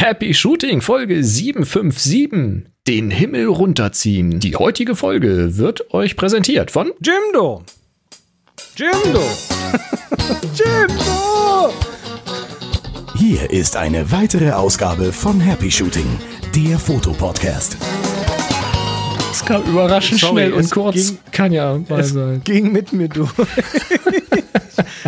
Happy Shooting Folge 757. Den Himmel runterziehen. Die heutige Folge wird euch präsentiert von Jimdo. Jimdo. Jimdo. Hier ist eine weitere Ausgabe von Happy Shooting, der Fotopodcast. Es kam überraschend Sorry, schnell und kurz. ging- Kann ja mal Es sein. ging mit mir durch.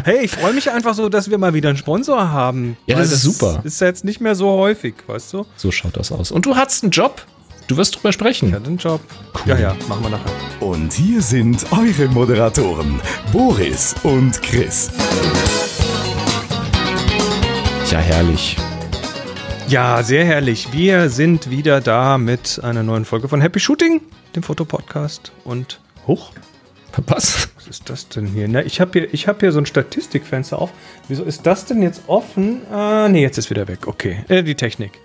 hey, ich freue mich einfach so, dass wir mal wieder einen Sponsor haben. Ja, Weil das ist super. Ist ja jetzt nicht mehr so häufig, weißt du? So schaut das aus. Und du hattest einen Job. Du wirst drüber Ich sprechen. hatte einen Job. Ja, ja, machen wir nachher. Und hier sind eure Moderatoren, Boris und Chris. Ja, herrlich. Ja, sehr herrlich. Wir sind wieder da mit einer neuen Folge von Happy Shooting, dem Fotopodcast. Und hoch, Was? Ist das denn hier? Na, ich habe hier, hab hier so ein Statistikfenster auf. Wieso ist das denn jetzt offen? Ah, nee, jetzt ist wieder weg. Okay, äh, die Technik.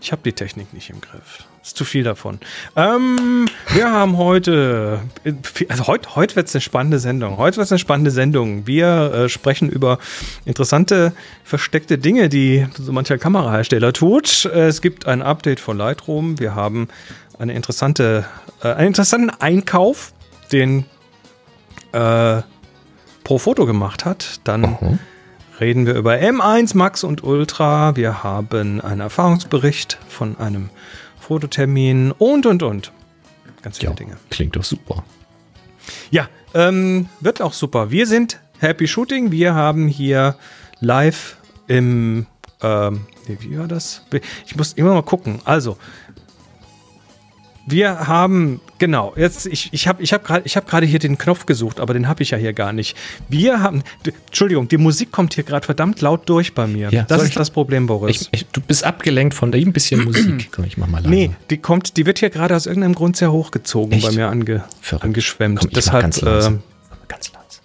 Ich habe die Technik nicht im Griff. Ist zu viel davon. Ähm, wir haben heute, äh, also heute, heute wird es eine spannende Sendung. Heute wird es eine spannende Sendung. Wir äh, sprechen über interessante versteckte Dinge, die so mancher Kamerahersteller tut. Äh, es gibt ein Update von Lightroom. Wir haben eine interessante, äh, einen interessanten Einkauf, den äh, Pro Foto gemacht hat. Dann Mhm. reden wir über M1 Max und Ultra. Wir haben einen Erfahrungsbericht von einem Fototermin und und und. Ganz viele Ja, Dinge. klingt doch super. Ja, ähm, wird auch super. Wir sind Happy Shooting. Wir haben hier live im, ähm, wie war das? Ich muss immer mal gucken. Also, wir haben, genau, jetzt, ich, ich habe ich hab gerade hab gerade hier den Knopf gesucht, aber den habe ich ja hier gar nicht. Wir haben, Entschuldigung, die Musik kommt hier gerade verdammt laut durch bei mir. Ja, das ist ich- das Problem, Boris. Ich, ich, du bist abgelenkt von ein bisschen Musik. Komm, ich mach mal leiser. nee, die kommt, die wird hier gerade aus irgendeinem Grund sehr hochgezogen Echt? bei mir ange, Verrückt. angeschwemmt. Komm, Deshalb, ganz leise. ähm, ganz leise.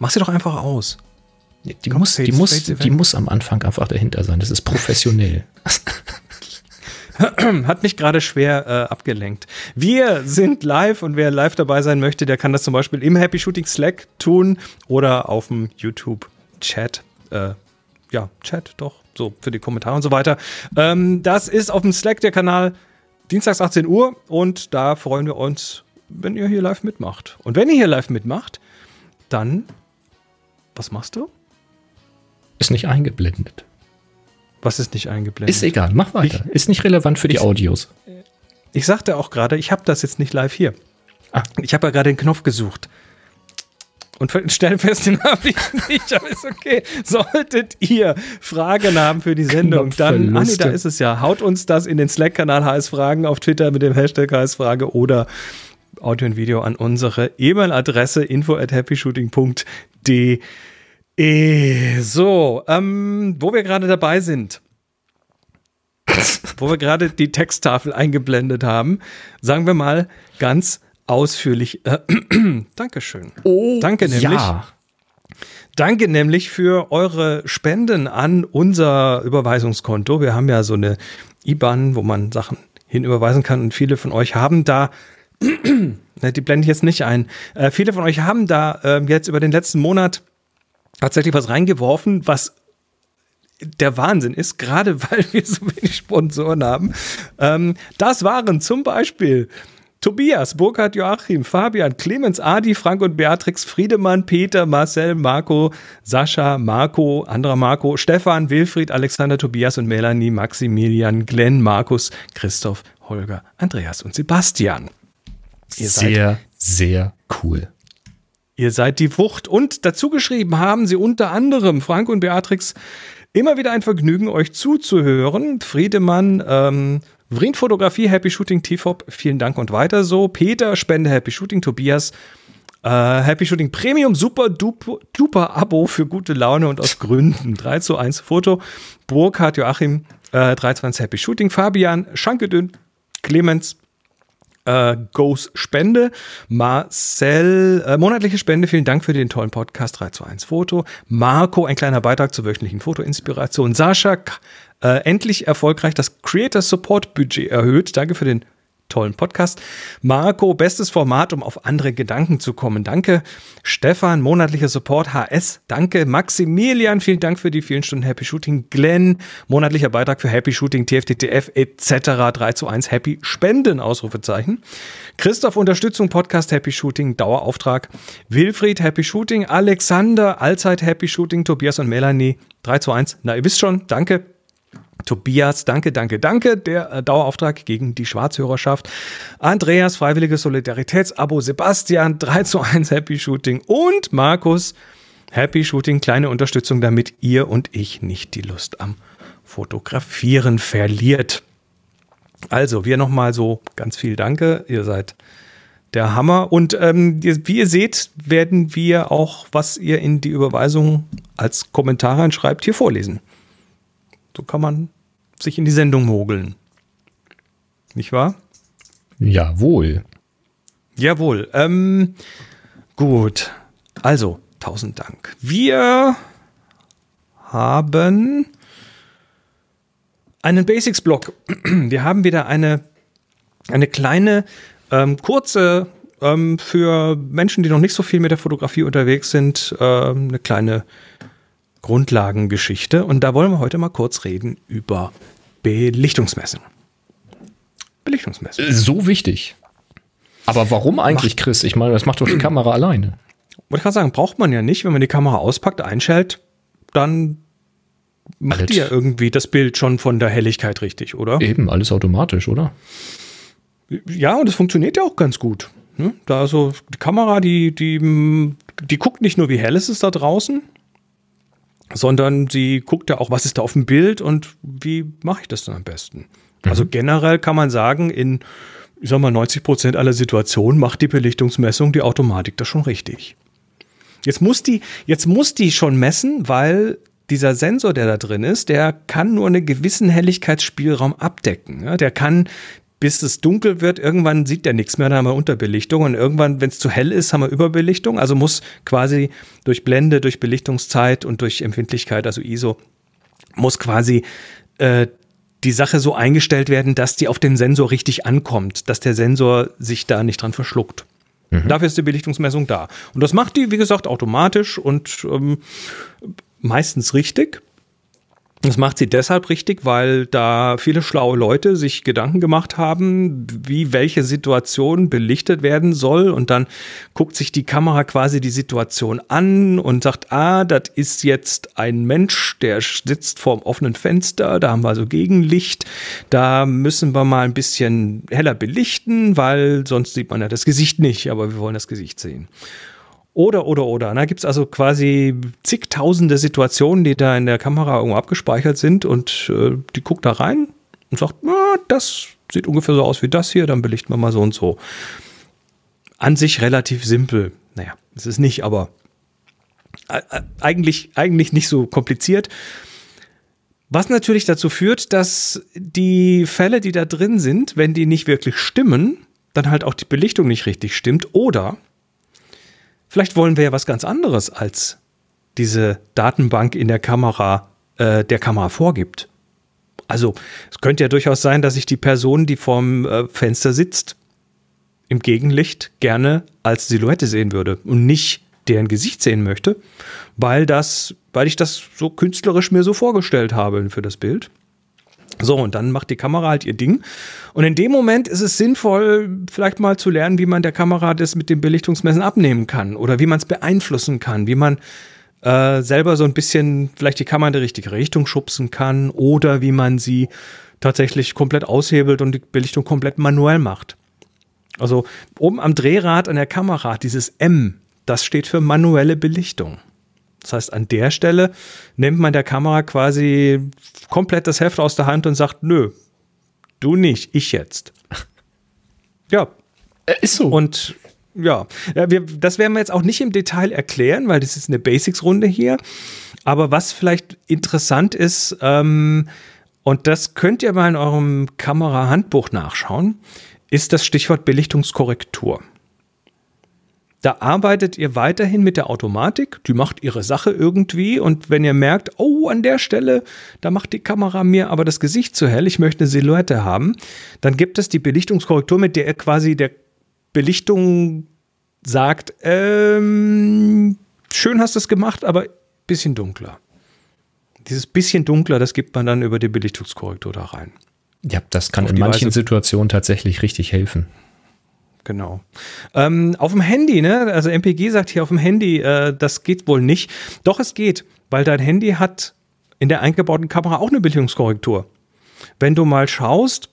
mach sie doch einfach aus. Die Komm, muss, die, muss, die event. muss am Anfang einfach dahinter sein. Das ist professionell. Hat mich gerade schwer äh, abgelenkt. Wir sind live und wer live dabei sein möchte, der kann das zum Beispiel im Happy Shooting Slack tun oder auf dem YouTube Chat. Äh, ja, Chat doch, so für die Kommentare und so weiter. Ähm, das ist auf dem Slack der Kanal dienstags 18 Uhr und da freuen wir uns, wenn ihr hier live mitmacht. Und wenn ihr hier live mitmacht, dann, was machst du? Ist nicht eingeblendet. Was ist nicht eingeblendet? Ist egal, mach weiter. ist nicht relevant für die ich- Audios. Ich sagte auch gerade, ich habe das jetzt nicht live hier. Ah. Ich habe ja gerade den Knopf gesucht. Und stellen fest, den habe ich nicht, aber ist okay. Solltet ihr Fragen haben für die Sendung, dann, ah nee, da ist es ja. Haut uns das in den Slack-Kanal HS Fragen auf Twitter mit dem Hashtag HS Frage oder Audio und Video an unsere E-Mail-Adresse info at happyshooting.de. So, ähm, wo wir gerade dabei sind, wo wir gerade die Texttafel eingeblendet haben, sagen wir mal ganz ausführlich. Äh, Dankeschön. Oh, Danke nämlich. Ja. Danke nämlich für eure Spenden an unser Überweisungskonto. Wir haben ja so eine IBAN, wo man Sachen hinüberweisen kann und viele von euch haben da, Ne, die blende ich jetzt nicht ein, äh, viele von euch haben da äh, jetzt über den letzten Monat tatsächlich was reingeworfen, was der Wahnsinn ist, gerade weil wir so wenig Sponsoren haben. Ähm, das waren zum Beispiel Tobias, Burkhard, Joachim, Fabian, Clemens, Adi, Frank und Beatrix, Friedemann, Peter, Marcel, Marco, Sascha, Marco, anderer Marco, Stefan, Wilfried, Alexander, Tobias und Melanie, Maximilian, Glenn, Markus, Christoph, Holger, Andreas und Sebastian. Ihr Sehr, sehr cool. Ihr seid die Wucht. Und dazu geschrieben haben sie unter anderem Frank und Beatrix immer wieder ein Vergnügen, euch zuzuhören. Friedemann, ähm, Vrind Fotografie, Happy Shooting, TFOP, vielen Dank und weiter so. Peter, Spende, Happy Shooting, Tobias, äh, Happy Shooting Premium, super duper, duper Abo für gute Laune und aus Gründen. 3 zu 1 Foto. Burkhard, Joachim, äh, 3 zu 1 Happy Shooting, Fabian, Schankedünn, Clemens, äh, Goes Spende. Marcel, äh, monatliche Spende, vielen Dank für den tollen Podcast 3 zu 1 Foto. Marco, ein kleiner Beitrag zur wöchentlichen Fotoinspiration. Sascha, äh, endlich erfolgreich das Creator Support Budget erhöht. Danke für den tollen Podcast. Marco, bestes Format, um auf andere Gedanken zu kommen. Danke. Stefan, monatlicher Support. HS, danke. Maximilian, vielen Dank für die vielen Stunden Happy Shooting. Glenn, monatlicher Beitrag für Happy Shooting, TFTTF etc. 3 zu 1 Happy Spenden, Ausrufezeichen. Christoph, Unterstützung, Podcast Happy Shooting, Dauerauftrag. Wilfried, Happy Shooting. Alexander, Allzeit Happy Shooting. Tobias und Melanie, 3 zu 1. Na, ihr wisst schon, danke. Tobias, danke, danke, danke. Der äh, Dauerauftrag gegen die Schwarzhörerschaft. Andreas, freiwilliges Solidaritätsabo. Sebastian, 3 zu 1 Happy Shooting. Und Markus, Happy Shooting, kleine Unterstützung, damit ihr und ich nicht die Lust am Fotografieren verliert. Also, wir nochmal so ganz viel Danke. Ihr seid der Hammer. Und ähm, wie ihr seht, werden wir auch, was ihr in die Überweisung als Kommentar reinschreibt, hier vorlesen. So kann man sich in die Sendung mogeln. Nicht wahr? Jawohl. Jawohl. Ähm, gut. Also, tausend Dank. Wir haben einen Basics-Blog. Wir haben wieder eine, eine kleine, ähm, kurze, ähm, für Menschen, die noch nicht so viel mit der Fotografie unterwegs sind, ähm, eine kleine Grundlagengeschichte. Und da wollen wir heute mal kurz reden über Belichtungsmessen. Belichtungsmessen. So wichtig. Aber warum eigentlich, macht, Chris? Ich meine, das macht doch die Kamera alleine. Wollte ich gerade sagen, braucht man ja nicht. Wenn man die Kamera auspackt, einschaltet, dann macht alles. die ja irgendwie das Bild schon von der Helligkeit richtig, oder? Eben, alles automatisch, oder? Ja, und es funktioniert ja auch ganz gut. Ne? Da also die Kamera, die, die, die guckt nicht nur, wie hell ist es da draußen, sondern sie guckt ja auch, was ist da auf dem Bild und wie mache ich das dann am besten. Mhm. Also generell kann man sagen, in, ich sag mal, 90 Prozent aller Situationen macht die Belichtungsmessung die Automatik das schon richtig. Jetzt muss die, jetzt muss die schon messen, weil dieser Sensor, der da drin ist, der kann nur einen gewissen Helligkeitsspielraum abdecken. Der kann bis es dunkel wird, irgendwann sieht der nichts mehr, dann haben wir Unterbelichtung und irgendwann, wenn es zu hell ist, haben wir Überbelichtung. Also muss quasi durch Blende, durch Belichtungszeit und durch Empfindlichkeit, also ISO, muss quasi äh, die Sache so eingestellt werden, dass die auf den Sensor richtig ankommt, dass der Sensor sich da nicht dran verschluckt. Mhm. Dafür ist die Belichtungsmessung da. Und das macht die, wie gesagt, automatisch und ähm, meistens richtig. Das macht sie deshalb richtig, weil da viele schlaue Leute sich Gedanken gemacht haben, wie welche Situation belichtet werden soll. Und dann guckt sich die Kamera quasi die Situation an und sagt, ah, das ist jetzt ein Mensch, der sitzt vorm offenen Fenster, da haben wir also Gegenlicht, da müssen wir mal ein bisschen heller belichten, weil sonst sieht man ja das Gesicht nicht, aber wir wollen das Gesicht sehen. Oder, oder, oder. Da gibt es also quasi zigtausende Situationen, die da in der Kamera irgendwo abgespeichert sind und äh, die guckt da rein und sagt, na, das sieht ungefähr so aus wie das hier, dann belichten wir mal so und so. An sich relativ simpel. Naja, es ist nicht, aber äh, äh, eigentlich, eigentlich nicht so kompliziert. Was natürlich dazu führt, dass die Fälle, die da drin sind, wenn die nicht wirklich stimmen, dann halt auch die Belichtung nicht richtig stimmt oder Vielleicht wollen wir ja was ganz anderes, als diese Datenbank in der Kamera äh, der Kamera vorgibt. Also es könnte ja durchaus sein, dass ich die Person, die vorm äh, Fenster sitzt, im Gegenlicht gerne als Silhouette sehen würde und nicht deren Gesicht sehen möchte, weil das, weil ich das so künstlerisch mir so vorgestellt habe für das Bild. So, und dann macht die Kamera halt ihr Ding. Und in dem Moment ist es sinnvoll, vielleicht mal zu lernen, wie man der Kamera das mit dem Belichtungsmessen abnehmen kann oder wie man es beeinflussen kann, wie man äh, selber so ein bisschen vielleicht die Kamera in die richtige Richtung schubsen kann oder wie man sie tatsächlich komplett aushebelt und die Belichtung komplett manuell macht. Also oben am Drehrad an der Kamera, dieses M, das steht für manuelle Belichtung. Das heißt, an der Stelle nimmt man der Kamera quasi komplett das Heft aus der Hand und sagt, nö, du nicht, ich jetzt. Ja. Äh, ist so. Und ja, wir, das werden wir jetzt auch nicht im Detail erklären, weil das ist eine Basics-Runde hier. Aber was vielleicht interessant ist, ähm, und das könnt ihr mal in eurem Kamera-Handbuch nachschauen, ist das Stichwort Belichtungskorrektur. Da arbeitet ihr weiterhin mit der Automatik, die macht ihre Sache irgendwie und wenn ihr merkt, oh, an der Stelle, da macht die Kamera mir aber das Gesicht zu hell, ich möchte eine Silhouette haben, dann gibt es die Belichtungskorrektur, mit der ihr quasi der Belichtung sagt, ähm, schön hast du es gemacht, aber bisschen dunkler. Dieses bisschen dunkler, das gibt man dann über die Belichtungskorrektur da rein. Ja, das kann in manchen Weise. Situationen tatsächlich richtig helfen. Genau. Ähm, auf dem Handy, ne? Also MPG sagt hier auf dem Handy, äh, das geht wohl nicht. Doch, es geht, weil dein Handy hat in der eingebauten Kamera auch eine Belichtungskorrektur. Wenn du mal schaust,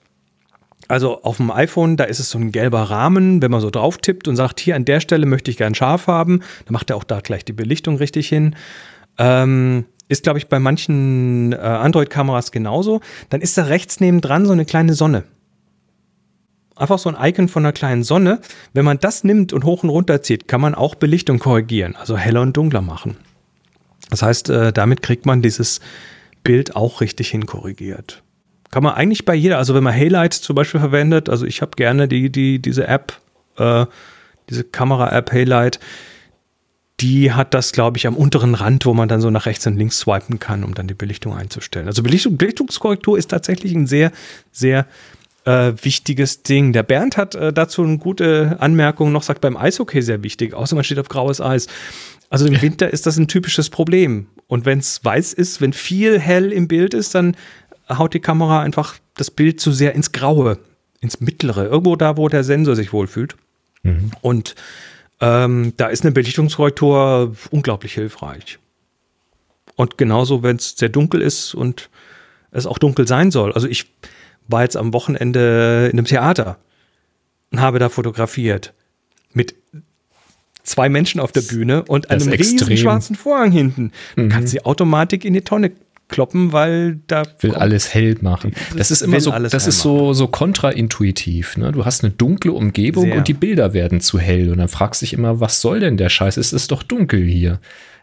also auf dem iPhone, da ist es so ein gelber Rahmen, wenn man so drauf tippt und sagt, hier an der Stelle möchte ich gern scharf haben, dann macht er auch da gleich die Belichtung richtig hin. Ähm, ist, glaube ich, bei manchen äh, Android-Kameras genauso. Dann ist da rechts nebendran so eine kleine Sonne einfach so ein Icon von einer kleinen Sonne. Wenn man das nimmt und hoch und runter zieht, kann man auch Belichtung korrigieren, also heller und dunkler machen. Das heißt, äh, damit kriegt man dieses Bild auch richtig hinkorrigiert. Kann man eigentlich bei jeder, also wenn man Haylight zum Beispiel verwendet, also ich habe gerne die, die, diese App, äh, diese Kamera-App Haylight, die hat das, glaube ich, am unteren Rand, wo man dann so nach rechts und links swipen kann, um dann die Belichtung einzustellen. Also Belichtung, Belichtungskorrektur ist tatsächlich ein sehr, sehr äh, wichtiges Ding. Der Bernd hat äh, dazu eine gute Anmerkung noch, sagt beim Eishockey sehr wichtig, außer man steht auf graues Eis. Also im Winter ist das ein typisches Problem. Und wenn es weiß ist, wenn viel hell im Bild ist, dann haut die Kamera einfach das Bild zu sehr ins Graue, ins Mittlere, irgendwo da, wo der Sensor sich wohlfühlt. Mhm. Und ähm, da ist eine Belichtungskorrektur unglaublich hilfreich. Und genauso, wenn es sehr dunkel ist und es auch dunkel sein soll. Also ich, war jetzt am Wochenende in einem Theater und habe da fotografiert mit zwei Menschen auf der Bühne und einem riesigen schwarzen Vorhang hinten. Mhm. Kannst die Automatik in die Tonne kloppen, weil da will alles hell machen. Das ist immer so, das ist so so kontraintuitiv. Ne? Du hast eine dunkle Umgebung Sehr. und die Bilder werden zu hell und dann fragst du dich immer, was soll denn der Scheiß? Es ist doch dunkel hier.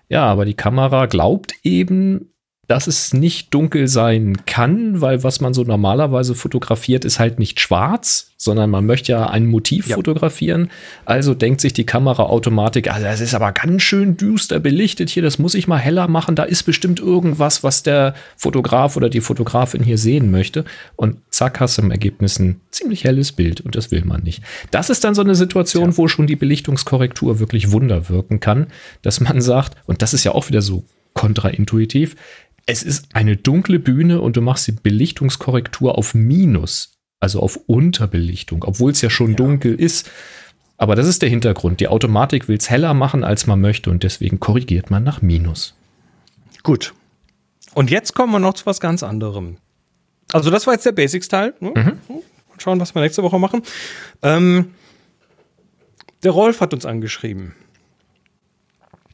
Ja, aber die Kamera glaubt eben, dass es nicht dunkel sein kann, weil was man so normalerweise fotografiert, ist halt nicht schwarz, sondern man möchte ja ein Motiv ja. fotografieren. Also denkt sich die Kamera automatisch, also das ist aber ganz schön düster belichtet hier, das muss ich mal heller machen, da ist bestimmt irgendwas, was der Fotograf oder die Fotografin hier sehen möchte. Und zack, hast du im Ergebnis ein ziemlich helles Bild und das will man nicht. Das ist dann so eine Situation, ja. wo schon die Belichtungskorrektur wirklich Wunder wirken kann, dass man sagt, und das ist ja auch wieder so kontraintuitiv, es ist eine dunkle Bühne und du machst die Belichtungskorrektur auf Minus, also auf Unterbelichtung, obwohl es ja schon ja. dunkel ist. Aber das ist der Hintergrund. Die Automatik will es heller machen, als man möchte und deswegen korrigiert man nach Minus. Gut. Und jetzt kommen wir noch zu was ganz anderem. Also das war jetzt der Basics-Teil. Ne? Mhm. Schauen, was wir nächste Woche machen. Ähm, der Rolf hat uns angeschrieben.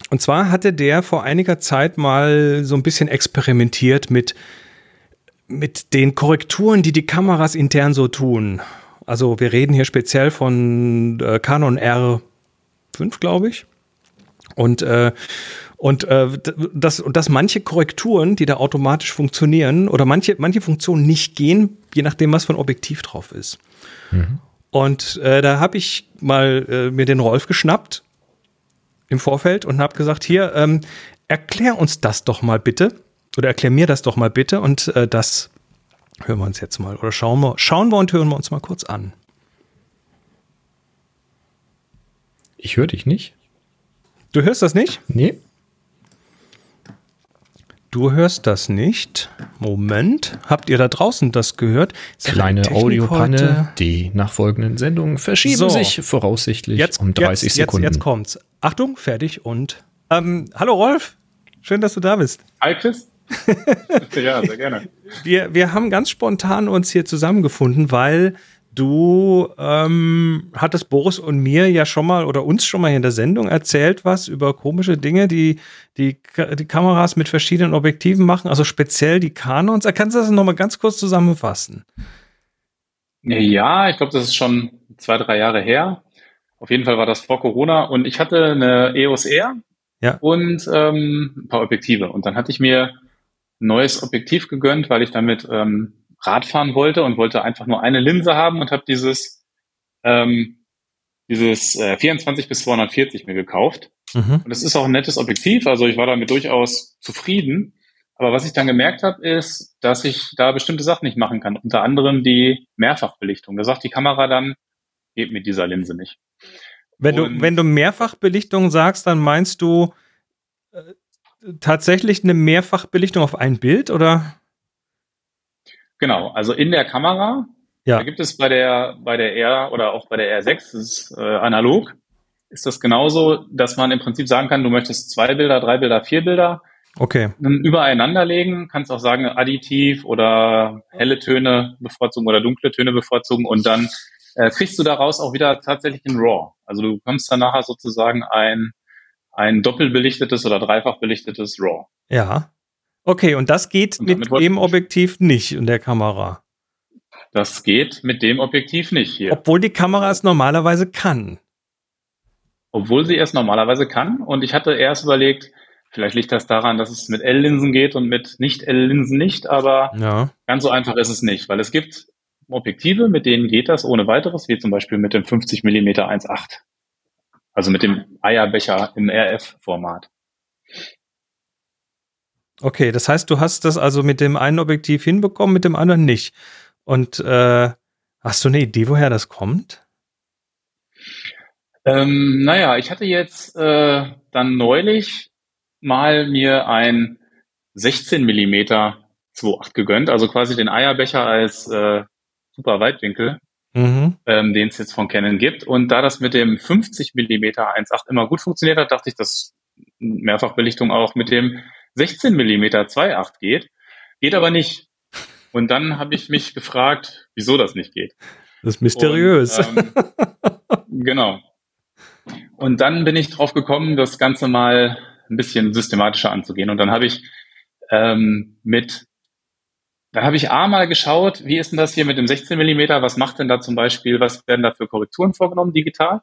Und zwar hatte der vor einiger Zeit mal so ein bisschen experimentiert mit, mit den Korrekturen, die die Kameras intern so tun. Also wir reden hier speziell von äh, Canon R5, glaube ich. Und, äh, und, äh, das, und dass manche Korrekturen, die da automatisch funktionieren, oder manche, manche Funktionen nicht gehen, je nachdem, was für ein Objektiv drauf ist. Mhm. Und äh, da habe ich mal äh, mir den Rolf geschnappt im Vorfeld und habe gesagt, hier, ähm, erklär uns das doch mal bitte. Oder erklär mir das doch mal bitte. Und äh, das hören wir uns jetzt mal. Oder schauen wir, schauen wir und hören wir uns mal kurz an. Ich höre dich nicht. Du hörst das nicht? Nee. Du hörst das nicht. Moment. Habt ihr da draußen das gehört? Kleine Audiopanne. Die nachfolgenden Sendungen verschieben so. sich voraussichtlich jetzt, um 30 jetzt, Sekunden. Jetzt, jetzt kommt's. Achtung, fertig und. Ähm, hallo Rolf. Schön, dass du da bist. Hi Chris. ja, sehr gerne. Wir, wir haben ganz spontan uns hier zusammengefunden, weil Du ähm, hattest Boris und mir ja schon mal oder uns schon mal in der Sendung erzählt, was über komische Dinge, die die, die Kameras mit verschiedenen Objektiven machen, also speziell die Canons. Kannst du das nochmal ganz kurz zusammenfassen? Ja, ich glaube, das ist schon zwei, drei Jahre her. Auf jeden Fall war das vor Corona und ich hatte eine EOS R ja. und ähm, ein paar Objektive. Und dann hatte ich mir ein neues Objektiv gegönnt, weil ich damit ähm, Radfahren wollte und wollte einfach nur eine Linse haben und habe dieses ähm, dieses äh, 24 bis 240 mir gekauft. Mhm. Und das ist auch ein nettes Objektiv, also ich war damit durchaus zufrieden. Aber was ich dann gemerkt habe, ist, dass ich da bestimmte Sachen nicht machen kann. Unter anderem die Mehrfachbelichtung. Da sagt die Kamera dann, geht mit dieser Linse nicht. Wenn du, wenn du Mehrfachbelichtung sagst, dann meinst du äh, tatsächlich eine Mehrfachbelichtung auf ein Bild oder? Genau, also in der Kamera. Ja. Da gibt es bei der, bei der R oder auch bei der R6, das ist äh, analog, ist das genauso, dass man im Prinzip sagen kann, du möchtest zwei Bilder, drei Bilder, vier Bilder okay. übereinander legen, kannst auch sagen additiv oder helle Töne bevorzugen oder dunkle Töne bevorzugen und dann äh, kriegst du daraus auch wieder tatsächlich ein RAW. Also du bekommst dann nachher sozusagen ein, ein doppelbelichtetes oder dreifach belichtetes RAW. Ja. Okay, und das geht und mit dem Objektiv nicht in der Kamera. Das geht mit dem Objektiv nicht hier. Obwohl die Kamera es normalerweise kann. Obwohl sie es normalerweise kann. Und ich hatte erst überlegt, vielleicht liegt das daran, dass es mit L-Linsen geht und mit Nicht-L-Linsen nicht, aber ja. ganz so einfach ist es nicht, weil es gibt Objektive, mit denen geht das ohne weiteres, wie zum Beispiel mit dem 50 mm 1.8. Also mit dem Eierbecher im RF-Format. Okay, das heißt, du hast das also mit dem einen Objektiv hinbekommen, mit dem anderen nicht. Und äh, hast du eine Idee, woher das kommt? Ähm, naja, ich hatte jetzt äh, dann neulich mal mir ein 16 mm 2.8 gegönnt, also quasi den Eierbecher als äh, super Weitwinkel, mhm. ähm, den es jetzt von Canon gibt. Und da das mit dem 50 mm 1.8 immer gut funktioniert hat, dachte ich, dass Mehrfachbelichtung auch mit dem 16 mm 2.8 geht. Geht aber nicht. Und dann habe ich mich gefragt, wieso das nicht geht. Das ist mysteriös. Und, ähm, genau. Und dann bin ich drauf gekommen, das Ganze mal ein bisschen systematischer anzugehen. Und dann habe ich ähm, mit dann habe ich A mal geschaut, wie ist denn das hier mit dem 16 Millimeter? Was macht denn da zum Beispiel, was werden da für Korrekturen vorgenommen digital?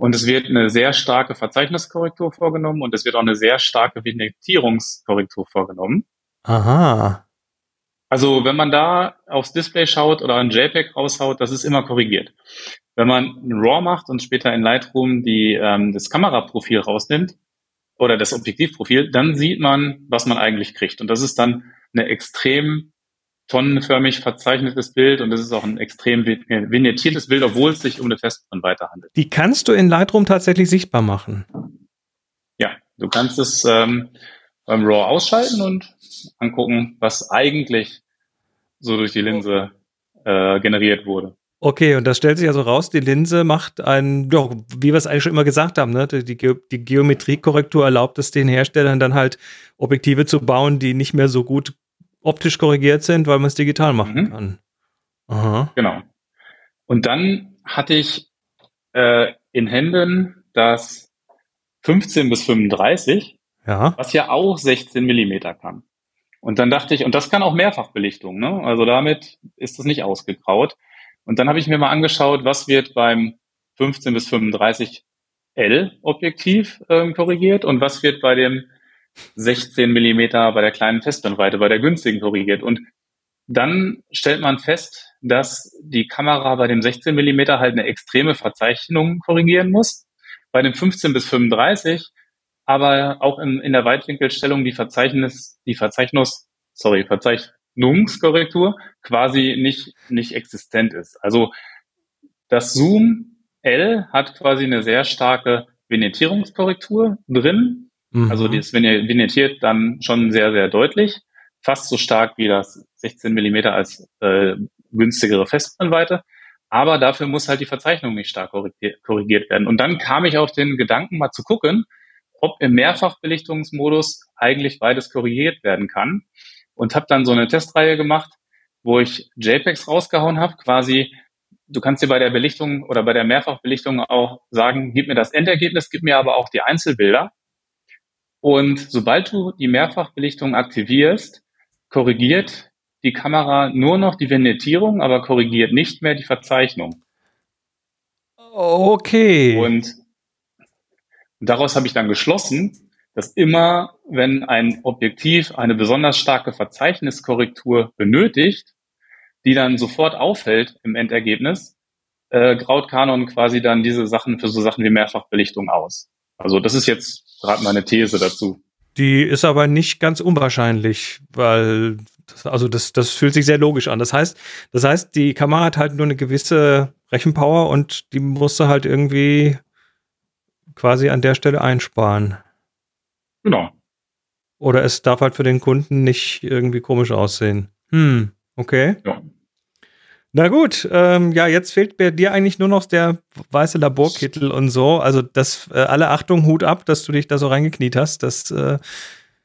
Und es wird eine sehr starke Verzeichniskorrektur vorgenommen und es wird auch eine sehr starke Vignettierungskorrektur vorgenommen. Aha. Also wenn man da aufs Display schaut oder ein JPEG raushaut, das ist immer korrigiert. Wenn man ein RAW macht und später in Lightroom die, ähm, das Kameraprofil rausnimmt oder das Objektivprofil, dann sieht man, was man eigentlich kriegt. Und das ist dann eine extrem tonnenförmig verzeichnetes Bild und es ist auch ein extrem vignettiertes Bild, obwohl es sich um eine Festbrennweite handelt. Die kannst du in Lightroom tatsächlich sichtbar machen. Ja, du kannst es ähm, beim RAW ausschalten und angucken, was eigentlich so durch die Linse äh, generiert wurde. Okay, und das stellt sich also raus, die Linse macht ein, ja, wie wir es eigentlich schon immer gesagt haben, ne? die, Ge die Geometriekorrektur erlaubt es den Herstellern dann halt Objektive zu bauen, die nicht mehr so gut optisch korrigiert sind, weil man es digital machen mhm. kann. Aha. Genau. Und dann hatte ich äh, in Händen das 15 bis 35, ja. was ja auch 16 Millimeter kann. Und dann dachte ich, und das kann auch Mehrfachbelichtung, ne? Also damit ist das nicht ausgegraut. Und dann habe ich mir mal angeschaut, was wird beim 15 bis 35 L Objektiv ähm, korrigiert und was wird bei dem 16 Millimeter bei der kleinen Festbrennweite, bei der günstigen korrigiert. Und dann stellt man fest, dass die Kamera bei dem 16 Millimeter halt eine extreme Verzeichnung korrigieren muss. Bei dem 15 bis 35 aber auch in, in der Weitwinkelstellung die Verzeichnis, die Verzeichnungs, sorry, Verzeichnungskorrektur quasi nicht, nicht existent ist. Also das Zoom L hat quasi eine sehr starke Vignettierungskorrektur drin, Mhm. Also das vignettiert dann schon sehr, sehr deutlich. Fast so stark wie das 16 Millimeter als äh, günstigere Festbrennweite. Aber dafür muss halt die Verzeichnung nicht stark korrigiert werden. Und dann kam ich auf den Gedanken, mal zu gucken, ob im Mehrfachbelichtungsmodus eigentlich beides korrigiert werden kann. Und habe dann so eine Testreihe gemacht, wo ich JPEGs rausgehauen habe, quasi du kannst dir bei der Belichtung oder bei der Mehrfachbelichtung auch sagen, gib mir das Endergebnis, gib mir aber auch die Einzelbilder. Und sobald du die Mehrfachbelichtung aktivierst, korrigiert die Kamera nur noch die Vignettierung, aber korrigiert nicht mehr die Verzeichnung. Okay. Und daraus habe ich dann geschlossen, dass immer, wenn ein Objektiv eine besonders starke Verzeichniskorrektur benötigt, die dann sofort auffällt im Endergebnis, äh, graut Canon quasi dann diese Sachen für so Sachen wie Mehrfachbelichtung aus. Also das ist jetzt gerade meine These dazu. Die ist aber nicht ganz unwahrscheinlich, weil das, also das, das fühlt sich sehr logisch an. Das heißt, das heißt, die Kamera hat halt nur eine gewisse Rechenpower und die musste halt irgendwie quasi an der Stelle einsparen. Genau. Oder es darf halt für den Kunden nicht irgendwie komisch aussehen. Hm, okay. Ja. Na gut, ähm, ja, jetzt fehlt bei dir eigentlich nur noch der weiße Laborkittel und so. Also das, äh, alle Achtung, Hut ab, dass du dich da so reingekniet hast. Das, äh,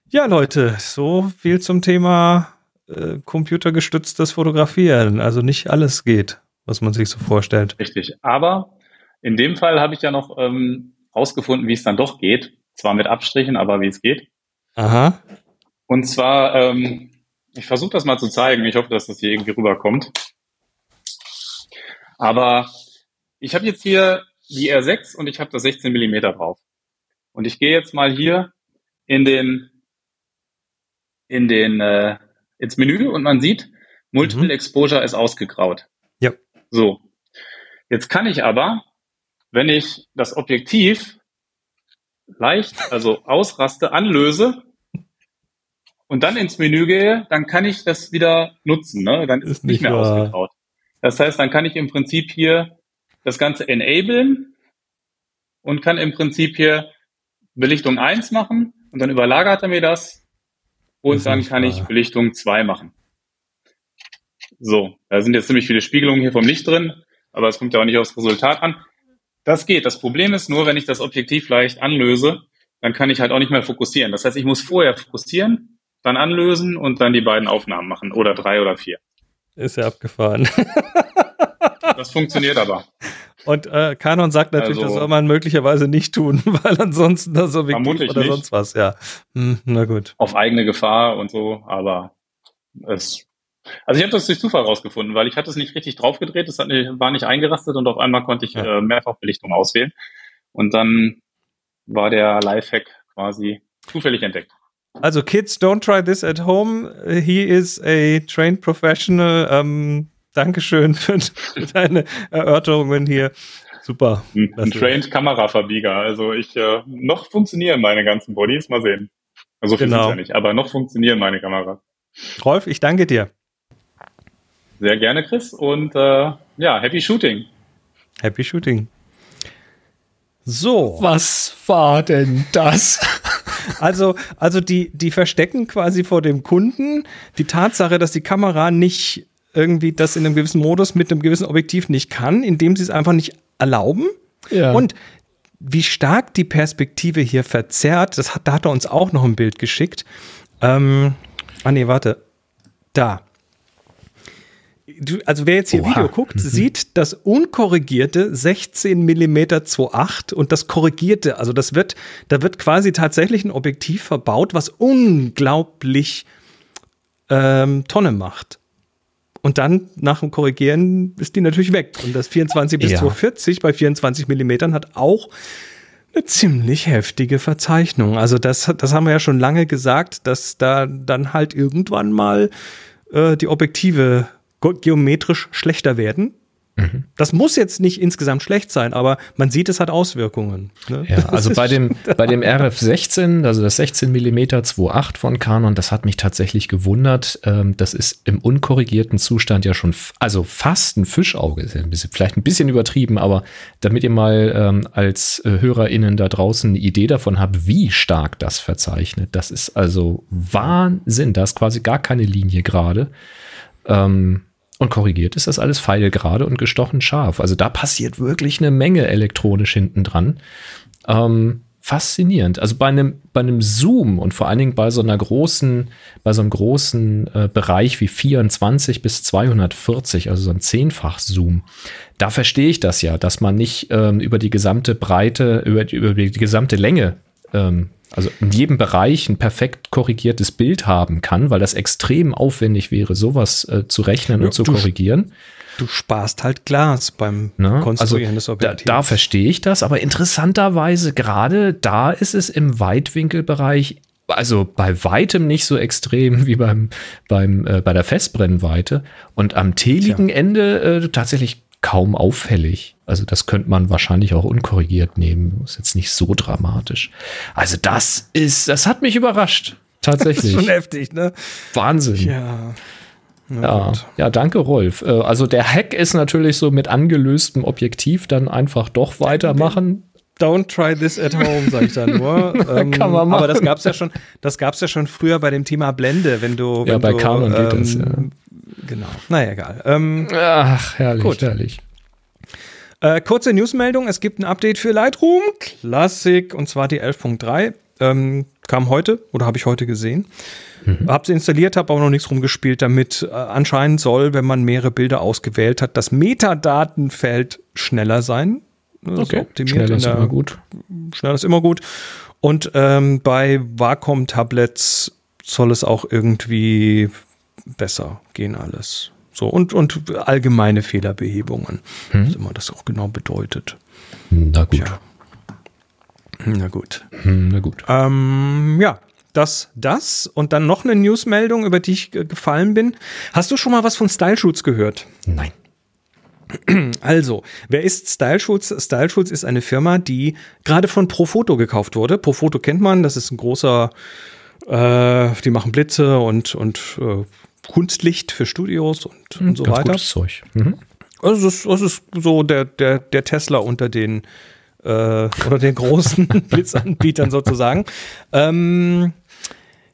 ja, Leute, so viel zum Thema äh, computergestütztes Fotografieren. Also nicht alles geht, was man sich so vorstellt. Richtig. Aber in dem Fall habe ich ja noch ähm, rausgefunden, wie es dann doch geht. Zwar mit Abstrichen, aber wie es geht. Aha. Und zwar, ähm, ich versuche das mal zu zeigen. Ich hoffe, dass das hier irgendwie rüberkommt. Aber ich habe jetzt hier die R6 und ich habe da 16 Millimeter drauf. Und ich gehe jetzt mal hier in den in den äh, ins Menü und man sieht, Multiple mhm. Exposure ist ausgegraut. Ja. So. Jetzt kann ich aber, wenn ich das Objektiv leicht, also ausraste, anlöse und dann ins Menü gehe, dann kann ich das wieder nutzen. Ne? Dann ist, ist es nicht mehr wahr. ausgegraut. Das heißt, dann kann ich im Prinzip hier das Ganze enablen und kann im Prinzip hier Belichtung 1 machen und dann überlagert er mir das und das dann kann wahr. ich Belichtung 2 machen. So, da sind jetzt ziemlich viele Spiegelungen hier vom Licht drin, aber es kommt ja auch nicht aufs Resultat an. Das geht. Das Problem ist nur, wenn ich das Objektiv leicht anlöse, dann kann ich halt auch nicht mehr fokussieren. Das heißt, ich muss vorher fokussieren, dann anlösen und dann die beiden Aufnahmen machen oder drei oder vier. Ist ja abgefahren. das funktioniert aber. Und äh, Canon sagt natürlich, also, das soll man möglicherweise nicht tun, weil ansonsten das so Objektiv oder nicht. sonst was, ja. Hm, na gut. Auf eigene Gefahr und so, aber es. Also ich habe das durch Zufall rausgefunden, weil ich hatte es nicht richtig draufgedreht, es hat nicht, war nicht eingerastet und auf einmal konnte ich ja. äh, Mehrfachbelichtung auswählen. Und dann war der Lifehack quasi zufällig entdeckt. Also Kids, don't try this at home. He is a trained professional. Ähm, Dankeschön für, für deine Erörterungen hier. Super. Ein, ein trained Kameraverbieger. Also ich äh, noch funktionieren meine ganzen Bodies. Mal sehen. Also viel genau. ja nicht, aber noch funktionieren meine Kameras. Rolf, ich danke dir. Sehr gerne, Chris. Und äh, ja, happy shooting. Happy shooting. So. Was war denn das? Also, also die, die verstecken quasi vor dem Kunden die Tatsache, dass die Kamera nicht irgendwie das in einem gewissen Modus mit einem gewissen Objektiv nicht kann, indem sie es einfach nicht erlauben. Ja. Und wie stark die Perspektive hier verzerrt, das hat, da hat er uns auch noch ein Bild geschickt. Ähm, ah nee, warte. Da du, also wer jetzt hier Oha. Video guckt, mhm. sieht das unkorrigierte 16 mm 2.8 und das korrigierte, also das wird, da wird quasi tatsächlich ein Objektiv verbaut, was unglaublich ähm, Tonne macht. Und dann nach dem Korrigieren ist die natürlich weg. Und das 24 bis ja. 240 bei 24 mm hat auch eine ziemlich heftige Verzeichnung. Also das, das haben wir ja schon lange gesagt, dass da dann halt irgendwann mal äh, die Objektive geometrisch schlechter werden. Mhm. Das muss jetzt nicht insgesamt schlecht sein, aber man sieht, es hat Auswirkungen. Ne? Ja, also bei dem, bei dem RF16, also das 16 mm 2.8 von Canon, das hat mich tatsächlich gewundert. Ähm, das ist im unkorrigierten Zustand ja schon, also fast ein Fischauge, ist ja ein bisschen, vielleicht ein bisschen übertrieben, aber damit ihr mal ähm, als äh, HörerInnen da draußen eine Idee davon habt, wie stark das verzeichnet. Das ist also Wahnsinn. Da ist quasi gar keine Linie gerade. Ähm, und korrigiert ist das alles pfeilgerade und gestochen scharf. Also da passiert wirklich eine Menge elektronisch hinten dran. Ähm, faszinierend. Also bei einem, bei einem Zoom und vor allen Dingen bei so einer großen, bei so einem großen äh, Bereich wie 24 bis 240, also so ein Zehnfach-Zoom, da verstehe ich das ja, dass man nicht ähm, über die gesamte Breite, über, über die gesamte Länge ähm, also in jedem Bereich ein perfekt korrigiertes Bild haben kann, weil das extrem aufwendig wäre, sowas äh, zu rechnen ja, und zu korrigieren. Du sparst halt Glas beim Na, ne? Konstruieren also des Objektivs. Da, da verstehe ich das, aber interessanterweise gerade da ist es im Weitwinkelbereich also bei weitem nicht so extrem wie beim, beim, äh, bei der Festbrennweite und am teligen Ende äh, tatsächlich kaum auffällig. Also das könnte man wahrscheinlich auch unkorrigiert nehmen. Ist jetzt nicht so dramatisch. Also das ist, das hat mich überrascht. Tatsächlich. Das ist schon heftig, ne? Wahnsinn. Ja. Ja, ja, danke, Rolf. Äh, also der Hack ist natürlich so mit angelöstem Objektiv dann einfach doch weitermachen. Don't try this at home, sag ich dann nur. ähm, Kann man machen. Aber das gab's ja schon, das gab's ja schon früher bei dem Thema Blende, wenn du. Wenn ja, bei du, Canon ähm, geht das, ja. Genau. Naja, egal. Ähm, Ach, herrlich, gut. herrlich. Äh, kurze Newsmeldung: Es gibt ein Update für Lightroom Classic und zwar die 11.3. Ähm, kam heute oder habe ich heute gesehen. Mhm. Habe sie installiert, habe aber noch nichts rumgespielt damit. Äh, anscheinend soll, wenn man mehrere Bilder ausgewählt hat, das Metadatenfeld schneller sein. Okay, schneller ist immer gut. Schneller ist immer gut. Und ähm, bei Wacom-Tablets soll es auch irgendwie besser gehen alles. So, und, und allgemeine Fehlerbehebungen. Hm. Was immer das auch genau bedeutet. Na gut. Tja. Na gut. Hm, na gut. Ähm, ja, das, das. Und dann noch eine Newsmeldung, über die ich gefallen bin. Hast du schon mal was von Style Shoots gehört? Nein. Also, wer ist Style Shoots? Style Shoots ist eine Firma, die gerade von Profoto gekauft wurde. Profoto kennt man, das ist ein großer, äh, die machen Blitze und, und äh, Kunstlicht für Studios und, und hm, so Ganz weiter. Gutes Zeug. Mhm. Also das, ist, das ist so der, der, der Tesla unter den äh, oder den großen Blitzanbietern sozusagen. Ähm,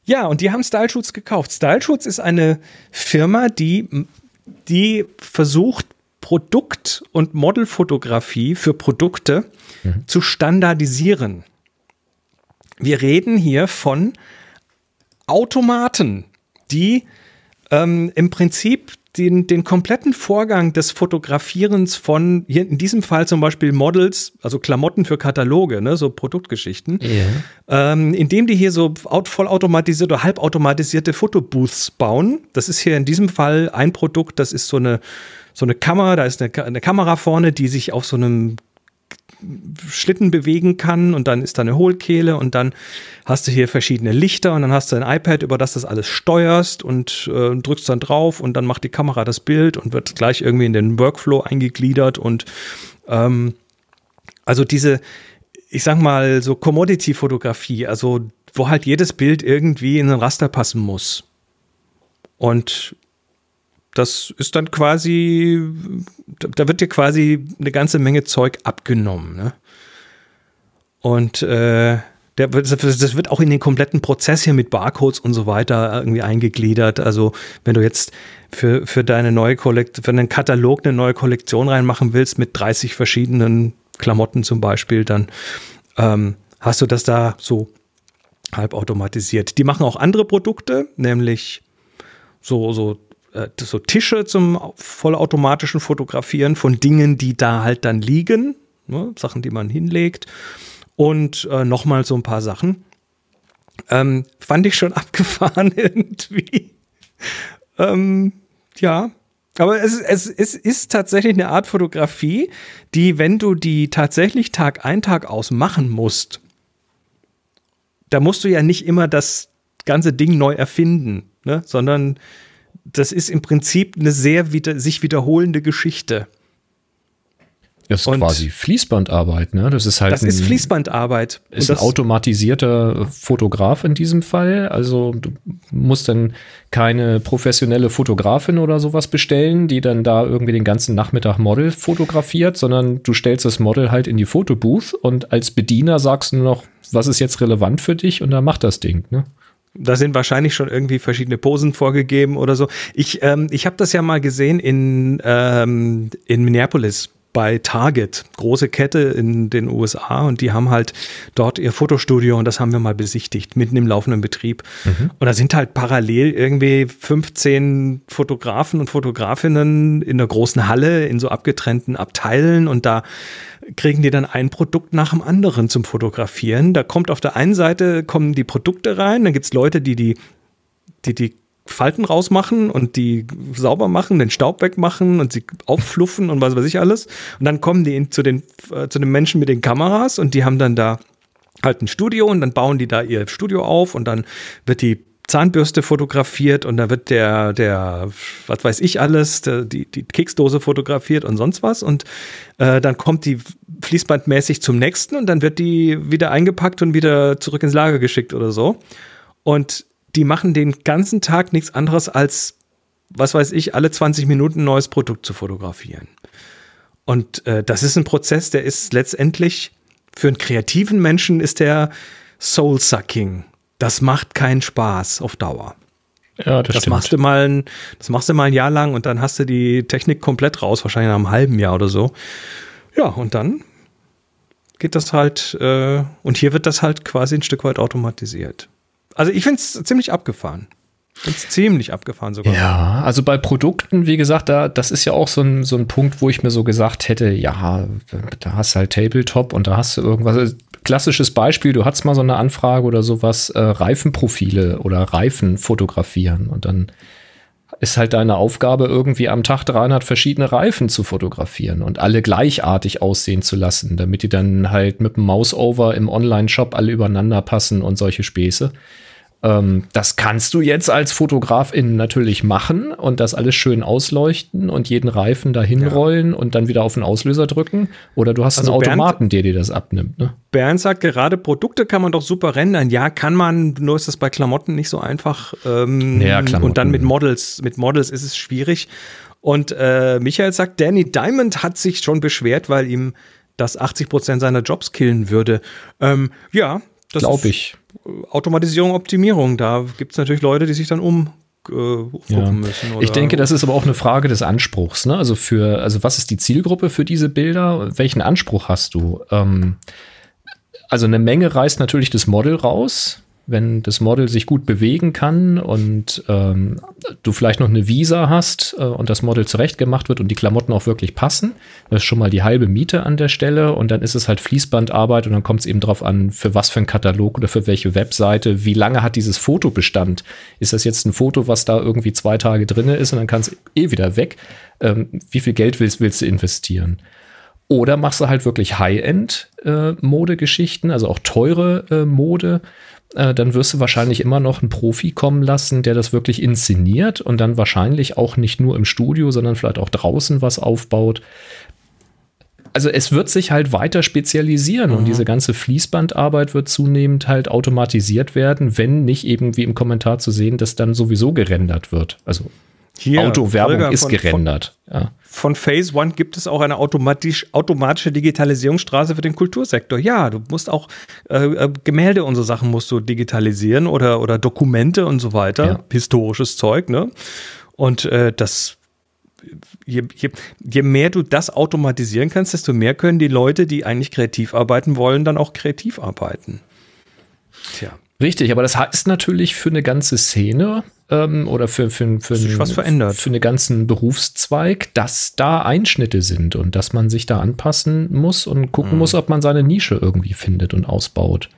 ja, und die haben Style Shoots gekauft. Style Shoots ist eine Firma, die, die versucht, Produkt- und Modelfotografie für Produkte mhm. zu standardisieren. Wir reden hier von Automaten, die ähm, im Prinzip den, den kompletten Vorgang des Fotografierens von, hier in diesem Fall zum Beispiel Models, also Klamotten für Kataloge, ne, so Produktgeschichten, yeah. ähm, indem die hier so vollautomatisierte oder halbautomatisierte Fotobooths bauen. Das ist hier in diesem Fall ein Produkt, das ist so eine, so eine Kamera, da ist eine, eine Kamera vorne, die sich auf so einem Schlitten bewegen kann und dann ist da eine Hohlkehle und dann hast du hier verschiedene Lichter und dann hast du ein iPad, über das das alles steuerst und äh, drückst dann drauf und dann macht die Kamera das Bild und wird gleich irgendwie in den Workflow eingegliedert und ähm, also diese, ich sag mal, so Commodity-Fotografie, also wo halt jedes Bild irgendwie in ein Raster passen muss. Und das ist dann quasi, da wird dir quasi eine ganze Menge Zeug abgenommen. Ne? Und äh, das wird auch in den kompletten Prozess hier mit Barcodes und so weiter irgendwie eingegliedert. Also wenn du jetzt für, für deine neue Kollektion, für einen Katalog eine neue Kollektion reinmachen willst mit 30 verschiedenen Klamotten zum Beispiel, dann ähm, hast du das da so halbautomatisiert. Die machen auch andere Produkte, nämlich so, so so Tische zum vollautomatischen Fotografieren von Dingen, die da halt dann liegen, ne? Sachen, die man hinlegt und äh, nochmal so ein paar Sachen. Ähm, fand ich schon abgefahren irgendwie. ähm, ja, aber es, es, es ist tatsächlich eine Art Fotografie, die, wenn du die tatsächlich Tag ein, Tag aus machen musst, da musst du ja nicht immer das ganze Ding neu erfinden, ne? sondern das ist im Prinzip eine sehr wieder, sich wiederholende Geschichte. Das ist und quasi Fließbandarbeit, ne? Das ist halt. Das ein, ist Fließbandarbeit. Ist ein automatisierter Fotograf in diesem Fall. Also du musst dann keine professionelle Fotografin oder sowas bestellen, die dann da irgendwie den ganzen Nachmittag Model fotografiert, sondern du stellst das Model halt in die Fotobooth und als Bediener sagst du nur noch, was ist jetzt relevant für dich und dann macht das Ding, ne? Da sind wahrscheinlich schon irgendwie verschiedene Posen vorgegeben oder so. Ich, ähm, ich habe das ja mal gesehen in, ähm, in Minneapolis bei Target, große Kette in den USA und die haben halt dort ihr Fotostudio und das haben wir mal besichtigt, mitten im laufenden Betrieb. Mhm. Und da sind halt parallel irgendwie 15 Fotografen und Fotografinnen in einer großen Halle in so abgetrennten Abteilen und da kriegen die dann ein Produkt nach dem anderen zum Fotografieren. Da kommt auf der einen Seite kommen die Produkte rein, dann gibt es Leute, die die, die die Falten rausmachen und die sauber machen, den Staub wegmachen und sie auffluffen und was weiß ich alles. Und dann kommen die zu den, äh, zu den Menschen mit den Kameras und die haben dann da halt ein Studio und dann bauen die da ihr Studio auf und dann wird die Zahnbürste fotografiert und da wird der, der, was weiß ich alles, der, die, die Keksdose fotografiert und sonst was. Und äh, dann kommt die fließbandmäßig zum nächsten und dann wird die wieder eingepackt und wieder zurück ins Lager geschickt oder so. Und die machen den ganzen Tag nichts anderes als, was weiß ich, alle 20 Minuten ein neues Produkt zu fotografieren. Und äh, das ist ein Prozess, der ist letztendlich für einen kreativen Menschen ist der soul-sucking. Das macht keinen Spaß auf Dauer. Ja, das, das stimmt. machst du mal ein, das machst du mal ein Jahr lang und dann hast du die Technik komplett raus, wahrscheinlich nach einem halben Jahr oder so. Ja, und dann geht das halt, äh, und hier wird das halt quasi ein Stück weit automatisiert. Also ich finde es ziemlich abgefahren. Ist ziemlich abgefahren sogar. Ja, also bei Produkten, wie gesagt, da, das ist ja auch so ein, so ein Punkt, wo ich mir so gesagt hätte, ja, da hast du halt Tabletop und da hast du irgendwas. Klassisches Beispiel, du hast mal so eine Anfrage oder sowas, äh, Reifenprofile oder Reifen fotografieren und dann ist halt deine Aufgabe, irgendwie am Tag 300 verschiedene Reifen zu fotografieren und alle gleichartig aussehen zu lassen, damit die dann halt mit dem Mouse-Over im Online-Shop alle übereinander passen und solche Späße. Ähm, das kannst du jetzt als Fotografin natürlich machen und das alles schön ausleuchten und jeden Reifen dahin ja. rollen und dann wieder auf den Auslöser drücken. Oder du hast also einen Automaten, Bernd, der dir das abnimmt. Ne? Bernd sagt gerade, Produkte kann man doch super rendern. Ja, kann man, nur ist das bei Klamotten nicht so einfach. Ähm, ja, und dann mit Models, mit Models ist es schwierig. Und äh, Michael sagt, Danny Diamond hat sich schon beschwert, weil ihm das 80 Prozent seiner Jobs killen würde. Ähm, ja, Glaube ich. Automatisierung, Optimierung. Da gibt es natürlich Leute, die sich dann um äh, ja. müssen. ich denke, das ist aber auch eine Frage des Anspruchs. Ne? Also für, also was ist die Zielgruppe für diese Bilder? Welchen Anspruch hast du? Ähm, also eine Menge reißt natürlich das Model raus wenn das Model sich gut bewegen kann und ähm, du vielleicht noch eine Visa hast äh, und das Model zurechtgemacht wird und die Klamotten auch wirklich passen, das ist schon mal die halbe Miete an der Stelle und dann ist es halt Fließbandarbeit und dann kommt es eben darauf an, für was für ein Katalog oder für welche Webseite, wie lange hat dieses Foto Bestand? Ist das jetzt ein Foto, was da irgendwie zwei Tage drin ist und dann kann es eh wieder weg? Ähm, wie viel Geld willst, willst du investieren? Oder machst du halt wirklich High-End-Modegeschichten, äh, also auch teure äh, Mode, äh, dann wirst du wahrscheinlich immer noch einen Profi kommen lassen, der das wirklich inszeniert und dann wahrscheinlich auch nicht nur im Studio, sondern vielleicht auch draußen was aufbaut. Also es wird sich halt weiter spezialisieren mhm. und diese ganze Fließbandarbeit wird zunehmend halt automatisiert werden, wenn nicht eben wie im Kommentar zu sehen, dass dann sowieso gerendert wird. Also Hier, Autowerbung ist von, gerendert. Von, ja von Phase One gibt es auch eine automatisch, automatische Digitalisierungsstraße für den Kultursektor. Ja, du musst auch äh, äh, Gemälde und so Sachen musst du digitalisieren oder, oder Dokumente und so weiter. Ja. Historisches Zeug, ne? Und äh, das Je, je, je, mehr du das automatisieren kannst, desto mehr können die Leute, die eigentlich kreativ arbeiten wollen, dann auch kreativ arbeiten. Tja. Richtig, aber das heißt natürlich für eine ganze Szene ähm, oder für, für, für, für, was verändert. für einen ganzen Berufszweig, dass da Einschnitte sind und dass man sich da anpassen muss und gucken mhm. muss, ob man seine Nische irgendwie findet und ausbaut.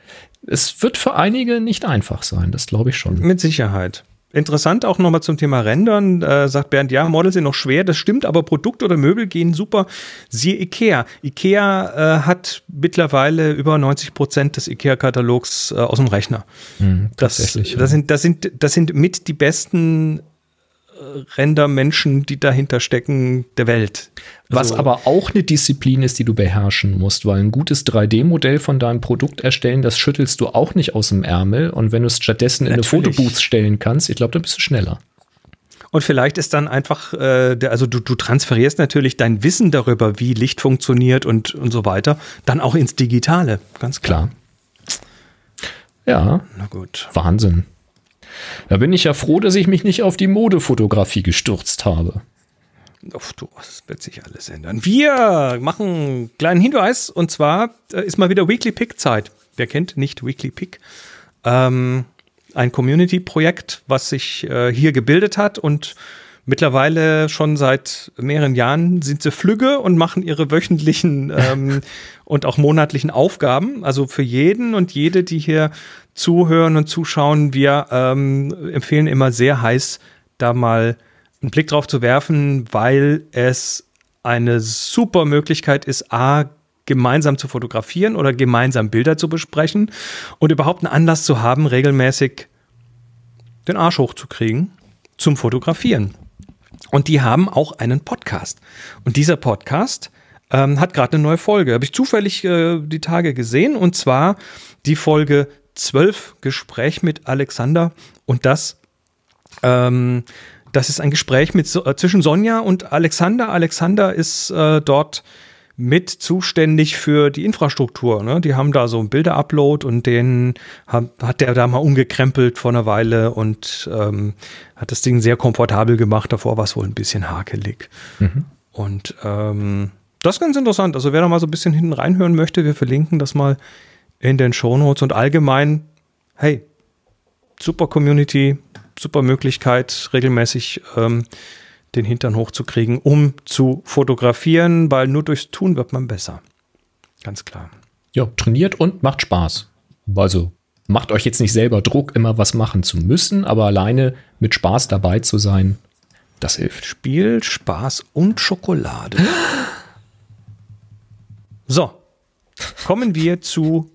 Es wird für einige nicht einfach sein, das glaube ich schon. Mit Sicherheit. Interessant auch nochmal zum Thema Rendern, äh, sagt Bernd, ja, Models sind noch schwer, das stimmt, aber Produkte oder Möbel gehen super. Siehe Ikea. Ikea äh, hat mittlerweile über 90 Prozent des Ikea-Katalogs äh, aus dem Rechner. Mhm, das, das, sind, das, sind, das sind mit die besten Rendermenschen, die dahinter stecken, der Welt. Was also, aber auch eine Disziplin ist, die du beherrschen musst, weil ein gutes 3D-Modell von deinem Produkt erstellen, das schüttelst du auch nicht aus dem Ärmel. Und wenn du es stattdessen Natürlich. in eine Fotobooth stellen kannst, ich glaube, dann bist du schneller. Und vielleicht ist dann einfach, äh, der, also du, du transferierst natürlich dein Wissen darüber, wie Licht funktioniert und, und so weiter, dann auch ins Digitale, ganz klar. klar. Ja, na gut. Wahnsinn. Da bin ich ja froh, dass ich mich nicht auf die Modefotografie gestürzt habe. Uff, du, das wird sich alles ändern. Wir machen einen kleinen Hinweis und zwar äh, ist mal wieder Weekly Pick Zeit. Wer kennt nicht Weekly Pick? Ähm, ein Community-Projekt, was sich äh, hier gebildet hat und mittlerweile schon seit mehreren Jahren sind sie flügge und machen ihre wöchentlichen ähm, und auch monatlichen Aufgaben. Also für jeden und jede, die hier zuhören und zuschauen, wir ähm, empfehlen immer sehr heiß, da mal einen Blick drauf zu werfen, weil es eine super Möglichkeit ist, A, gemeinsam zu fotografieren oder gemeinsam Bilder zu besprechen und überhaupt einen Anlass zu haben, regelmäßig den Arsch hochzukriegen zum Fotografieren. Und die haben auch einen Podcast. Und dieser Podcast ähm, hat gerade eine neue Folge. Habe ich zufällig äh, die Tage gesehen. Und zwar die Folge 12 Gespräch mit Alexander. Und das, ähm, das ist ein Gespräch mit, äh, zwischen Sonja und Alexander. Alexander ist äh, dort mit zuständig für die Infrastruktur. Ne? Die haben da so einen Bilder-Upload und den hat, hat der da mal umgekrempelt vor einer Weile und ähm, hat das Ding sehr komfortabel gemacht. Davor war es wohl ein bisschen hakelig. Mhm. Und ähm, das ist ganz interessant. Also wer da mal so ein bisschen hinten reinhören möchte, wir verlinken das mal in den Show Notes und allgemein, hey, super Community, super Möglichkeit, regelmäßig ähm, den Hintern hochzukriegen, um zu fotografieren, weil nur durchs Tun wird man besser. Ganz klar. Ja, trainiert und macht Spaß. Also macht euch jetzt nicht selber Druck, immer was machen zu müssen, aber alleine mit Spaß dabei zu sein, das hilft. Spiel, Spaß und Schokolade. So, kommen wir zu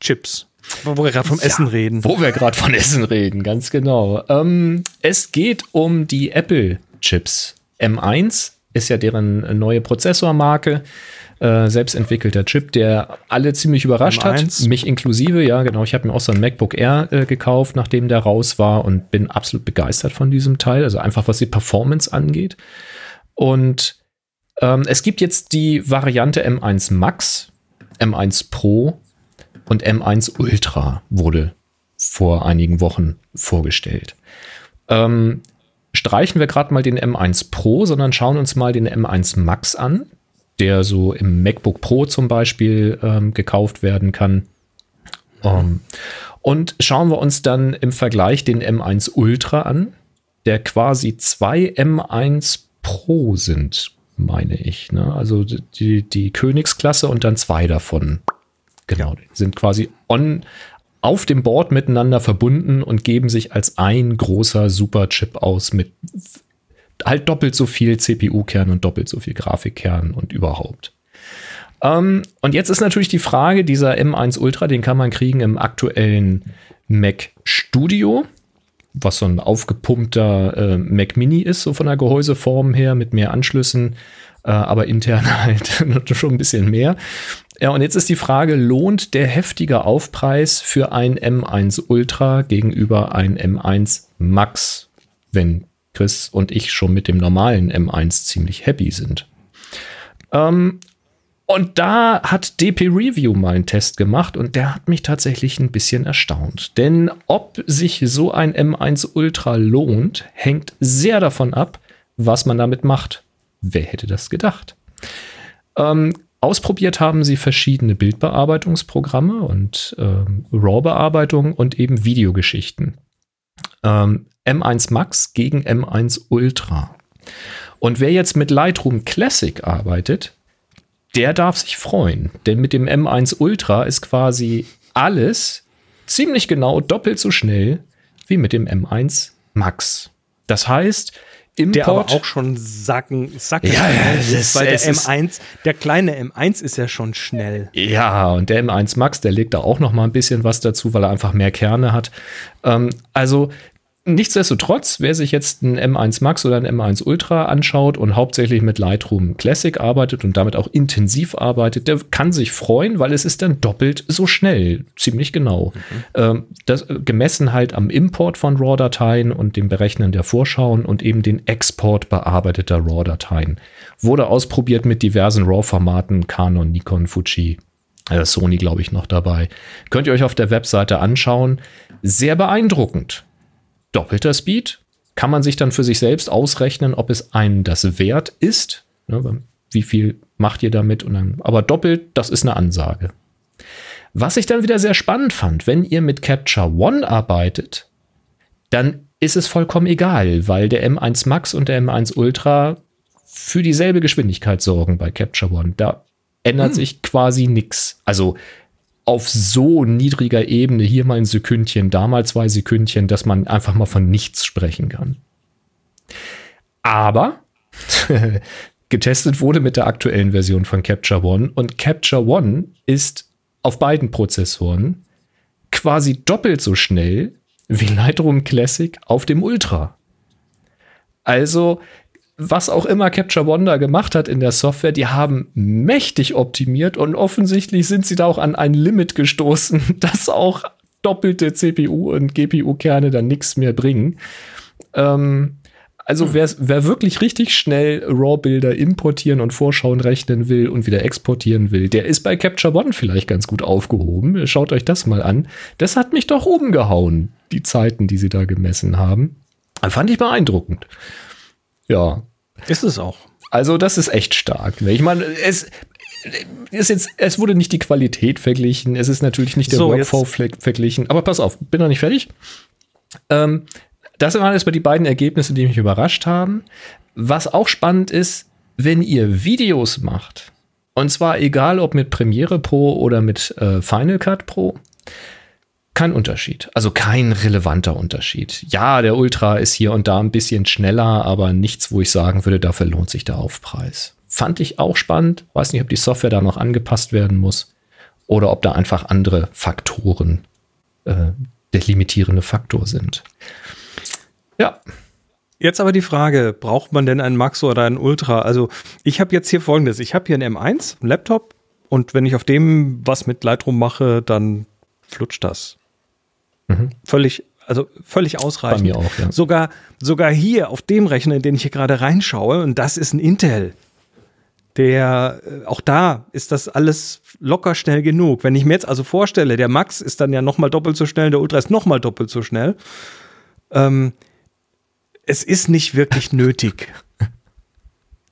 Chips. Wo wir gerade vom ja, Essen reden. Wo wir gerade von Essen reden, ganz genau. Ähm, es geht um die Apple-Chips. M1 ist ja deren neue Prozessormarke. Äh, selbstentwickelter Chip, der alle ziemlich überrascht M1. hat, mich inklusive. Ja, genau. Ich habe mir auch so ein MacBook Air äh, gekauft, nachdem der raus war und bin absolut begeistert von diesem Teil. Also einfach was die Performance angeht. Und ähm, es gibt jetzt die Variante M1 Max, M1 Pro und M1 Ultra wurde vor einigen Wochen vorgestellt. Ähm, streichen wir gerade mal den M1 Pro, sondern schauen uns mal den M1 Max an, der so im MacBook Pro zum Beispiel ähm, gekauft werden kann. Ähm, und schauen wir uns dann im Vergleich den M1 Ultra an, der quasi zwei M1 Pro sind, meine ich. Ne? Also die, die Königsklasse und dann zwei davon. Genau, die sind quasi on, auf dem Board miteinander verbunden und geben sich als ein großer Superchip aus mit halt doppelt so viel CPU-Kern und doppelt so viel Grafikkern und überhaupt. Ähm, und jetzt ist natürlich die Frage, dieser M1 Ultra, den kann man kriegen im aktuellen Mac Studio was so ein aufgepumpter äh, Mac Mini ist, so von der Gehäuseform her, mit mehr Anschlüssen, äh, aber intern halt schon ein bisschen mehr. Ja, und jetzt ist die Frage, lohnt der heftige Aufpreis für ein M1 Ultra gegenüber ein M1 Max, wenn Chris und ich schon mit dem normalen M1 ziemlich happy sind? Ähm, und da hat DP Review mal einen Test gemacht und der hat mich tatsächlich ein bisschen erstaunt. Denn ob sich so ein M1 Ultra lohnt, hängt sehr davon ab, was man damit macht. Wer hätte das gedacht? Ähm, ausprobiert haben sie verschiedene Bildbearbeitungsprogramme und ähm, RAW-Bearbeitung und eben Videogeschichten. Ähm, M1 Max gegen M1 Ultra. Und wer jetzt mit Lightroom Classic arbeitet, der darf sich freuen. Denn mit dem M1 Ultra ist quasi alles ziemlich genau doppelt so schnell wie mit dem M1 Max. Das heißt, Import. Der aber auch schon sacken, sacken ja, ist, weil der M1, der kleine M1 ist ja schon schnell. Ja, und der M1 Max, der legt da auch noch mal ein bisschen was dazu, weil er einfach mehr Kerne hat. Ähm, also Nichtsdestotrotz, wer sich jetzt ein M1 Max oder ein M1 Ultra anschaut und hauptsächlich mit Lightroom Classic arbeitet und damit auch intensiv arbeitet, der kann sich freuen, weil es ist dann doppelt so schnell, ziemlich genau. Mhm. Ähm, das, gemessen halt am Import von RAW-Dateien und dem Berechnen der Vorschauen und eben den Export bearbeiteter RAW-Dateien. Wurde ausprobiert mit diversen RAW-Formaten, Canon, Nikon, Fuji, äh, Sony, glaube ich, noch dabei. Könnt ihr euch auf der Webseite anschauen. Sehr beeindruckend doppelter Speed. Kann man sich dann für sich selbst ausrechnen, ob es einen das wert ist. Ne, wie viel macht ihr damit? Und dann, aber doppelt, das ist eine Ansage. Was ich dann wieder sehr spannend fand, wenn ihr mit Capture One arbeitet, dann ist es vollkommen egal, weil der M1 Max und der M1 Ultra für dieselbe Geschwindigkeit sorgen bei Capture One. Da ändert hm. sich quasi nichts. Also auf so niedriger Ebene hier mal ein Sekündchen, da mal zwei Sekündchen, dass man einfach mal von nichts sprechen kann. Aber getestet wurde mit der aktuellen Version von Capture One und Capture One ist auf beiden Prozessoren quasi doppelt so schnell wie Lightroom Classic auf dem Ultra. Also, was auch immer Capture One gemacht hat in der Software, die haben mächtig optimiert und offensichtlich sind sie da auch an ein Limit gestoßen, dass auch doppelte CPU und GPU-Kerne dann nichts mehr bringen. Ähm, also hm. wer wirklich richtig schnell RAW-Bilder importieren und vorschauen rechnen will und wieder exportieren will, der ist bei Capture One vielleicht ganz gut aufgehoben. Schaut euch das mal an. Das hat mich doch umgehauen, die Zeiten, die sie da gemessen haben. Fand ich beeindruckend. Ja. Ist es auch. Also das ist echt stark. Ich meine, es, ist jetzt, es wurde nicht die Qualität verglichen, es ist natürlich nicht der so, Workflow verglichen, aber pass auf, bin noch nicht fertig. Ähm, das waren jetzt mal die beiden Ergebnisse, die mich überrascht haben. Was auch spannend ist, wenn ihr Videos macht, und zwar egal ob mit Premiere Pro oder mit äh, Final Cut Pro, kein Unterschied. Also kein relevanter Unterschied. Ja, der Ultra ist hier und da ein bisschen schneller, aber nichts, wo ich sagen würde, dafür lohnt sich der Aufpreis. Fand ich auch spannend. Weiß nicht, ob die Software da noch angepasst werden muss oder ob da einfach andere Faktoren äh, der limitierende Faktor sind. Ja. Jetzt aber die Frage, braucht man denn einen Max oder einen Ultra? Also ich habe jetzt hier folgendes, ich habe hier einen M1, einen Laptop und wenn ich auf dem was mit Lightroom mache, dann flutscht das. Mhm. Völlig, also völlig ausreichend. Bei mir auch, ja. Sogar, sogar hier auf dem Rechner, in den ich hier gerade reinschaue, und das ist ein Intel, der, äh, auch da ist das alles locker schnell genug. Wenn ich mir jetzt also vorstelle, der Max ist dann ja nochmal doppelt so schnell, der Ultra ist nochmal doppelt so schnell. Ähm, es ist nicht wirklich nötig.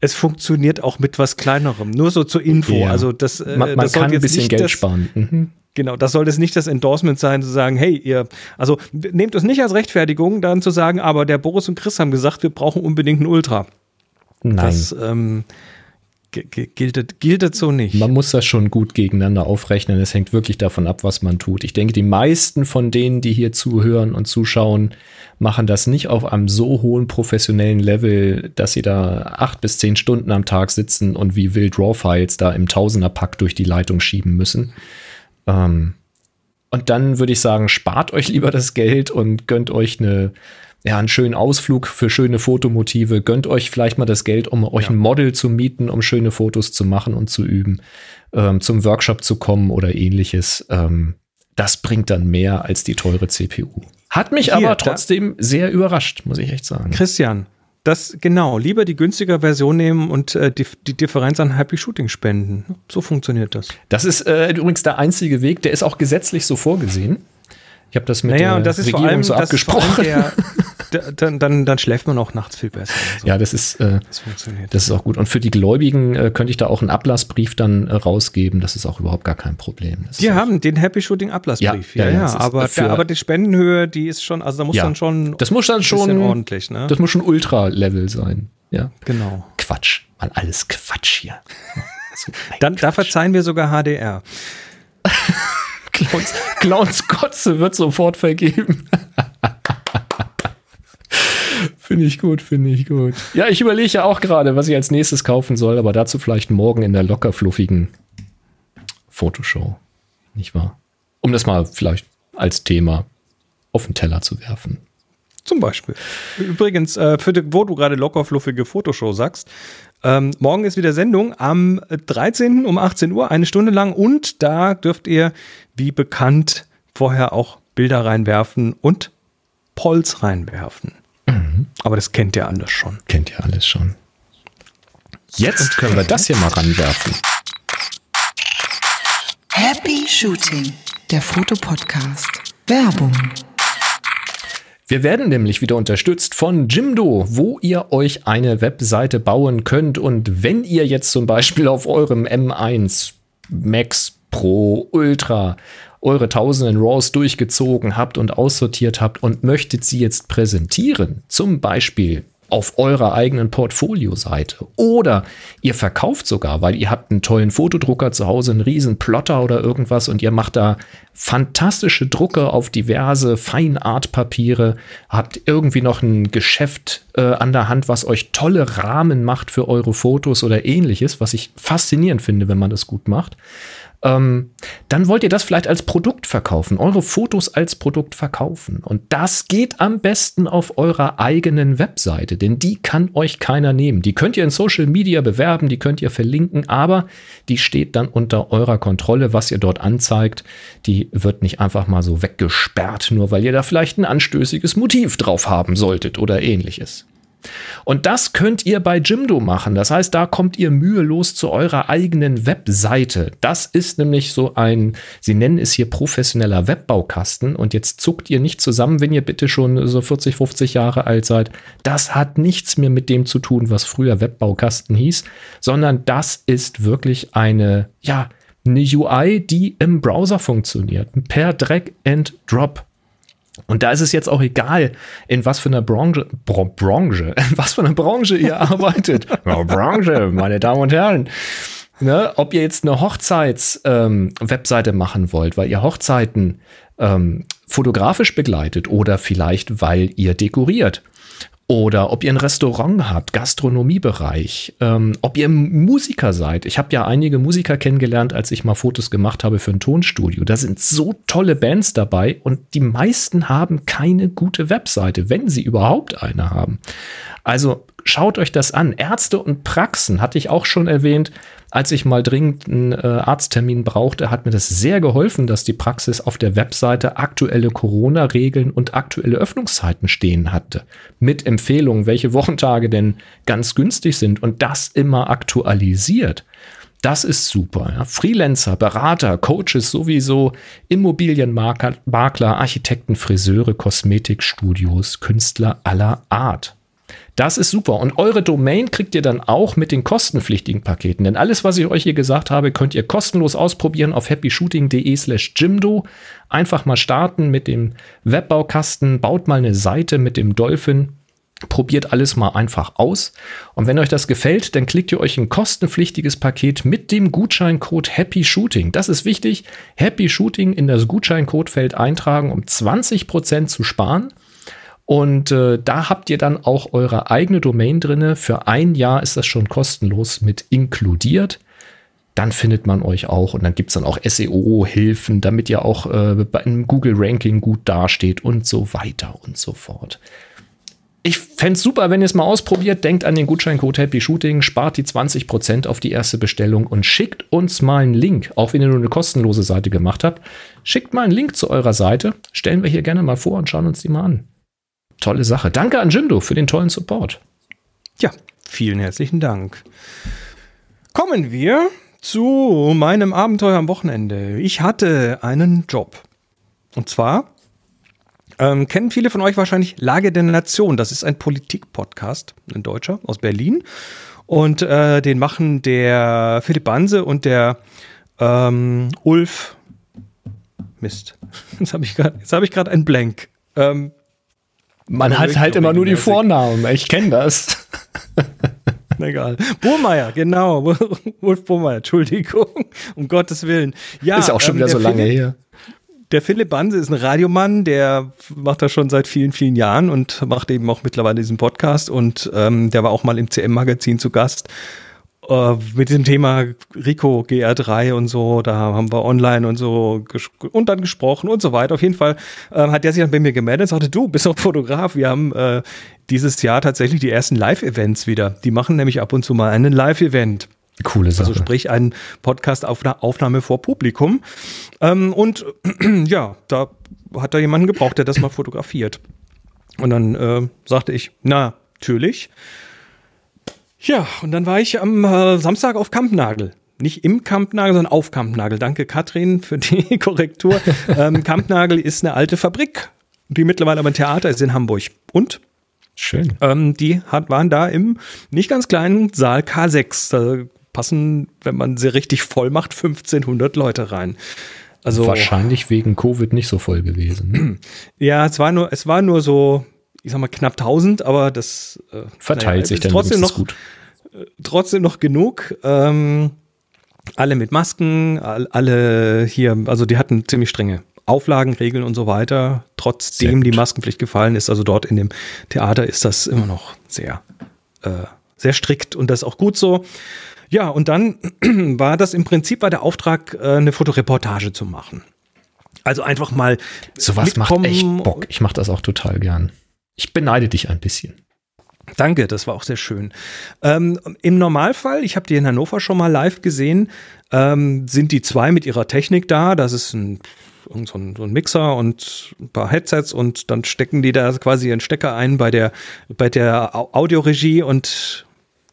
es funktioniert auch mit was kleinerem. Nur so zur Info. Ja. Also das, äh, man, man das kann ein bisschen Geld das, sparen. Mhm. Genau, das soll jetzt nicht das Endorsement sein, zu sagen, hey, ihr, also nehmt es nicht als Rechtfertigung, dann zu sagen, aber der Boris und Chris haben gesagt, wir brauchen unbedingt ein Ultra. Nein. Das, ähm, gilt, gilt so nicht. Man muss das schon gut gegeneinander aufrechnen. Es hängt wirklich davon ab, was man tut. Ich denke, die meisten von denen, die hier zuhören und zuschauen, machen das nicht auf einem so hohen professionellen Level, dass sie da acht bis zehn Stunden am Tag sitzen und wie wild RAW-Files da im Tausenderpack durch die Leitung schieben müssen. Ähm, und dann würde ich sagen, spart euch lieber das Geld und gönnt euch eine ja, einen schönen Ausflug für schöne Fotomotive. Gönnt euch vielleicht mal das Geld, um euch ja. ein Model zu mieten, um schöne Fotos zu machen und zu üben, ähm, zum Workshop zu kommen oder ähnliches. Ähm, das bringt dann mehr als die teure CPU. Hat mich Hier, aber trotzdem sehr überrascht, muss ich echt sagen. Christian, das genau, lieber die günstige Version nehmen und äh, die, die, Differenz an Happy Shooting spenden. So funktioniert das. Das ist äh, übrigens der einzige Weg, der ist auch gesetzlich so vorgesehen. Ich habe das mit naja, der das Regierung allem, so abgesprochen. Dann, dann, dann schläft man auch nachts viel besser. So. Ja, das ist, äh, das funktioniert. Das ist auch gut. Und für die Gläubigen äh, könnte ich da auch einen Ablassbrief dann äh, rausgeben. Das ist auch überhaupt gar kein Problem. Das die haben den Happy Shooting Ablassbrief. Ja, ja, ja, ja. Aber, der, aber die Spendenhöhe, die ist schon, also da muss dann schon. Das muss dann schon ordentlich. Ne? Das muss schon Ultra-Level sein. Ja, genau. Quatsch, mal alles Quatsch hier. dann, Quatsch. da verzeihen wir sogar HDR. Clowns, Clowns Kotze wird sofort vergeben. finde ich gut, finde ich gut. Ja, ich überlege ja auch gerade, was ich als nächstes kaufen soll, aber dazu vielleicht morgen in der locker fluffigen Fotoshow. Nicht wahr? Um das mal vielleicht als Thema auf den Teller zu werfen. Zum Beispiel. Übrigens, äh, für die, wo du gerade locker fluffige Fotoshow sagst, ähm, morgen ist wieder Sendung am 13. um 18 Uhr, eine Stunde lang. Und da dürft ihr, wie bekannt, vorher auch Bilder reinwerfen und Polls reinwerfen. Mhm. Aber das kennt ihr alles schon. Kennt ihr alles schon. Jetzt können wir das hier mal ranwerfen. Happy Shooting, der Fotopodcast. Werbung. Wir werden nämlich wieder unterstützt von Jimdo, wo ihr euch eine Webseite bauen könnt. Und wenn ihr jetzt zum Beispiel auf eurem M1 Max Pro Ultra eure tausenden RAWs durchgezogen habt und aussortiert habt und möchtet sie jetzt präsentieren, zum Beispiel auf eurer eigenen Portfolio-Seite. Oder ihr verkauft sogar, weil ihr habt einen tollen Fotodrucker zu Hause, einen riesen Plotter oder irgendwas und ihr macht da fantastische Drucke auf diverse Feinartpapiere, habt irgendwie noch ein Geschäft äh, an der Hand, was euch tolle Rahmen macht für eure Fotos oder ähnliches, was ich faszinierend finde, wenn man das gut macht. Ähm, dann wollt ihr das vielleicht als Produkt verkaufen, eure Fotos als Produkt verkaufen. Und das geht am besten auf eurer eigenen Webseite, denn die kann euch keiner nehmen. Die könnt ihr in Social Media bewerben, die könnt ihr verlinken, aber die steht dann unter eurer Kontrolle, was ihr dort anzeigt. Die wird nicht einfach mal so weggesperrt, nur weil ihr da vielleicht ein anstößiges Motiv drauf haben solltet oder ähnliches. Und das könnt ihr bei Jimdo machen. Das heißt, da kommt ihr mühelos zu eurer eigenen Webseite. Das ist nämlich so ein, Sie nennen es hier professioneller Webbaukasten. Und jetzt zuckt ihr nicht zusammen, wenn ihr bitte schon so 40, 50 Jahre alt seid. Das hat nichts mehr mit dem zu tun, was früher Webbaukasten hieß, sondern das ist wirklich eine, ja, eine UI, die im Browser funktioniert. Per Drag and Drop. Und da ist es jetzt auch egal, in was für einer Branche, Br Branche, in was für einer Branche ihr arbeitet. Branche, meine Damen und Herren. Ne, ob ihr jetzt eine Hochzeits-Webseite ähm, machen wollt, weil ihr Hochzeiten ähm, fotografisch begleitet oder vielleicht weil ihr dekoriert oder ob ihr ein Restaurant habt, Gastronomiebereich, ähm, ob ihr Musiker seid. Ich habe ja einige Musiker kennengelernt, als ich mal Fotos gemacht habe für ein Tonstudio. Da sind so tolle Bands dabei und die meisten haben keine gute Webseite, wenn sie überhaupt eine haben. Also schaut euch das an. Ärzte und Praxen hatte ich auch schon erwähnt als ich mal dringend einen äh, Arzttermin brauchte, hat mir das sehr geholfen, dass die Praxis auf der Webseite aktuelle Corona-Regeln und aktuelle Öffnungszeiten stehen hatte. Mit Empfehlungen, welche Wochentage denn ganz günstig sind und das immer aktualisiert. Das ist super. Ja. Freelancer, Berater, Coaches sowieso, Immobilienmakler, Architekten, Friseure, Kosmetikstudios, Künstler aller Art. Das ist super. Und eure Domain kriegt ihr dann auch mit den kostenpflichtigen Paketen. Denn alles, was ich euch hier gesagt habe, könnt ihr kostenlos ausprobieren auf happyshooting.de slash Jimdo. Einfach mal starten mit dem Webbaukasten, baut mal eine Seite mit dem Dolphin. Probiert alles mal einfach aus. Und wenn euch das gefällt, dann klickt ihr euch ein kostenpflichtiges Paket mit dem Gutscheincode Happy Shooting. Das ist wichtig. Happy Shooting in das Gutscheincodefeld eintragen, um 20% zu sparen. Und äh, da habt ihr dann auch eure eigene Domain drinne. Für ein Jahr ist das schon kostenlos mit inkludiert. Dann findet man euch auch und dann gibt es dann auch SEO-Hilfen, damit ihr auch äh, bei einem Google-Ranking gut dasteht und so weiter und so fort. Ich fände es super, wenn ihr es mal ausprobiert. Denkt an den Gutscheincode Happy Shooting, spart die 20% auf die erste Bestellung und schickt uns mal einen Link. Auch wenn ihr nur eine kostenlose Seite gemacht habt, schickt mal einen Link zu eurer Seite. Stellen wir hier gerne mal vor und schauen uns die mal an tolle Sache. Danke an Jimdo für den tollen Support. Ja, vielen herzlichen Dank. Kommen wir zu meinem Abenteuer am Wochenende. Ich hatte einen Job. Und zwar ähm, kennen viele von euch wahrscheinlich Lage der Nation. Das ist ein Politik-Podcast, ein Deutscher aus Berlin. Und äh, den machen der Philipp Banse und der ähm, Ulf. Mist. Jetzt habe ich gerade hab einen Blank. Ähm, man hat halt immer nur die Vornamen. Ich kenne das. Egal. Burmeier, genau. Wolf Burmeier, Entschuldigung. Um Gottes Willen. Ja, ist auch schon ähm, wieder so lange Philipp, her. Der Philipp Banse ist ein Radiomann, der macht das schon seit vielen, vielen Jahren und macht eben auch mittlerweile diesen Podcast und ähm, der war auch mal im CM-Magazin zu Gast äh, mit dem Thema Rico GR3 und so, da haben wir online und so und dann gesprochen und so weiter. Auf jeden Fall äh, hat der sich dann bei mir gemeldet und sagte, du bist doch Fotograf. Wir haben äh, dieses Jahr tatsächlich die ersten Live-Events wieder. Die machen nämlich ab und zu mal einen Live-Event. Coole Sache. Also sprich einen Podcast auf einer Aufnahme vor Publikum. Ähm, und ja, da hat da jemanden gebraucht, der das mal fotografiert. Und dann äh, sagte ich, na, natürlich. Ja, und dann war ich am äh, Samstag auf Kampnagel. Nicht im Kampnagel, sondern auf Kampnagel. Danke, Katrin, für die Korrektur. ähm, Kampnagel ist eine alte Fabrik, die mittlerweile aber ein Theater ist in Hamburg. Und Schön. Ähm, die hat, waren da im nicht ganz kleinen Saal K6. Da passen, wenn man sie richtig voll macht, 1500 Leute rein. Also, Wahrscheinlich wegen Covid nicht so voll gewesen. Ne? Ja, es war nur, es war nur so ich sag mal, knapp 1000, aber das äh, verteilt naja, sich dann trotzdem noch gut. Äh, trotzdem noch genug. Ähm, alle mit Masken, alle hier, also die hatten ziemlich strenge Auflagen, Regeln und so weiter. Trotzdem die Maskenpflicht gefallen ist, also dort in dem Theater ist das immer noch sehr, äh, sehr strikt und das ist auch gut so. Ja, und dann war das im Prinzip war der Auftrag, äh, eine Fotoreportage zu machen. Also einfach mal. Sowas macht echt Bock. Ich mache das auch total gern. Ich beneide dich ein bisschen. Danke, das war auch sehr schön. Ähm, Im Normalfall, ich habe die in Hannover schon mal live gesehen, ähm, sind die zwei mit ihrer Technik da. Das ist ein, so ein, so ein Mixer und ein paar Headsets und dann stecken die da quasi ihren Stecker ein bei der, bei der Audioregie und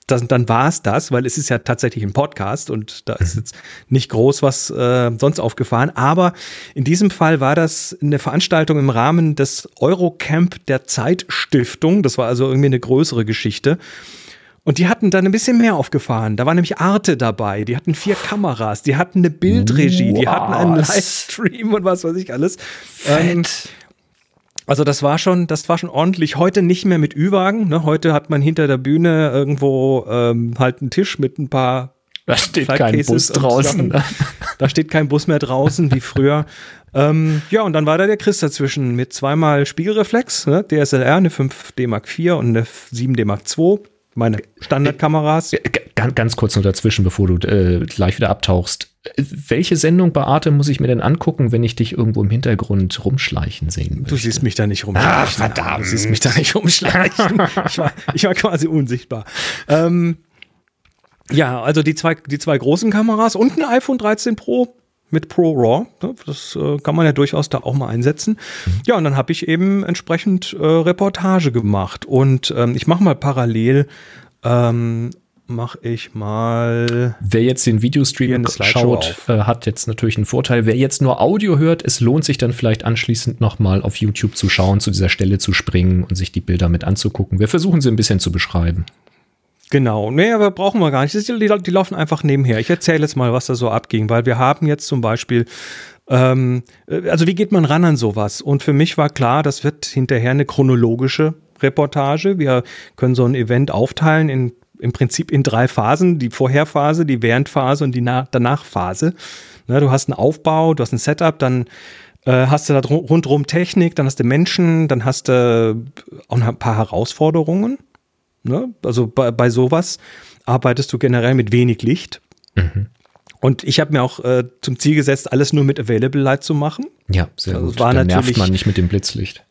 das, dann war es das, weil es ist ja tatsächlich ein Podcast und da ist mhm. jetzt nicht groß was äh, sonst aufgefahren. Aber in diesem Fall war das eine Veranstaltung im Rahmen des Eurocamp der Zeitstiftung. Das war also irgendwie eine größere Geschichte. Und die hatten dann ein bisschen mehr aufgefahren. Da war nämlich Arte dabei. Die hatten vier Kameras, die hatten eine Bildregie, die hatten einen Livestream und was weiß ich alles. Fett. Ähm, also das war schon, das war schon ordentlich. Heute nicht mehr mit Ü-Wagen. Ne? Heute hat man hinter der Bühne irgendwo ähm, halt einen Tisch mit ein paar. Da steht kein Bus draußen. Ne? Da steht kein Bus mehr draußen wie früher. ähm, ja, und dann war da der Chris dazwischen mit zweimal Spiegelreflex, ne? DSLR, eine 5D Mark IV und eine 7D Mark II meine Standardkameras. Äh, ganz, ganz kurz nur dazwischen, bevor du äh, gleich wieder abtauchst. Welche Sendung bei Arte muss ich mir denn angucken, wenn ich dich irgendwo im Hintergrund rumschleichen sehen möchte? Du siehst mich da nicht rumschleichen. Ach, verdammt. Du siehst mich da nicht rumschleichen. ich, war, ich war quasi unsichtbar. Ähm, ja, also die zwei, die zwei großen Kameras und ein iPhone 13 Pro mit Pro RAW. Ne? Das äh, kann man ja durchaus da auch mal einsetzen. Ja, und dann habe ich eben entsprechend äh, Reportage gemacht. Und ähm, ich mache mal parallel, ähm, mache ich mal. Wer jetzt den Videostream schaut, äh, hat jetzt natürlich einen Vorteil. Wer jetzt nur Audio hört, es lohnt sich dann vielleicht anschließend nochmal auf YouTube zu schauen, zu dieser Stelle zu springen und sich die Bilder mit anzugucken. Wir versuchen sie ein bisschen zu beschreiben. Genau, nee, aber brauchen wir gar nicht. Die, die, die laufen einfach nebenher. Ich erzähle jetzt mal, was da so abging, weil wir haben jetzt zum Beispiel ähm, äh, also wie geht man ran an sowas? Und für mich war klar, das wird hinterher eine chronologische Reportage. Wir können so ein Event aufteilen in im Prinzip in drei Phasen: die Vorherphase, die Währendphase und die Danachphase. Ne, du hast einen Aufbau, du hast ein Setup, dann äh, hast du da rundherum Technik, dann hast du Menschen, dann hast du auch ein paar Herausforderungen. Ne? Also bei, bei sowas arbeitest du generell mit wenig Licht. Mhm. Und ich habe mir auch äh, zum Ziel gesetzt, alles nur mit Available Light zu machen. Ja, sehr also gut. War Dann nervt man nicht mit dem Blitzlicht.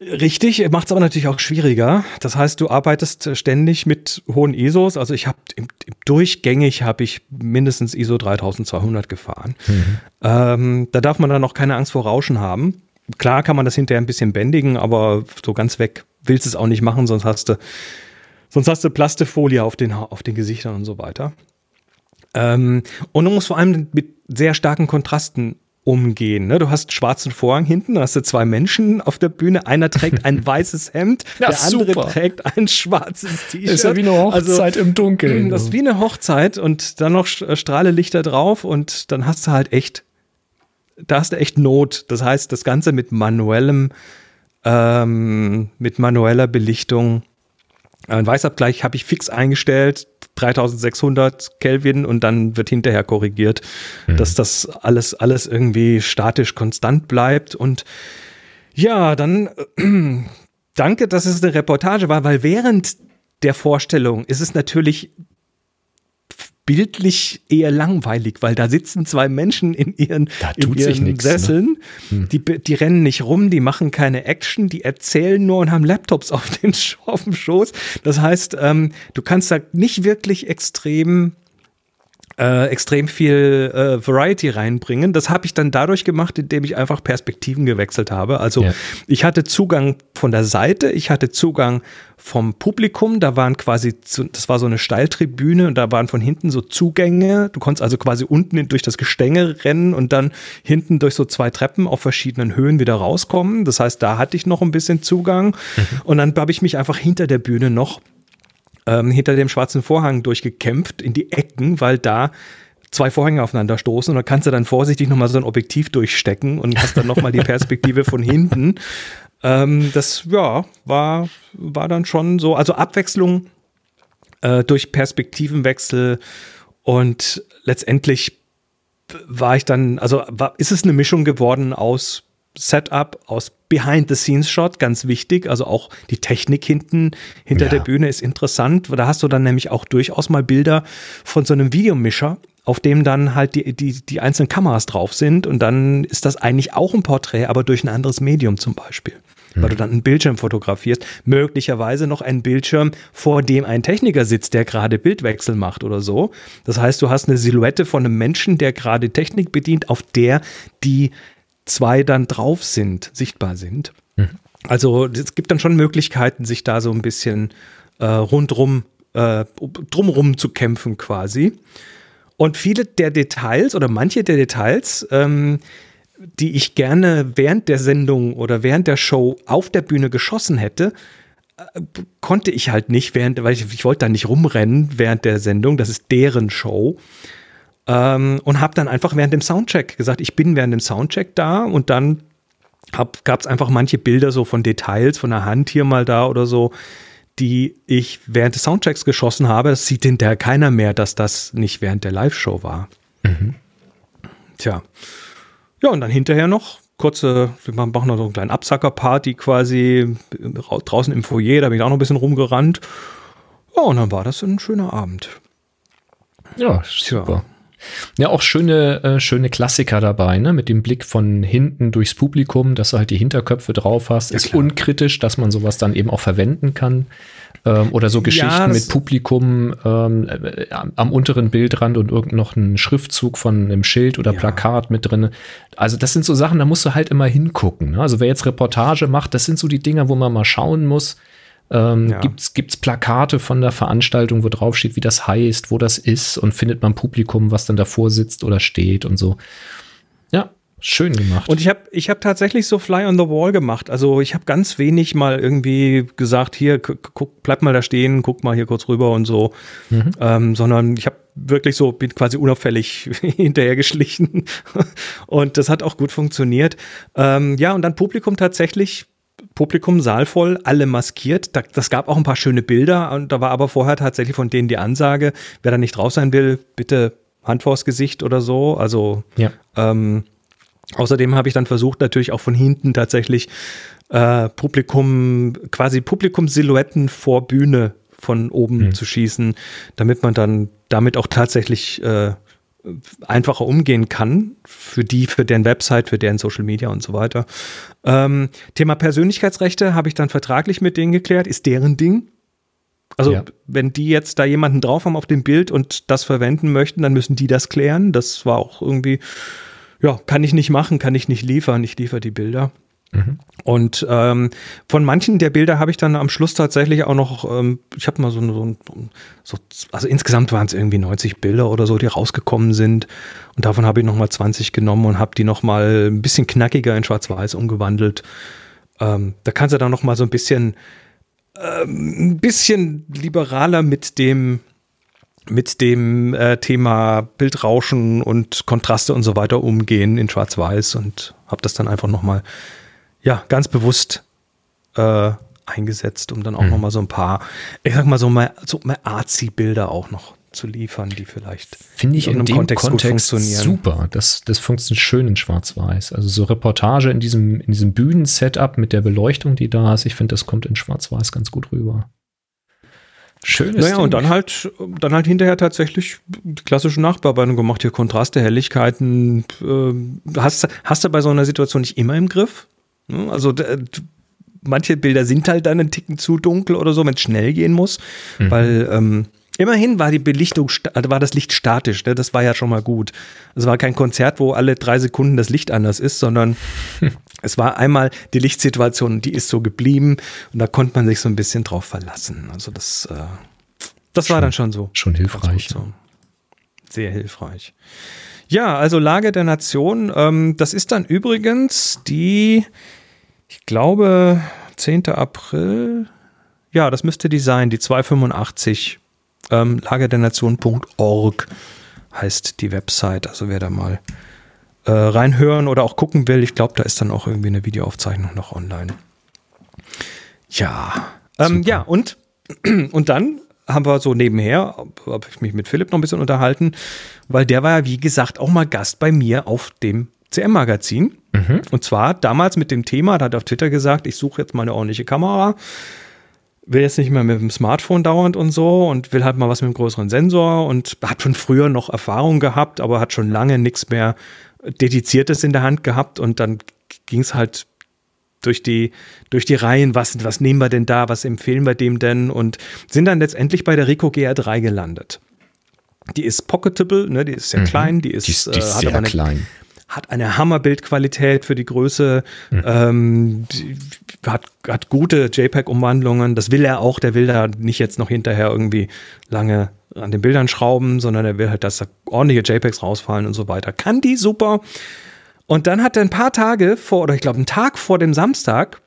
Richtig, macht es aber natürlich auch schwieriger. Das heißt, du arbeitest ständig mit hohen ISOs. Also ich habe im, im, durchgängig habe ich mindestens ISO 3200 gefahren. Mhm. Ähm, da darf man dann auch keine Angst vor Rauschen haben. Klar kann man das hinterher ein bisschen bändigen, aber so ganz weg willst du es auch nicht machen, sonst hast du Sonst hast du Plastefolie auf den, auf den Gesichtern und so weiter. Ähm, und du musst vor allem mit sehr starken Kontrasten umgehen. Ne? Du hast schwarzen Vorhang hinten, da hast du zwei Menschen auf der Bühne. Einer trägt ein weißes Hemd, ja, der andere super. trägt ein schwarzes T-Shirt. Ist ja wie eine Hochzeit also, im Dunkeln. Das ist wie eine Hochzeit und dann noch Strahlelichter drauf und dann hast du halt echt, da hast du echt Not. Das heißt, das Ganze mit manuellem, ähm, mit manueller Belichtung ein Weißabgleich habe ich fix eingestellt, 3600 Kelvin und dann wird hinterher korrigiert, mhm. dass das alles, alles irgendwie statisch konstant bleibt. Und ja, dann äh, danke, dass es eine Reportage war, weil während der Vorstellung ist es natürlich bildlich eher langweilig, weil da sitzen zwei Menschen in ihren, in ihren nix, ne? Sesseln, ne? hm. die, die rennen nicht rum, die machen keine Action, die erzählen nur und haben Laptops auf, den, auf dem Schoß. Das heißt, ähm, du kannst da nicht wirklich extrem äh, extrem viel äh, Variety reinbringen. Das habe ich dann dadurch gemacht, indem ich einfach Perspektiven gewechselt habe. Also ja. ich hatte Zugang von der Seite, ich hatte Zugang vom Publikum, da waren quasi, zu, das war so eine Steiltribüne und da waren von hinten so Zugänge. Du konntest also quasi unten durch das Gestänge rennen und dann hinten durch so zwei Treppen auf verschiedenen Höhen wieder rauskommen. Das heißt, da hatte ich noch ein bisschen Zugang. Mhm. Und dann habe ich mich einfach hinter der Bühne noch ähm, hinter dem schwarzen Vorhang durchgekämpft in die Ecken, weil da zwei Vorhänge aufeinander stoßen und da kannst du dann vorsichtig nochmal so ein Objektiv durchstecken und hast dann nochmal die Perspektive von hinten. Ähm, das, ja, war, war dann schon so, also Abwechslung äh, durch Perspektivenwechsel und letztendlich war ich dann, also war, ist es eine Mischung geworden aus Setup, aus Behind-the-Scenes-Shot, ganz wichtig. Also auch die Technik hinten, hinter ja. der Bühne ist interessant. Da hast du dann nämlich auch durchaus mal Bilder von so einem Videomischer, auf dem dann halt die, die, die einzelnen Kameras drauf sind. Und dann ist das eigentlich auch ein Porträt, aber durch ein anderes Medium zum Beispiel weil du dann einen Bildschirm fotografierst, möglicherweise noch einen Bildschirm, vor dem ein Techniker sitzt, der gerade Bildwechsel macht oder so. Das heißt, du hast eine Silhouette von einem Menschen, der gerade Technik bedient, auf der die zwei dann drauf sind, sichtbar sind. Mhm. Also es gibt dann schon Möglichkeiten, sich da so ein bisschen äh, rundrum, äh, drumrum zu kämpfen quasi. Und viele der Details oder manche der Details ähm, die ich gerne während der Sendung oder während der Show auf der Bühne geschossen hätte, äh, konnte ich halt nicht, während, weil ich, ich wollte da nicht rumrennen während der Sendung, das ist deren Show. Ähm, und habe dann einfach während dem Soundcheck gesagt, ich bin während dem Soundcheck da und dann gab es einfach manche Bilder so von Details, von der Hand hier mal da oder so, die ich während des Soundchecks geschossen habe. Das sieht hinterher keiner mehr, dass das nicht während der Live-Show war. Mhm. Tja. Ja, und dann hinterher noch kurze, wir machen noch so einen kleinen Absacker-Party quasi draußen im Foyer, da bin ich auch noch ein bisschen rumgerannt. Ja, und dann war das ein schöner Abend. Ja, super. Ja. Ja, auch schöne, äh, schöne Klassiker dabei, ne? Mit dem Blick von hinten durchs Publikum, dass du halt die Hinterköpfe drauf hast. Ja, ist klar. unkritisch, dass man sowas dann eben auch verwenden kann. Ähm, oder so Geschichten ja, mit Publikum ähm, äh, am unteren Bildrand und irgend noch ein Schriftzug von einem Schild oder ja. Plakat mit drin. Also das sind so Sachen, da musst du halt immer hingucken. Ne? Also wer jetzt Reportage macht, das sind so die Dinger, wo man mal schauen muss. Ähm, ja. Gibt's gibt's Plakate von der Veranstaltung, wo drauf steht, wie das heißt, wo das ist und findet man Publikum, was dann davor sitzt oder steht und so. Ja, Schön gemacht. Und ich habe ich hab tatsächlich so Fly on the Wall gemacht. Also ich habe ganz wenig mal irgendwie gesagt, hier, guck, bleib mal da stehen, guck mal hier kurz rüber und so. Mhm. Ähm, sondern ich habe wirklich so, bin quasi unauffällig hinterhergeschlichen. und das hat auch gut funktioniert. Ähm, ja, und dann Publikum tatsächlich Publikum saalvoll, alle maskiert. Da, das gab auch ein paar schöne Bilder. Und da war aber vorher tatsächlich von denen die Ansage, wer da nicht drauf sein will, bitte Hand vors Gesicht oder so. Also ja. ähm, Außerdem habe ich dann versucht, natürlich auch von hinten tatsächlich äh, Publikum, quasi Publikumsilhouetten vor Bühne von oben mhm. zu schießen, damit man dann damit auch tatsächlich äh, einfacher umgehen kann für die, für deren Website, für deren Social Media und so weiter. Ähm, Thema Persönlichkeitsrechte habe ich dann vertraglich mit denen geklärt, ist deren Ding. Also ja. wenn die jetzt da jemanden drauf haben auf dem Bild und das verwenden möchten, dann müssen die das klären. Das war auch irgendwie ja, kann ich nicht machen, kann ich nicht liefern. Ich liefere die Bilder. Mhm. Und ähm, von manchen der Bilder habe ich dann am Schluss tatsächlich auch noch, ähm, ich habe mal so, so, so, also insgesamt waren es irgendwie 90 Bilder oder so, die rausgekommen sind. Und davon habe ich nochmal 20 genommen und habe die nochmal ein bisschen knackiger in Schwarz-Weiß umgewandelt. Ähm, da kannst du dann nochmal so ein bisschen, ähm, ein bisschen liberaler mit dem, mit dem äh, Thema Bildrauschen und Kontraste und so weiter umgehen in Schwarz-Weiß und habe das dann einfach nochmal, ja, ganz bewusst äh, eingesetzt, um dann auch mhm. nochmal so ein paar, ich sag mal so mal, so mal Arzi-Bilder auch noch zu liefern, die vielleicht finde ich in, in dem Kontext, Kontext super. Das, das funktioniert schön in Schwarz-Weiß. Also so Reportage in diesem, in diesem Bühnen-Setup mit der Beleuchtung, die da ist, ich finde, das kommt in Schwarz-Weiß ganz gut rüber. Schönes Naja, Ding. und dann halt, dann halt hinterher tatsächlich die klassische Nachbearbeitung gemacht, hier Kontraste, Helligkeiten. Äh, hast, hast du bei so einer Situation nicht immer im Griff? Ne? Also manche Bilder sind halt dann einen Ticken zu dunkel oder so, wenn es schnell gehen muss, mhm. weil ähm, Immerhin war die Belichtung, also war das Licht statisch, ne? das war ja schon mal gut. Es war kein Konzert, wo alle drei Sekunden das Licht anders ist, sondern es war einmal die Lichtsituation, die ist so geblieben und da konnte man sich so ein bisschen drauf verlassen. Also das, äh, das schon, war dann schon so. Schon hilfreich. So. Sehr hilfreich. Ja, also Lage der Nation, ähm, das ist dann übrigens die, ich glaube, 10. April. Ja, das müsste die sein, die 285 ähm, lagerdernation.org heißt die Website. Also wer da mal äh, reinhören oder auch gucken will, ich glaube, da ist dann auch irgendwie eine Videoaufzeichnung noch online. Ja, ähm, ja und, und dann haben wir so nebenher, habe ich mich mit Philipp noch ein bisschen unterhalten, weil der war ja, wie gesagt, auch mal Gast bei mir auf dem CM-Magazin. Mhm. Und zwar damals mit dem Thema, da hat er auf Twitter gesagt, ich suche jetzt mal eine ordentliche Kamera, will jetzt nicht mehr mit dem Smartphone dauernd und so und will halt mal was mit einem größeren Sensor und hat schon früher noch Erfahrung gehabt, aber hat schon lange nichts mehr Dediziertes in der Hand gehabt und dann ging es halt durch die, durch die Reihen, was, was nehmen wir denn da, was empfehlen wir dem denn und sind dann letztendlich bei der Ricoh GR3 gelandet. Die ist pocketable, ne, die ist sehr mhm. klein, die ist, die ist, die ist äh, sehr eine, klein. Hat eine Hammerbildqualität für die Größe, mhm. ähm, hat, hat gute JPEG-Umwandlungen. Das will er auch, der will da nicht jetzt noch hinterher irgendwie lange an den Bildern schrauben, sondern er will halt, dass da ordentliche JPEGs rausfallen und so weiter. Kann die super. Und dann hat er ein paar Tage vor, oder ich glaube einen Tag vor dem Samstag,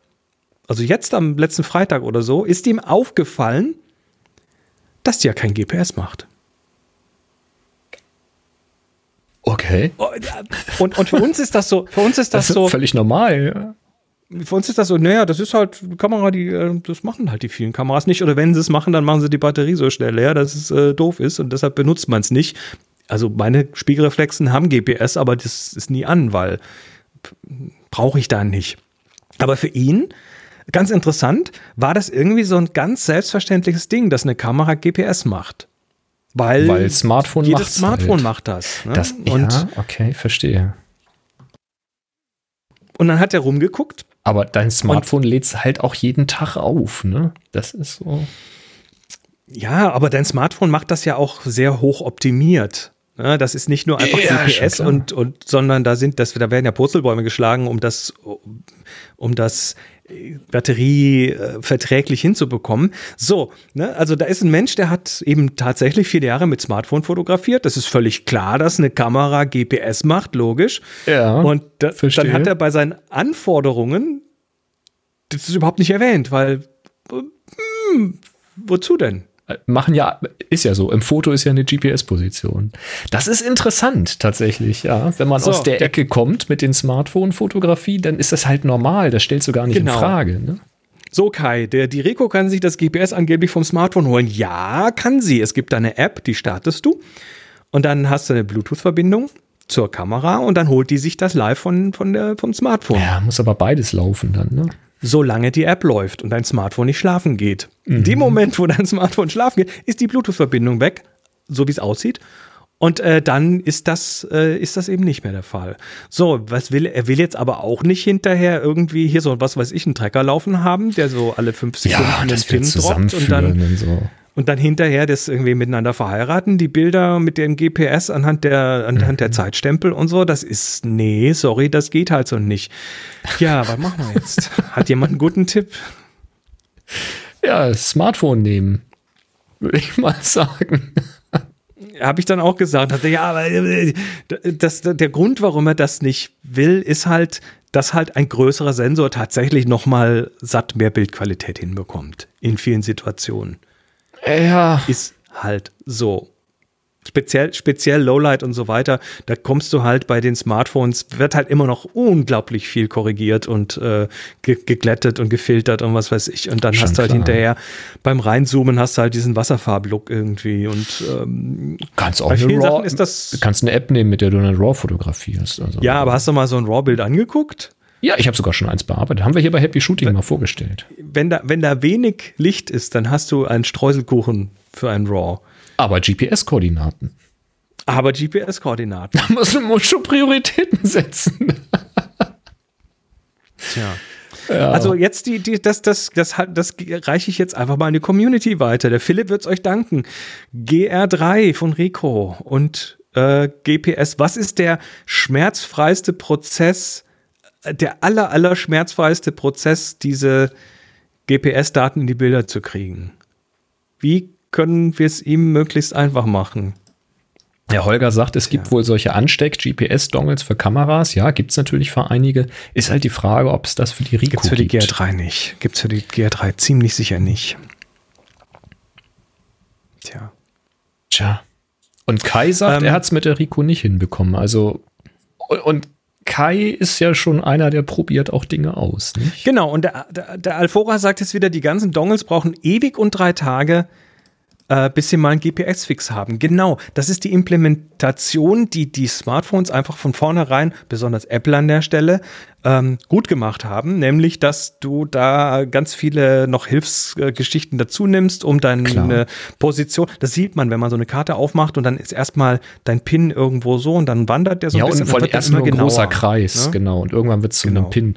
also jetzt am letzten Freitag oder so, ist ihm aufgefallen, dass die ja kein GPS macht. Okay. Und, und für uns ist das so, für uns ist das, das ist so. Völlig normal, ja. Für uns ist das so, naja, das ist halt die Kamera, die, äh, das machen halt die vielen Kameras nicht. Oder wenn sie es machen, dann machen sie die Batterie so schnell leer, dass es äh, doof ist und deshalb benutzt man es nicht. Also meine Spiegelreflexen haben GPS, aber das ist nie an, weil brauche ich da nicht. Aber für ihn, ganz interessant, war das irgendwie so ein ganz selbstverständliches Ding, dass eine Kamera GPS macht. Weil, Weil Smartphone jedes macht's Smartphone halt. macht das. Ne? das und ja, okay, verstehe. Und dann hat er rumgeguckt. Aber dein Smartphone lädt es halt auch jeden Tag auf, ne? Das ist so. Ja, aber dein Smartphone macht das ja auch sehr hoch optimiert. Ja, das ist nicht nur einfach ja, GPS und, und, sondern da sind, das, da werden ja Purzelbäume geschlagen, um das, um das Batterie äh, verträglich hinzubekommen. So, ne, also da ist ein Mensch, der hat eben tatsächlich viele Jahre mit Smartphone fotografiert. Das ist völlig klar, dass eine Kamera GPS macht, logisch. Ja. Und da, dann hat er bei seinen Anforderungen das ist überhaupt nicht erwähnt, weil hm, wozu denn? Machen ja, ist ja so, im Foto ist ja eine GPS-Position. Das ist interessant tatsächlich, ja. Wenn man so, aus der, der Ecke kommt mit den Smartphone-Fotografie, dann ist das halt normal, das stellst du gar nicht genau. in Frage. Ne? So, Kai, der Direko kann sich das GPS angeblich vom Smartphone holen. Ja, kann sie. Es gibt da eine App, die startest du. Und dann hast du eine Bluetooth-Verbindung zur Kamera und dann holt die sich das live von, von der, vom Smartphone. Ja, muss aber beides laufen dann, ne? Solange die App läuft und dein Smartphone nicht schlafen geht. Mhm. In dem Moment, wo dein Smartphone schlafen geht, ist die Bluetooth-Verbindung weg, so wie es aussieht. Und äh, dann ist das, äh, ist das eben nicht mehr der Fall. So, was will er will jetzt aber auch nicht hinterher irgendwie hier so was weiß ich einen Trecker laufen haben, der so alle fünf Sekunden ja, das den Pin droppt und dann und so und dann hinterher das irgendwie miteinander verheiraten, die Bilder mit dem GPS anhand der, anhand der mhm. Zeitstempel und so, das ist, nee, sorry, das geht halt so nicht. Ja, was machen wir jetzt? Hat jemand einen guten Tipp? Ja, Smartphone nehmen, würde ich mal sagen. Habe ich dann auch gesagt, hatte, ja, aber äh, das, der Grund, warum er das nicht will, ist halt, dass halt ein größerer Sensor tatsächlich nochmal satt mehr Bildqualität hinbekommt in vielen Situationen. Ja. Ist halt so. Speziell, speziell Lowlight und so weiter, da kommst du halt bei den Smartphones, wird halt immer noch unglaublich viel korrigiert und äh, ge geglättet und gefiltert und was weiß ich. Und dann Schon hast du halt klar. hinterher beim Reinzoomen hast du halt diesen Wasserfarblook irgendwie. Und ähm, kannst auch bei vielen Sachen ist das. Du kannst eine App nehmen, mit der du eine RAW fotografierst. Also, ja, aber hast du mal so ein RAW-Bild angeguckt? Ja, ich habe sogar schon eins bearbeitet. Haben wir hier bei Happy Shooting wenn, mal vorgestellt. Wenn da, wenn da wenig Licht ist, dann hast du einen Streuselkuchen für ein RAW. Aber GPS-Koordinaten. Aber GPS-Koordinaten. Da muss man schon Prioritäten setzen. Tja. Ja. Also jetzt die, die, das, das, das, das reiche ich jetzt einfach mal in die Community weiter. Der Philipp wird es euch danken. GR3 von Rico und äh, GPS. Was ist der schmerzfreiste Prozess, der aller, aller schmerzfreiste Prozess, diese GPS-Daten in die Bilder zu kriegen. Wie können wir es ihm möglichst einfach machen? Herr Holger sagt, es gibt ja. wohl solche Ansteck-GPS-Dongles für Kameras. Ja, gibt es natürlich für einige. Ist halt die Frage, ob es das für die Rico gibt's für gibt. Gibt es für die GR3 nicht. Gibt es für die GR3 ziemlich sicher nicht. Tja. Tja. Und Kai sagt, ähm, er hat es mit der Rico nicht hinbekommen. Also, und Kai ist ja schon einer, der probiert auch Dinge aus. Nicht? Genau, und der, der, der Alfora sagt jetzt wieder, die ganzen Dongles brauchen ewig und drei Tage, äh, bis sie mal einen GPS-Fix haben. Genau, das ist die Implementation, die die Smartphones einfach von vornherein, besonders Apple an der Stelle, ähm, gut gemacht haben, nämlich dass du da ganz viele noch Hilfsgeschichten dazu nimmst, um deine Klar. Position. Das sieht man, wenn man so eine Karte aufmacht und dann ist erstmal dein Pin irgendwo so und dann wandert der so ja, ein bisschen. Ja, und vor allem erst nur ein großer Kreis, ne? genau. Und irgendwann wird es zu genau. einem Pin.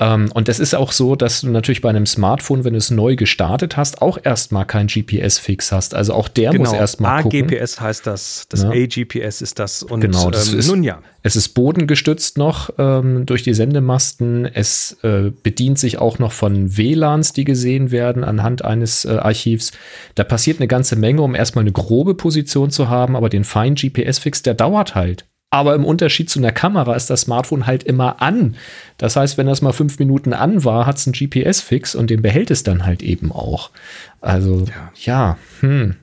Ähm, und das ist auch so, dass du natürlich bei einem Smartphone, wenn du es neu gestartet hast, auch erstmal kein GPS-Fix hast. Also auch der genau. muss erstmal gucken. AGPS heißt das, das ja. AGPS ist das. Und genau, das ähm, ist, nun ja. Es ist bodengestützt noch ähm, durch die Sendemasten. Es äh, bedient sich auch noch von WLANs, die gesehen werden anhand eines äh, Archivs. Da passiert eine ganze Menge, um erstmal eine grobe Position zu haben, aber den feinen GPS-Fix, der dauert halt. Aber im Unterschied zu einer Kamera ist das Smartphone halt immer an. Das heißt, wenn das mal fünf Minuten an war, hat es einen GPS-Fix und den behält es dann halt eben auch. Also, ja, ja hm.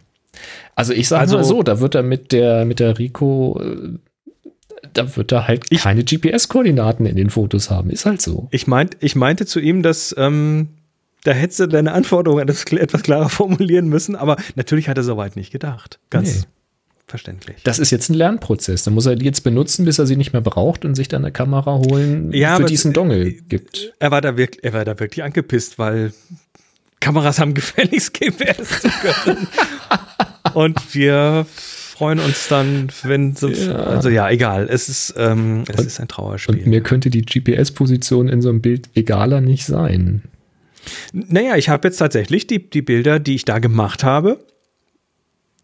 Also ich sage also, mal so, da wird er mit der, mit der Rico, äh, da wird er halt ich, keine GPS-Koordinaten in den Fotos haben. Ist halt so. Ich, meint, ich meinte zu ihm, dass ähm, da hättest du deine Anforderungen etwas klarer formulieren müssen, aber natürlich hat er soweit nicht gedacht. Ganz. Nee verständlich. Das ist jetzt ein Lernprozess. Da muss er die jetzt benutzen, bis er sie nicht mehr braucht und sich dann eine Kamera holen, ja, für diesen Dongle gibt. Er war, da wirklich, er war da wirklich angepisst, weil Kameras haben gefälligst GPS zu können. und wir freuen uns dann, wenn so, ja. also ja, egal. Es ist, ähm, es und, ist ein Trauerspiel. Und mir könnte die GPS-Position in so einem Bild egaler nicht sein. Naja, ich habe jetzt tatsächlich die, die Bilder, die ich da gemacht habe,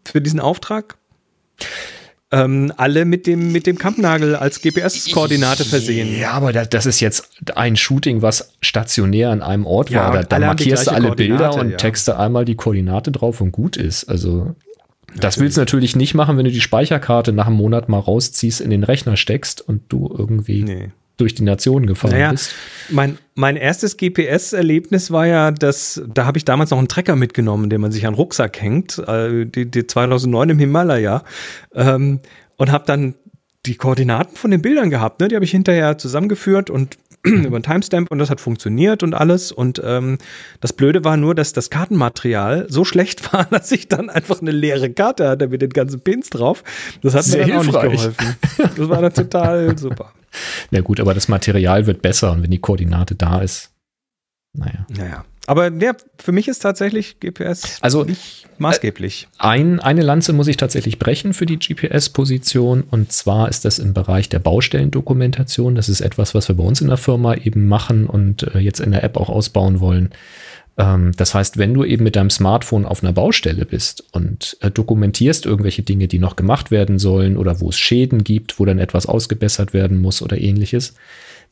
für diesen Auftrag ähm, alle mit dem, mit dem Kampnagel als GPS-Koordinate versehen. Ja, aber das ist jetzt ein Shooting, was stationär an einem Ort ja, war. Da, da markierst du alle Bilder und ja. texte einmal die Koordinate drauf und gut ist. Also das willst du natürlich nicht machen, wenn du die Speicherkarte nach einem Monat mal rausziehst, in den Rechner steckst und du irgendwie nee durch die Nation gefahren naja, bist. Mein, mein erstes GPS-Erlebnis war ja, dass da habe ich damals noch einen Trecker mitgenommen, den man sich an den Rucksack hängt, äh, die, die 2009 im Himalaya, ähm, und habe dann die Koordinaten von den Bildern gehabt. Ne? Die habe ich hinterher zusammengeführt und über einen Timestamp und das hat funktioniert und alles. Und ähm, das Blöde war nur, dass das Kartenmaterial so schlecht war, dass ich dann einfach eine leere Karte hatte mit den ganzen Pins drauf. Das hat Sehr mir dann hilfreich. auch nicht geholfen. Das war dann total super. Na gut, aber das Material wird besser und wenn die Koordinate da ist, naja. Naja. Aber ja, für mich ist tatsächlich GPS also, nicht maßgeblich. Äh, ein, eine Lanze muss ich tatsächlich brechen für die GPS-Position und zwar ist das im Bereich der Baustellendokumentation. Das ist etwas, was wir bei uns in der Firma eben machen und äh, jetzt in der App auch ausbauen wollen. Ähm, das heißt, wenn du eben mit deinem Smartphone auf einer Baustelle bist und äh, dokumentierst irgendwelche Dinge, die noch gemacht werden sollen oder wo es Schäden gibt, wo dann etwas ausgebessert werden muss oder ähnliches,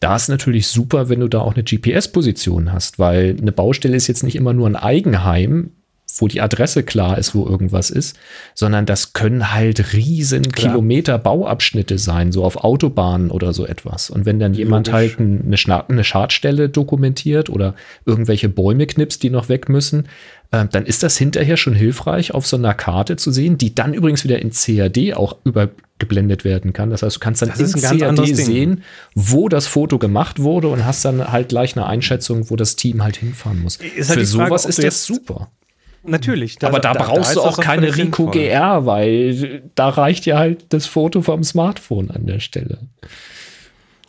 da ist natürlich super, wenn du da auch eine GPS-Position hast, weil eine Baustelle ist jetzt nicht immer nur ein Eigenheim, wo die Adresse klar ist, wo irgendwas ist, sondern das können halt riesen klar. Kilometer Bauabschnitte sein, so auf Autobahnen oder so etwas. Und wenn dann jemand Logisch. halt eine, eine Schadstelle dokumentiert oder irgendwelche Bäume knipst, die noch weg müssen, äh, dann ist das hinterher schon hilfreich, auf so einer Karte zu sehen, die dann übrigens wieder in CAD auch übergeblendet werden kann. Das heißt, du kannst dann in CAD sehen, wo das Foto gemacht wurde und hast dann halt gleich eine Einschätzung, wo das Team halt hinfahren muss. Ist halt Für Frage, sowas ist das super. Natürlich. Da, Aber da, da brauchst da du auch keine Rico GR, weil da reicht ja halt das Foto vom Smartphone an der Stelle.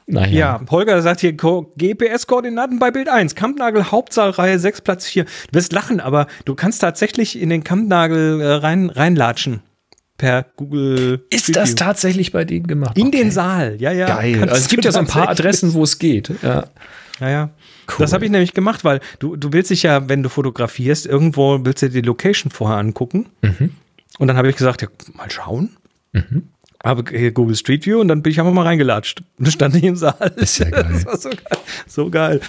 Naja. Ja, Holger sagt hier GPS-Koordinaten bei Bild 1. Kampnagel Hauptsaal 6, Platz 4. Du wirst lachen, aber du kannst tatsächlich in den Kampnagel äh, rein, reinlatschen. Per Google. Ist Street das tatsächlich bei denen gemacht? In okay. den Saal, ja, ja. Geil. Also es gibt ja so ein paar Adressen, wo es geht. Ja. Ja, ja. Cool. Das habe ich nämlich gemacht, weil du, du willst dich ja, wenn du fotografierst, irgendwo willst du die Location vorher angucken. Mhm. Und dann habe ich gesagt, ja, mal schauen. Mhm. Habe hier Google Street View und dann bin ich einfach mal reingelatscht. Und stand ich im Saal. ist ja geil. Das war so geil. So geil.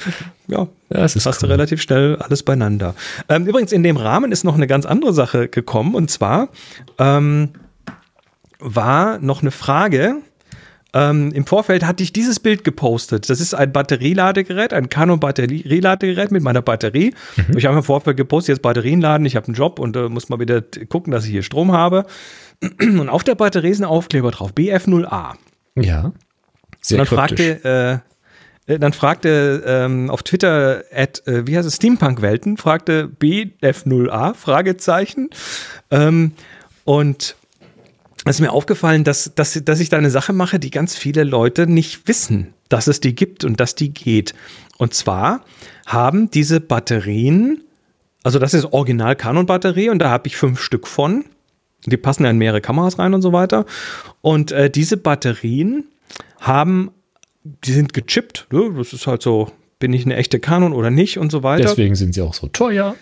Ja, ja das ist hast cool. du relativ schnell alles beieinander. Ähm, übrigens, in dem Rahmen ist noch eine ganz andere Sache gekommen. Und zwar ähm, war noch eine Frage, ähm, Im Vorfeld hatte ich dieses Bild gepostet. Das ist ein Batterieladegerät, ein Canon-Batterieladegerät mit meiner Batterie. Mhm. Ich habe im Vorfeld gepostet, jetzt Batterien laden, ich habe einen Job und äh, muss mal wieder gucken, dass ich hier Strom habe. Und auf der Batterie ist ein Aufkleber drauf, BF0A. Ja. Sehr und dann fragte, äh, äh, dann fragte ähm, auf Twitter, at, äh, wie heißt es, Steampunk-Welten, fragte BF0A, Fragezeichen. Ähm, und ist mir aufgefallen, dass, dass, dass ich da eine Sache mache, die ganz viele Leute nicht wissen. dass es die gibt und dass die geht. Und zwar haben diese Batterien, also das ist Original Canon Batterie und da habe ich fünf Stück von. Die passen ja in mehrere Kameras rein und so weiter. Und äh, diese Batterien haben, die sind gechippt. Ne? Das ist halt so, bin ich eine echte Canon oder nicht und so weiter. Deswegen sind sie auch so teuer.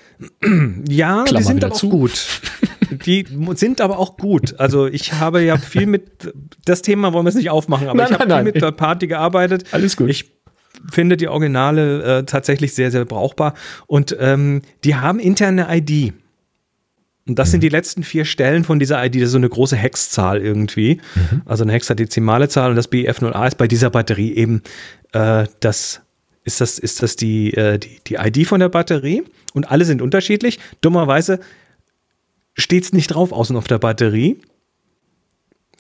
Ja, Klammer die sind aber auch gut. Die sind aber auch gut. Also ich habe ja viel mit, das Thema wollen wir es nicht aufmachen, aber nein, ich habe viel mit der Party gearbeitet. Alles gut. Ich finde die Originale äh, tatsächlich sehr, sehr brauchbar. Und ähm, die haben interne ID. Und das mhm. sind die letzten vier Stellen von dieser ID. Das ist so eine große Hexzahl irgendwie. Mhm. Also eine hexadezimale Zahl. Und das BF0A ist bei dieser Batterie eben äh, das, ist das, ist das die, äh, die, die ID von der Batterie. Und alle sind unterschiedlich. Dummerweise steht es nicht drauf außen auf der Batterie,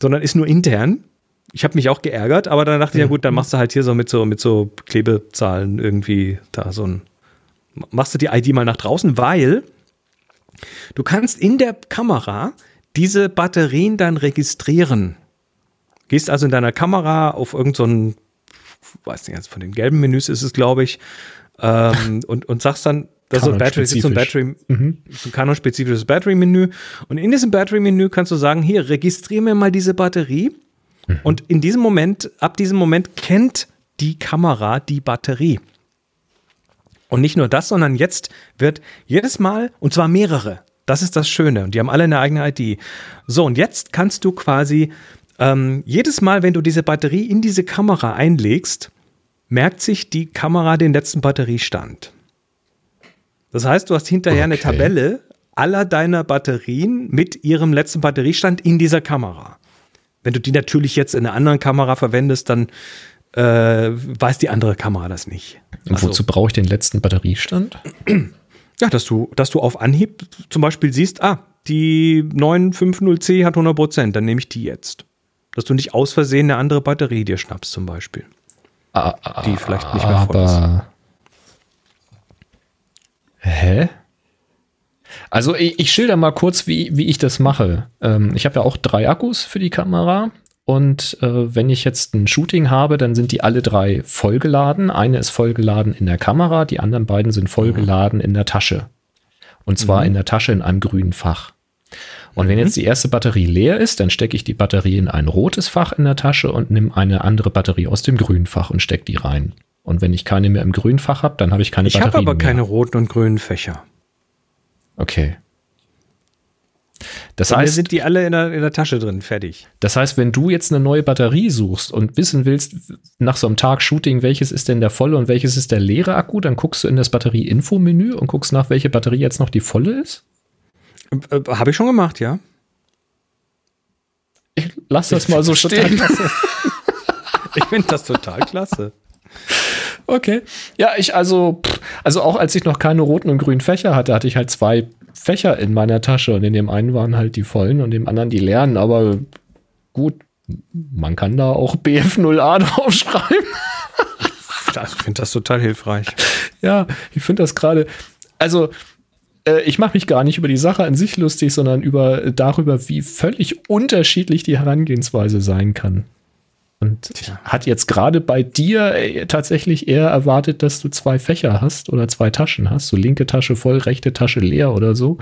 sondern ist nur intern. Ich habe mich auch geärgert, aber dann dachte ich, ja gut, dann machst du halt hier so mit so, mit so Klebezahlen irgendwie da so ein, machst du die ID mal nach draußen, weil du kannst in der Kamera diese Batterien dann registrieren. Gehst also in deiner Kamera auf irgendeinen, so weiß nicht, von den gelben Menüs ist es, glaube ich, ähm, und, und sagst dann, das ist Battery, so ein Battery, mhm. so ein Canon-spezifisches Battery-Menü. Und in diesem Battery-Menü kannst du sagen, hier, registriere mir mal diese Batterie. Mhm. Und in diesem Moment, ab diesem Moment kennt die Kamera die Batterie. Und nicht nur das, sondern jetzt wird jedes Mal, und zwar mehrere, das ist das Schöne, und die haben alle eine eigene ID. So, und jetzt kannst du quasi ähm, jedes Mal, wenn du diese Batterie in diese Kamera einlegst, merkt sich die Kamera den letzten Batteriestand. Das heißt, du hast hinterher okay. eine Tabelle aller deiner Batterien mit ihrem letzten Batteriestand in dieser Kamera. Wenn du die natürlich jetzt in einer anderen Kamera verwendest, dann äh, weiß die andere Kamera das nicht. Und also, wozu brauche ich den letzten Batteriestand? Ja, dass du, dass du auf Anhieb zum Beispiel siehst, ah, die 950C hat 100 Prozent, dann nehme ich die jetzt. Dass du nicht aus Versehen eine andere Batterie dir schnappst zum Beispiel. Ah, die vielleicht nicht mehr voll ist. Hä? Also ich, ich schilder mal kurz, wie, wie ich das mache. Ähm, ich habe ja auch drei Akkus für die Kamera. Und äh, wenn ich jetzt ein Shooting habe, dann sind die alle drei vollgeladen. Eine ist vollgeladen in der Kamera, die anderen beiden sind vollgeladen in der Tasche. Und zwar mhm. in der Tasche in einem grünen Fach. Und wenn jetzt mhm. die erste Batterie leer ist, dann stecke ich die Batterie in ein rotes Fach in der Tasche und nehme eine andere Batterie aus dem grünen Fach und stecke die rein. Und wenn ich keine mehr im grünen Fach habe, dann habe ich keine ich Batterien Ich habe aber mehr. keine roten und grünen Fächer. Okay. Das heißt, sind die alle in der, in der, Tasche drin, fertig. Das heißt, wenn du jetzt eine neue Batterie suchst und wissen willst, nach so einem Tag Shooting, welches ist denn der volle und welches ist der leere Akku, dann guckst du in das Batterie-Info-Menü und guckst nach, welche Batterie jetzt noch die volle ist? Äh, Habe ich schon gemacht, ja. Ich lass das ich mal so stehen. ich finde das total klasse. Okay. Ja, ich also, also auch als ich noch keine roten und grünen Fächer hatte, hatte ich halt zwei Fächer in meiner Tasche und in dem einen waren halt die vollen und dem anderen die leeren, aber gut, man kann da auch BF0A draufschreiben. ich finde das total hilfreich. Ja, ich finde das gerade, also äh, ich mache mich gar nicht über die Sache an sich lustig, sondern über darüber, wie völlig unterschiedlich die Herangehensweise sein kann. Und Tja. hat jetzt gerade bei dir äh, tatsächlich eher erwartet, dass du zwei Fächer hast oder zwei Taschen hast, so linke Tasche voll, rechte Tasche leer oder so.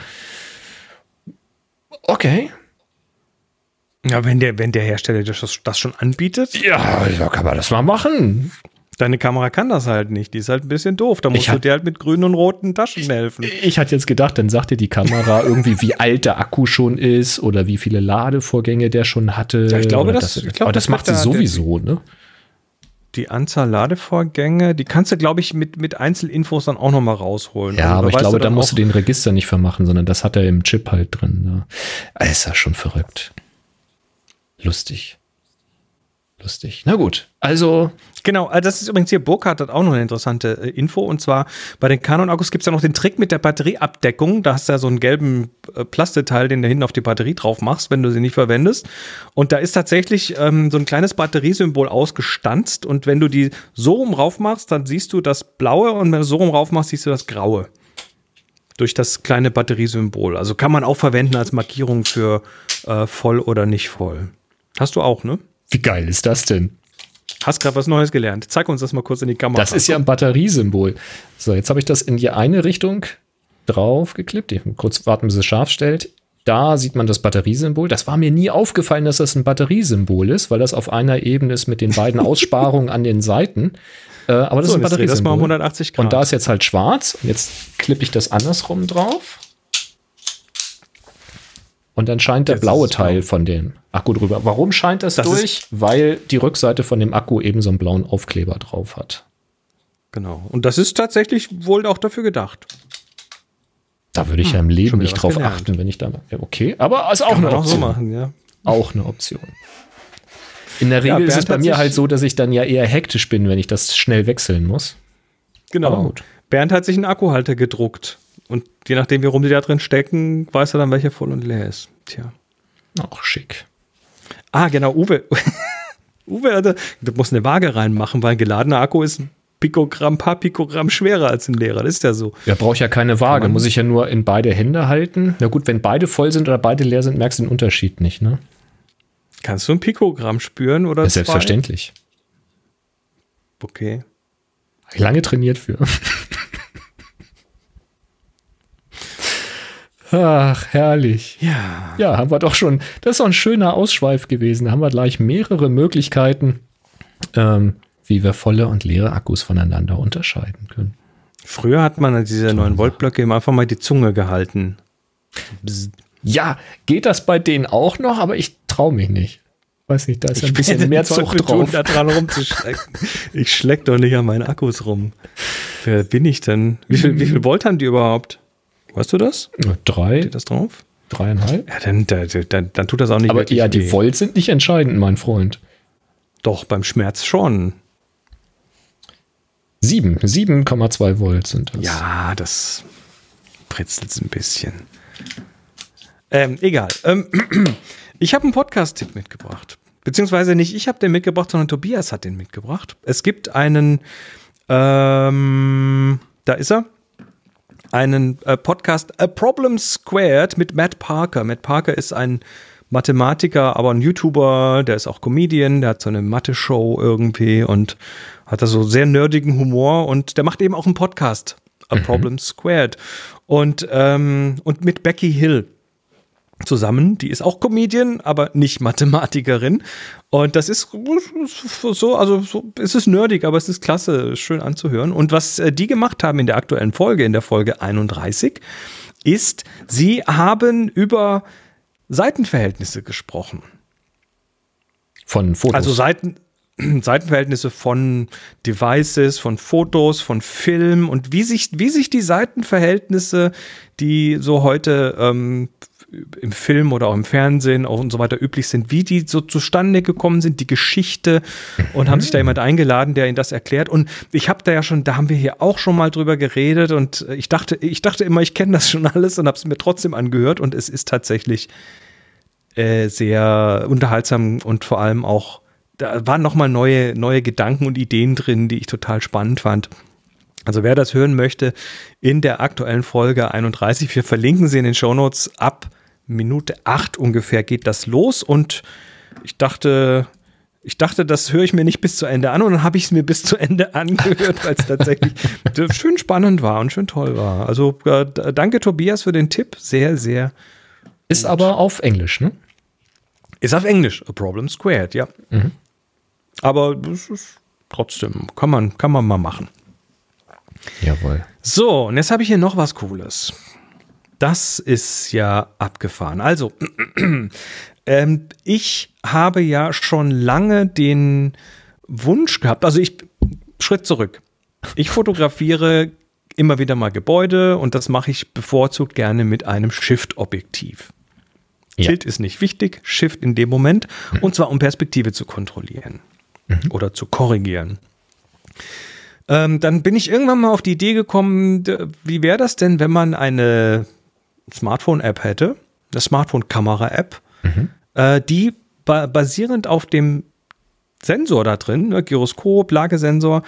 Okay. Ja, wenn der, wenn der Hersteller das, das schon anbietet. Ja, ja, kann man das mal machen. Deine Kamera kann das halt nicht. Die ist halt ein bisschen doof. Da musst ich du dir halt mit grünen und roten Taschen helfen. Ich hatte jetzt gedacht, dann sagt dir die Kamera irgendwie, wie alt der Akku schon ist oder wie viele Ladevorgänge der schon hatte. Ja, ich glaube, das, das, ich glaube, aber das, das macht sie sowieso, ne? Die Anzahl Ladevorgänge, die kannst du, glaube ich, mit, mit Einzelinfos dann auch nochmal rausholen. Ja, also, aber ich glaube, da musst du den Register nicht vermachen, sondern das hat er im Chip halt drin. Ne? Das ist ja schon verrückt. Lustig lustig. Na gut, also. Genau, also das ist übrigens hier, Burkhardt hat auch noch eine interessante äh, Info. Und zwar bei den Canon-Akkus gibt es ja noch den Trick mit der Batterieabdeckung. Da hast du ja so einen gelben äh, Plasteteil, den du hinten auf die Batterie drauf machst, wenn du sie nicht verwendest. Und da ist tatsächlich ähm, so ein kleines Batteriesymbol ausgestanzt. Und wenn du die so rum rauf machst, dann siehst du das Blaue. Und wenn du so rum rauf machst, siehst du das Graue. Durch das kleine Batteriesymbol. Also kann man auch verwenden als Markierung für äh, voll oder nicht voll. Hast du auch, ne? Wie geil ist das denn? Hast gerade was Neues gelernt. Zeig uns das mal kurz in die Kamera. Das ist ja ein Batteriesymbol. So, jetzt habe ich das in die eine Richtung drauf geklippt. Ich kurz warten, bis es scharf stellt. Da sieht man das Batteriesymbol. Das war mir nie aufgefallen, dass das ein Batteriesymbol ist, weil das auf einer Ebene ist mit den beiden Aussparungen an den Seiten. Äh, aber das so, ist ein Batteriesymbol. Das mal um 180 Grad. Und da ist jetzt halt schwarz. Und jetzt klippe ich das andersrum drauf. Und dann scheint der jetzt blaue Teil von dem Akku drüber. Warum scheint das, das durch? Weil die Rückseite von dem Akku eben so einen blauen Aufkleber drauf hat. Genau. Und das ist tatsächlich wohl auch dafür gedacht. Da würde ich hm, ja im Leben nicht drauf gelernt. achten, wenn ich da. Okay, aber ist auch Kann eine Option. Auch, so machen, ja. auch eine Option. In der Regel ja, ist es bei mir halt so, dass ich dann ja eher hektisch bin, wenn ich das schnell wechseln muss. Genau. Bernd hat sich einen Akkuhalter gedruckt. Und je nachdem, wie rum die da drin stecken, weiß er dann, welcher voll und leer ist. Tja. Auch schick. Ah, genau, Uwe. Uwe, hatte, du musst eine Waage reinmachen, weil ein geladener Akku ist ein Pikogramm, paar Pikogramm schwerer als ein leerer. Das ist ja so. Ja, brauche ich ja keine Waage. Muss ich ja nur in beide Hände halten. Na gut, wenn beide voll sind oder beide leer sind, merkst du den Unterschied nicht, ne? Kannst du ein Pikogramm spüren oder ja, Selbstverständlich. Okay. Lange trainiert für. Ach, herrlich. Ja. Ja, haben wir doch schon. Das ist doch ein schöner Ausschweif gewesen. Da haben wir gleich mehrere Möglichkeiten, ähm, wie wir volle und leere Akkus voneinander unterscheiden können. Früher hat man an diese 9 Volt Blöcke immer einfach mal die Zunge gehalten. Bzz. Ja, geht das bei denen auch noch, aber ich traue mich nicht. Weiß nicht, da ist ich ein bisschen mehr Zucht drauf. Da dran rumzuschlecken. ich schleck doch nicht an meinen Akkus rum. Wer bin ich denn? Wie viel, wie viel Volt haben die überhaupt? Weißt du das? Drei. Steht das drauf? Dreieinhalb? Ja, dann, dann, dann tut das auch nicht Aber ja, die Volt sind nicht entscheidend, mein Freund. Doch, beim Schmerz schon. Sieben. 7,2 Volt sind das. Ja, das pritzelt ein bisschen. Ähm, egal. Ähm, ich habe einen Podcast-Tipp mitgebracht. Beziehungsweise nicht ich habe den mitgebracht, sondern Tobias hat den mitgebracht. Es gibt einen, ähm, da ist er, einen äh, Podcast A Problem Squared mit Matt Parker. Matt Parker ist ein Mathematiker, aber ein YouTuber, der ist auch Comedian, der hat so eine Mathe-Show irgendwie und hat da so sehr nerdigen Humor und der macht eben auch einen Podcast, A mhm. Problem Squared. Und, ähm, und mit Becky Hill zusammen. Die ist auch Comedian, aber nicht Mathematikerin. Und das ist so, also so, es ist nerdig, aber es ist klasse, schön anzuhören. Und was äh, die gemacht haben in der aktuellen Folge, in der Folge 31, ist, sie haben über Seitenverhältnisse gesprochen. Von Fotos. Also Seiten, Seitenverhältnisse von Devices, von Fotos, von Film und wie sich, wie sich die Seitenverhältnisse, die so heute ähm, im Film oder auch im Fernsehen auch und so weiter üblich sind, wie die so zustande gekommen sind, die Geschichte und mhm. haben sich da jemand eingeladen, der ihnen das erklärt. Und ich habe da ja schon, da haben wir hier auch schon mal drüber geredet und ich dachte, ich dachte immer, ich kenne das schon alles und habe es mir trotzdem angehört und es ist tatsächlich äh, sehr unterhaltsam und vor allem auch, da waren nochmal neue, neue Gedanken und Ideen drin, die ich total spannend fand. Also wer das hören möchte, in der aktuellen Folge 31, wir verlinken sie in den Shownotes ab Minute 8 ungefähr geht das los und ich dachte, ich dachte, das höre ich mir nicht bis zu Ende an und dann habe ich es mir bis zu Ende angehört, weil es tatsächlich schön spannend war und schön toll war. Also äh, danke Tobias für den Tipp, sehr, sehr. Ist gut. aber auf Englisch, ne? Ist auf Englisch, A Problem Squared, ja. Mhm. Aber das ist trotzdem, kann man, kann man mal machen. Jawohl. So, und jetzt habe ich hier noch was Cooles. Das ist ja abgefahren. Also, ähm, ich habe ja schon lange den Wunsch gehabt, also ich, Schritt zurück. Ich fotografiere immer wieder mal Gebäude und das mache ich bevorzugt gerne mit einem Shift-Objektiv. Ja. Tilt ist nicht wichtig, Shift in dem Moment mhm. und zwar um Perspektive zu kontrollieren mhm. oder zu korrigieren. Ähm, dann bin ich irgendwann mal auf die Idee gekommen, wie wäre das denn, wenn man eine Smartphone-App hätte, eine Smartphone-Kamera-App, mhm. äh, die ba basierend auf dem Sensor da drin, ne, Gyroskop, Lagesensor,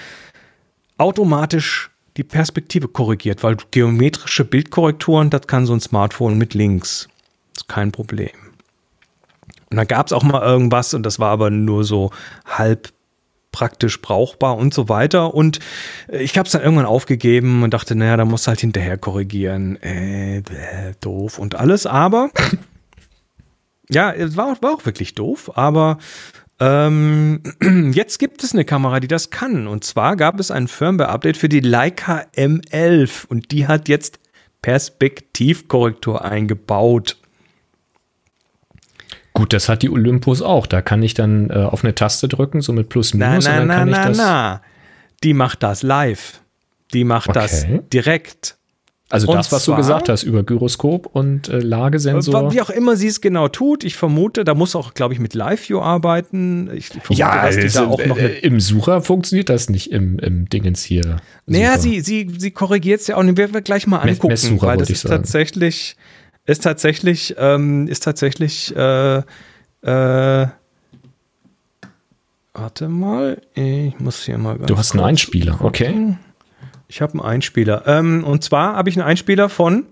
automatisch die Perspektive korrigiert, weil geometrische Bildkorrekturen, das kann so ein Smartphone mit links. ist kein Problem. Und dann gab es auch mal irgendwas und das war aber nur so halb praktisch brauchbar und so weiter. Und äh, ich habe es dann irgendwann aufgegeben und dachte, naja, da musst du halt hinterher korrigieren. Äh, bläh, doof und alles. Aber ja, es war, war auch wirklich doof. Aber ähm, jetzt gibt es eine Kamera, die das kann. Und zwar gab es ein Firmware-Update für die Leica M11 und die hat jetzt Perspektivkorrektur eingebaut. Gut, das hat die Olympus auch. Da kann ich dann äh, auf eine Taste drücken, so mit Plus Minus. Na, na, und dann kann na, ich das na. Die macht das live. Die macht okay. das direkt. Also und das, was zwar, du gesagt hast über Gyroskop und äh, Lagesensor. Wie auch immer sie es genau tut, ich vermute, da muss auch, glaube ich, mit Live-View arbeiten. Ich vermute, ja, dass die da auch noch äh, im Sucher funktioniert das nicht im, im Dingens hier. Naja, sie, sie, sie korrigiert es ja auch. Den werden wir gleich mal angucken, Messsucher, weil das ist sagen. tatsächlich ist tatsächlich, ähm, ist tatsächlich, äh, äh, warte mal, ich muss hier mal ganz Du hast einen Einspieler, gucken. okay. Ich habe einen Einspieler. Ähm, und zwar habe ich einen Einspieler von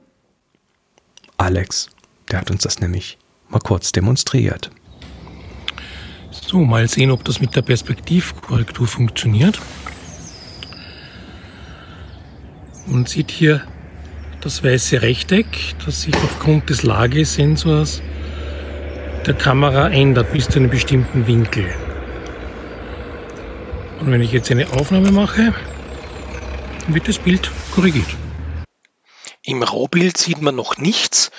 Alex. Der hat uns das nämlich mal kurz demonstriert. So, mal sehen, ob das mit der Perspektivkorrektur funktioniert. Man sieht hier das weiße Rechteck, das sich aufgrund des Lagesensors der Kamera ändert bis zu einem bestimmten Winkel. Und wenn ich jetzt eine Aufnahme mache, wird das Bild korrigiert. Im Raubild sieht man noch nichts.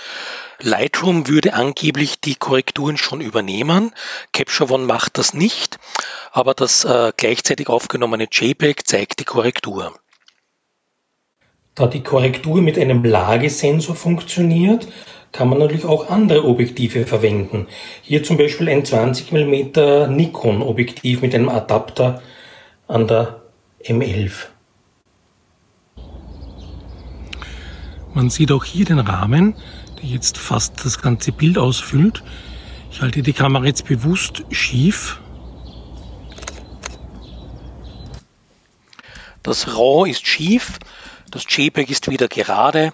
Lightroom würde angeblich die Korrekturen schon übernehmen. Capture One macht das nicht, aber das äh, gleichzeitig aufgenommene JPEG zeigt die Korrektur. Da die Korrektur mit einem Lagesensor funktioniert, kann man natürlich auch andere Objektive verwenden. Hier zum Beispiel ein 20 mm Nikon Objektiv mit einem Adapter an der M11. Man sieht auch hier den Rahmen, der jetzt fast das ganze Bild ausfüllt. Ich halte die Kamera jetzt bewusst schief. Das RAW ist schief, das JPEG ist wieder gerade.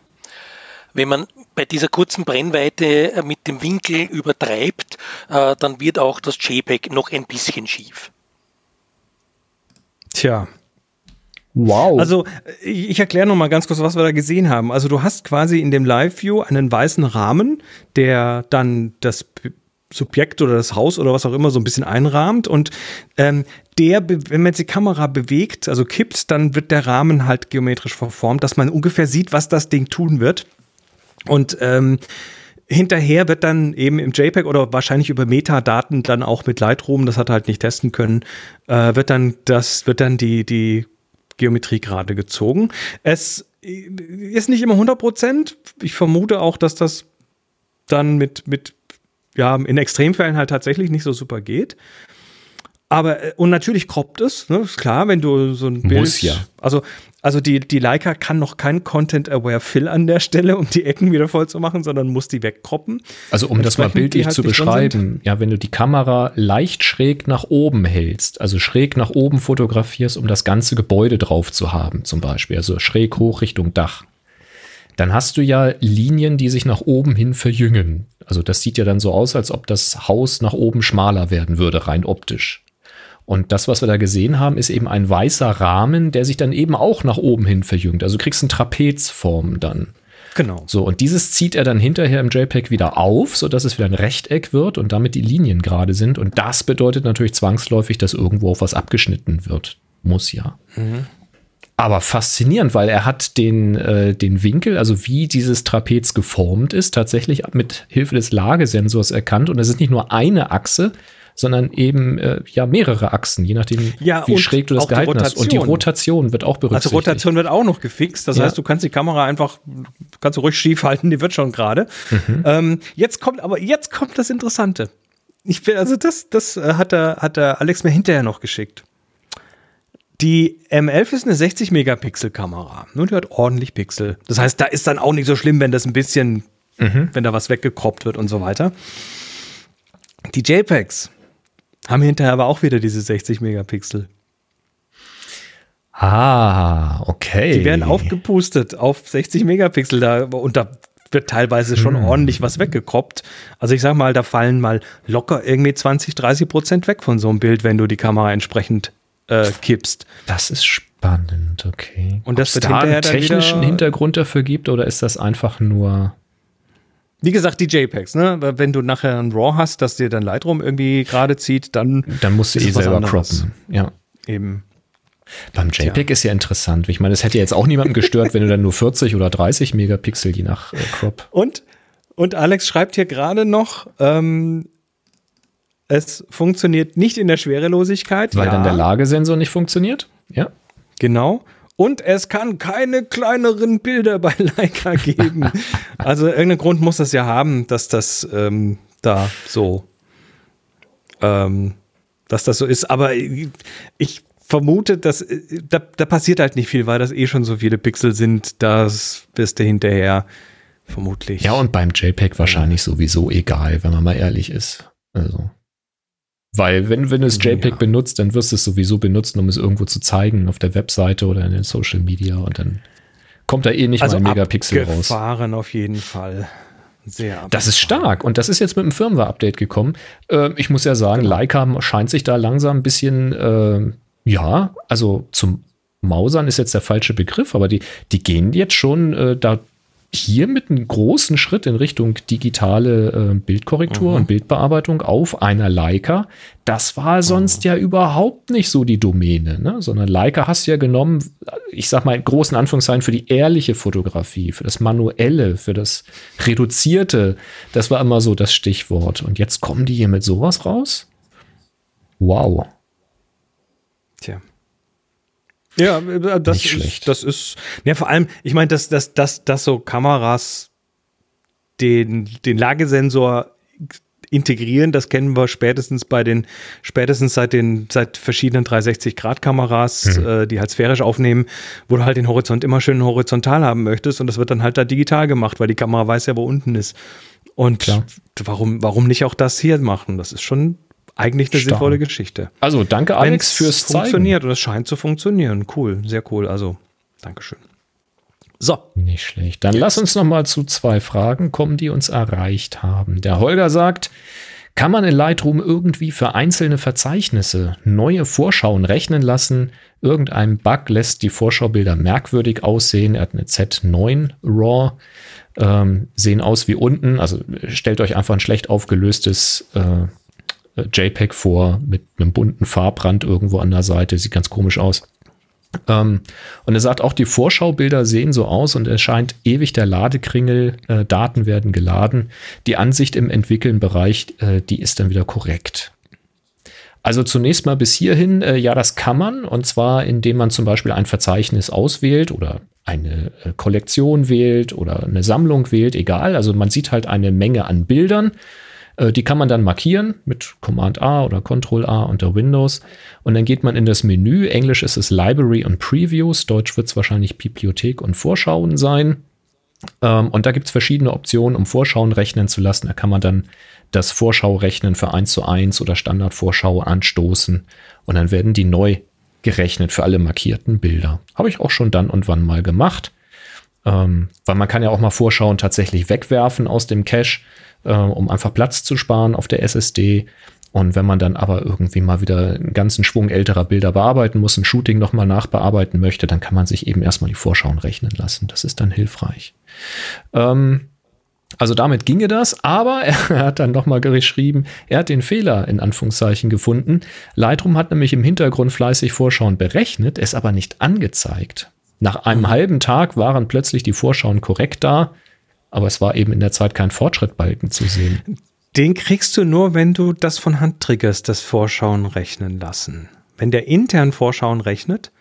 Wenn man bei dieser kurzen Brennweite äh, mit dem Winkel übertreibt, äh, dann wird auch das JPEG noch ein bisschen schief. Tja. Wow. Also ich erkläre noch mal ganz kurz, was wir da gesehen haben. Also du hast quasi in dem Live-View einen weißen Rahmen, der dann das Subjekt oder das Haus oder was auch immer so ein bisschen einrahmt und ähm, der, wenn man jetzt die Kamera bewegt, also kippt, dann wird der Rahmen halt geometrisch verformt, dass man ungefähr sieht, was das Ding tun wird. Und ähm, hinterher wird dann eben im JPEG oder wahrscheinlich über Metadaten dann auch mit Lightroom, das hat er halt nicht testen können, äh, wird dann das, wird dann die, die Geometrie gerade gezogen. Es ist nicht immer 100 Prozent. Ich vermute auch, dass das dann mit, mit ja, in Extremfällen halt tatsächlich nicht so super geht. Aber, äh, und natürlich kroppt es, ne? ist klar, wenn du so ein Bild. Muss ja. Also, also die, die Leica kann noch kein Content-Aware Fill an der Stelle, um die Ecken wieder voll zu machen, sondern muss die wegkroppen. Also, um das mal bildlich halt zu beschreiben, ja, wenn du die Kamera leicht schräg nach oben hältst, also schräg nach oben fotografierst, um das ganze Gebäude drauf zu haben, zum Beispiel, also schräg hoch Richtung Dach, dann hast du ja Linien, die sich nach oben hin verjüngen. Also das sieht ja dann so aus, als ob das Haus nach oben schmaler werden würde, rein optisch. Und das, was wir da gesehen haben, ist eben ein weißer Rahmen, der sich dann eben auch nach oben hin verjüngt. Also du kriegst eine Trapezform dann. Genau. So, und dieses zieht er dann hinterher im JPEG wieder auf, sodass es wieder ein Rechteck wird und damit die Linien gerade sind. Und das bedeutet natürlich zwangsläufig, dass irgendwo auf was abgeschnitten wird. Muss ja. Mhm. Aber faszinierend, weil er hat den, äh, den Winkel, also wie dieses Trapez geformt ist, tatsächlich mit Hilfe des Lagesensors erkannt. Und es ist nicht nur eine Achse, sondern eben äh, ja mehrere Achsen, je nachdem, ja, wie schräg du das gehalten hast. Und die Rotation wird auch berücksichtigt. Also Rotation wird auch noch gefixt. Das ja. heißt, du kannst die Kamera einfach, kannst du ruhig schief halten, die wird schon gerade. Mhm. Ähm, jetzt kommt, aber jetzt kommt das Interessante. Ich bin, also das, das äh, hat der, hat der Alex mir hinterher noch geschickt. Die M11 ist eine 60 Megapixel Kamera. Nur die hat ordentlich Pixel. Das heißt, da ist dann auch nicht so schlimm, wenn das ein bisschen, mhm. wenn da was weggekroppt wird und so weiter. Die JPEGs haben hinterher aber auch wieder diese 60 Megapixel. Ah, okay. Die werden aufgepustet auf 60 Megapixel da und da wird teilweise schon hm. ordentlich was weggekroppt. Also ich sag mal, da fallen mal locker irgendwie 20, 30 Prozent weg von so einem Bild, wenn du die Kamera entsprechend äh, kippst. Das ist spannend, okay. Und das Ob's wird da einen technischen Hintergrund dafür gibt oder ist das einfach nur wie gesagt, die JPEGs, ne? Wenn du nachher ein RAW hast, das dir dann Lightroom irgendwie gerade zieht, dann. Dann musst du eh selber croppen. Ja. Eben. Beim JPEG ja. ist ja interessant. Ich meine, es hätte jetzt auch niemanden gestört, wenn du dann nur 40 oder 30 Megapixel je nach äh, Crop. Und, und Alex schreibt hier gerade noch, ähm, es funktioniert nicht in der Schwerelosigkeit. Weil ja. dann der Lagesensor nicht funktioniert. Ja. Genau. Und es kann keine kleineren Bilder bei Leica geben. also irgendeinen Grund muss das ja haben, dass das ähm, da so, ähm, dass das so ist. Aber ich vermute, dass äh, da, da passiert halt nicht viel, weil das eh schon so viele Pixel sind. Das wirst du hinterher vermutlich. Ja, und beim JPEG wahrscheinlich sowieso egal, wenn man mal ehrlich ist. Also. Weil wenn, wenn du das JPEG ja. benutzt, dann wirst du es sowieso benutzen, um es irgendwo zu zeigen auf der Webseite oder in den Social Media und dann kommt da eh nicht also mal ein Megapixel raus. auf jeden Fall. Sehr das ist stark und das ist jetzt mit dem Firmware-Update gekommen. Äh, ich muss ja sagen, genau. Leica scheint sich da langsam ein bisschen, äh, ja, also zum Mausern ist jetzt der falsche Begriff, aber die, die gehen jetzt schon äh, da hier mit einem großen Schritt in Richtung digitale äh, Bildkorrektur mhm. und Bildbearbeitung auf einer Leica. Das war sonst mhm. ja überhaupt nicht so die Domäne, ne? sondern Leica hast du ja genommen, ich sag mal in großen Anführungszeichen, für die ehrliche Fotografie, für das Manuelle, für das Reduzierte. Das war immer so das Stichwort. Und jetzt kommen die hier mit sowas raus? Wow. Tja. Ja, äh, das Nicht ist, das ist, ja, vor allem, ich meine, dass, dass, dass, dass so Kameras den, den Lagesensor integrieren, das kennen wir spätestens bei den, spätestens seit den, seit verschiedenen 360-Grad-Kameras, mhm. äh, die halt sphärisch aufnehmen, wo du halt den Horizont immer schön horizontal haben möchtest und das wird dann halt da digital gemacht, weil die Kamera weiß ja, wo unten ist. Und Klar. warum, warum nicht auch das hier machen? Das ist schon eigentlich eine Stark. sinnvolle Geschichte. Also danke Alex fürs Zeigen. funktioniert und es scheint zu funktionieren. Cool, sehr cool. Also Dankeschön. So. Nicht schlecht. Dann lass uns noch mal zu zwei Fragen kommen, die uns erreicht haben. Der Holger sagt, kann man in Lightroom irgendwie für einzelne Verzeichnisse neue Vorschauen rechnen lassen? Irgendein Bug lässt die Vorschaubilder merkwürdig aussehen. Er hat eine Z9 RAW, ähm, sehen aus wie unten. Also stellt euch einfach ein schlecht aufgelöstes äh, JPEG vor mit einem bunten Farbrand irgendwo an der Seite. Sieht ganz komisch aus. Ähm, und er sagt auch, die Vorschaubilder sehen so aus und es scheint ewig der Ladekringel, äh, Daten werden geladen. Die Ansicht im Entwickeln-Bereich, äh, die ist dann wieder korrekt. Also zunächst mal bis hierhin, äh, ja, das kann man und zwar indem man zum Beispiel ein Verzeichnis auswählt oder eine äh, Kollektion wählt oder eine Sammlung wählt, egal. Also man sieht halt eine Menge an Bildern äh, die kann man dann markieren mit Command A oder Control A unter Windows. Und dann geht man in das Menü. Englisch ist es Library und Previews. Deutsch wird es wahrscheinlich Bibliothek und Vorschauen sein. Ähm, und da gibt es verschiedene Optionen, um Vorschauen rechnen zu lassen. Da kann man dann das Vorschau-Rechnen für 1 zu 1 oder Standardvorschau anstoßen. Und dann werden die neu gerechnet für alle markierten Bilder. Habe ich auch schon dann und wann mal gemacht. Ähm, weil man kann ja auch mal Vorschauen tatsächlich wegwerfen aus dem Cache äh, um einfach Platz zu sparen auf der SSD. Und wenn man dann aber irgendwie mal wieder einen ganzen Schwung älterer Bilder bearbeiten muss, ein Shooting nochmal nachbearbeiten möchte, dann kann man sich eben erstmal die Vorschauen rechnen lassen. Das ist dann hilfreich. Ähm, also damit ginge das, aber er hat dann nochmal geschrieben, er hat den Fehler in Anführungszeichen gefunden. Lightroom hat nämlich im Hintergrund fleißig Vorschauen berechnet, es aber nicht angezeigt. Nach einem halben Tag waren plötzlich die Vorschauen korrekt da. Aber es war eben in der Zeit kein Fortschrittbalken zu sehen. Den kriegst du nur, wenn du das von Hand triggerst, das Vorschauen rechnen lassen. Wenn der intern Vorschauen rechnet,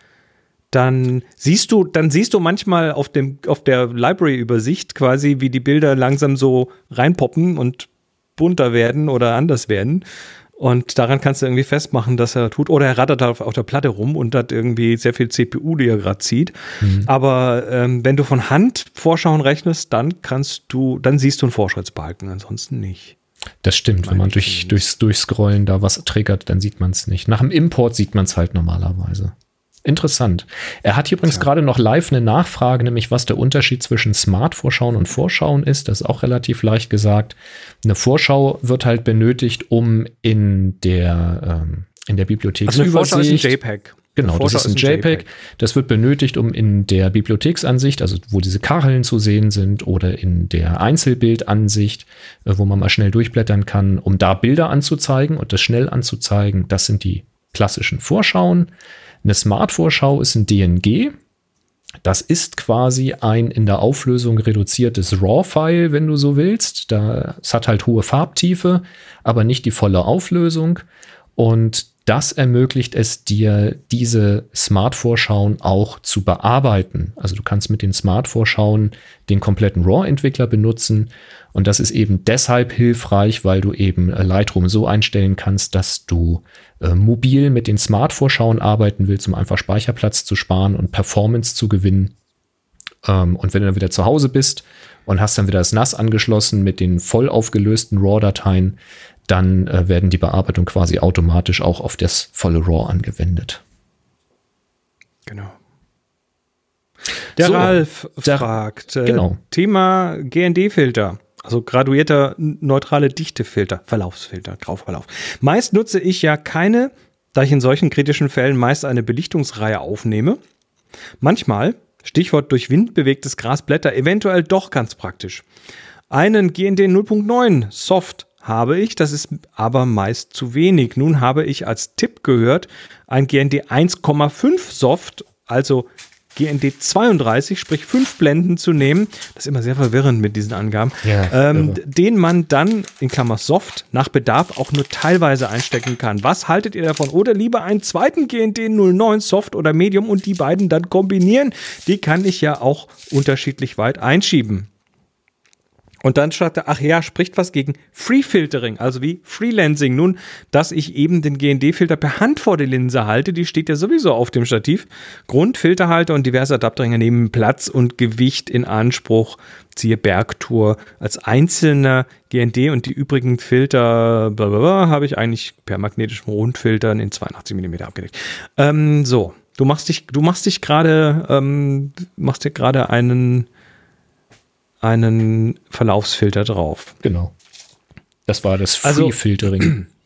dann siehst du, dann siehst du manchmal auf dem, auf der Library-Übersicht quasi, wie die Bilder langsam so reinpoppen und bunter werden oder anders werden. Und daran kannst du irgendwie festmachen, dass er tut. Oder er rattert auf, auf der Platte rum und hat irgendwie sehr viel CPU, die er gerade zieht. Mhm. Aber ähm, wenn du von Hand Vorschauen rechnest, dann kannst du, dann siehst du einen Fortschrittsbalken, ansonsten nicht. Das stimmt, wenn man durch, durchs Durchscrollen da was triggert, dann sieht man es nicht. Nach dem Import sieht man es halt normalerweise. Interessant. Er hat hier übrigens ja. gerade noch live eine Nachfrage, nämlich was der Unterschied zwischen Smart-Vorschauen und Vorschauen ist. Das ist auch relativ leicht gesagt. Eine Vorschau wird halt benötigt, um in der ähm, in der Bibliotheksübersicht. Also ist ein JPEG. Genau, das ist ein, JPEG. JPEG. Das wird benötigt, um in der Bibliotheksansicht, also wo diese Kacheln zu sehen sind oder in der Einzelbildansicht, äh, wo man mal schnell durchblättern kann, um da Bilder anzuzeigen und das schnell anzuzeigen. Das sind die klassischen Vorschauen. Eine Smart-Vorschau ist ein DNG. Das ist quasi ein in der Auflösung reduziertes RAW-File, wenn du so willst. Da, es hat halt hohe Farbtiefe, aber nicht die volle Auflösung. Und das ermöglicht es dir, diese Smart-Vorschauen auch zu bearbeiten. Also du kannst mit den Smart-Vorschauen den kompletten RAW-Entwickler benutzen. Und das ist eben deshalb hilfreich, weil du eben äh, Lightroom so einstellen kannst, dass du äh, mobil mit den Smart-Vorschauen arbeiten willst, um einfach Speicherplatz zu sparen und Performance zu gewinnen. Ähm, und wenn du dann wieder zu Hause bist und hast dann wieder das NAS angeschlossen mit den voll aufgelösten RAW-Dateien, dann äh, werden die Bearbeitung quasi automatisch auch auf das volle RAW angewendet. Genau. Der so, Ralf der, fragt, äh, genau. Thema GND-Filter, also graduierter neutrale Dichtefilter, Verlaufsfilter, Grauverlauf. Meist nutze ich ja keine, da ich in solchen kritischen Fällen meist eine Belichtungsreihe aufnehme. Manchmal, Stichwort durch Wind bewegtes Grasblätter, eventuell doch ganz praktisch. Einen GND 0.9 Soft habe ich, das ist aber meist zu wenig. Nun habe ich als Tipp gehört, ein GND 1,5 Soft, also GND 32, sprich fünf Blenden zu nehmen. Das ist immer sehr verwirrend mit diesen Angaben. Ja, ähm, den man dann in Klammer Soft nach Bedarf auch nur teilweise einstecken kann. Was haltet ihr davon? Oder lieber einen zweiten GND 09 Soft oder Medium und die beiden dann kombinieren? Die kann ich ja auch unterschiedlich weit einschieben. Und dann statt ach ja, spricht was gegen Free Filtering, also wie Freelancing. Nun, dass ich eben den GND-Filter per Hand vor die Linse halte, die steht ja sowieso auf dem Stativ. Grundfilterhalter und diverse Adapterringe nehmen Platz und Gewicht in Anspruch. Ziehe Bergtour als einzelner GND und die übrigen Filter habe ich eigentlich per magnetischem Rundfiltern in 82 mm abgedeckt. Ähm, so, du machst dich, du machst dich gerade, ähm, machst dir gerade einen einen Verlaufsfilter drauf. Genau. Das war das also, Free-Filtering.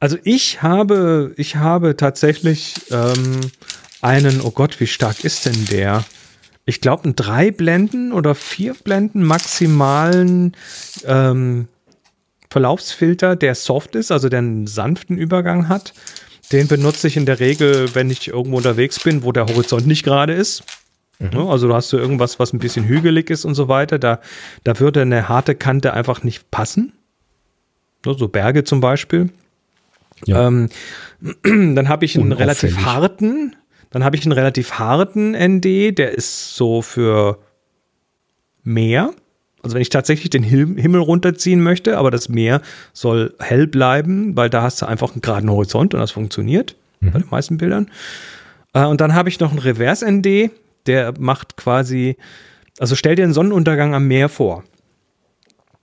Also, ich habe, ich habe tatsächlich ähm, einen, oh Gott, wie stark ist denn der? Ich glaube, einen drei Blenden oder vier Blenden maximalen ähm, Verlaufsfilter, der soft ist, also der einen sanften Übergang hat. Den benutze ich in der Regel, wenn ich irgendwo unterwegs bin, wo der Horizont nicht gerade ist. Mhm. Also du hast du irgendwas, was ein bisschen hügelig ist und so weiter. Da, da würde eine harte Kante einfach nicht passen. Ne? So Berge zum Beispiel. Ja. Ähm, dann habe ich einen relativ harten, dann habe ich einen relativ harten ND, der ist so für Meer. Also wenn ich tatsächlich den Himmel runterziehen möchte, aber das Meer soll hell bleiben, weil da hast du einfach einen geraden Horizont und das funktioniert mhm. bei den meisten Bildern. Äh, und dann habe ich noch einen Reverse-ND, der macht quasi, also stell dir einen Sonnenuntergang am Meer vor.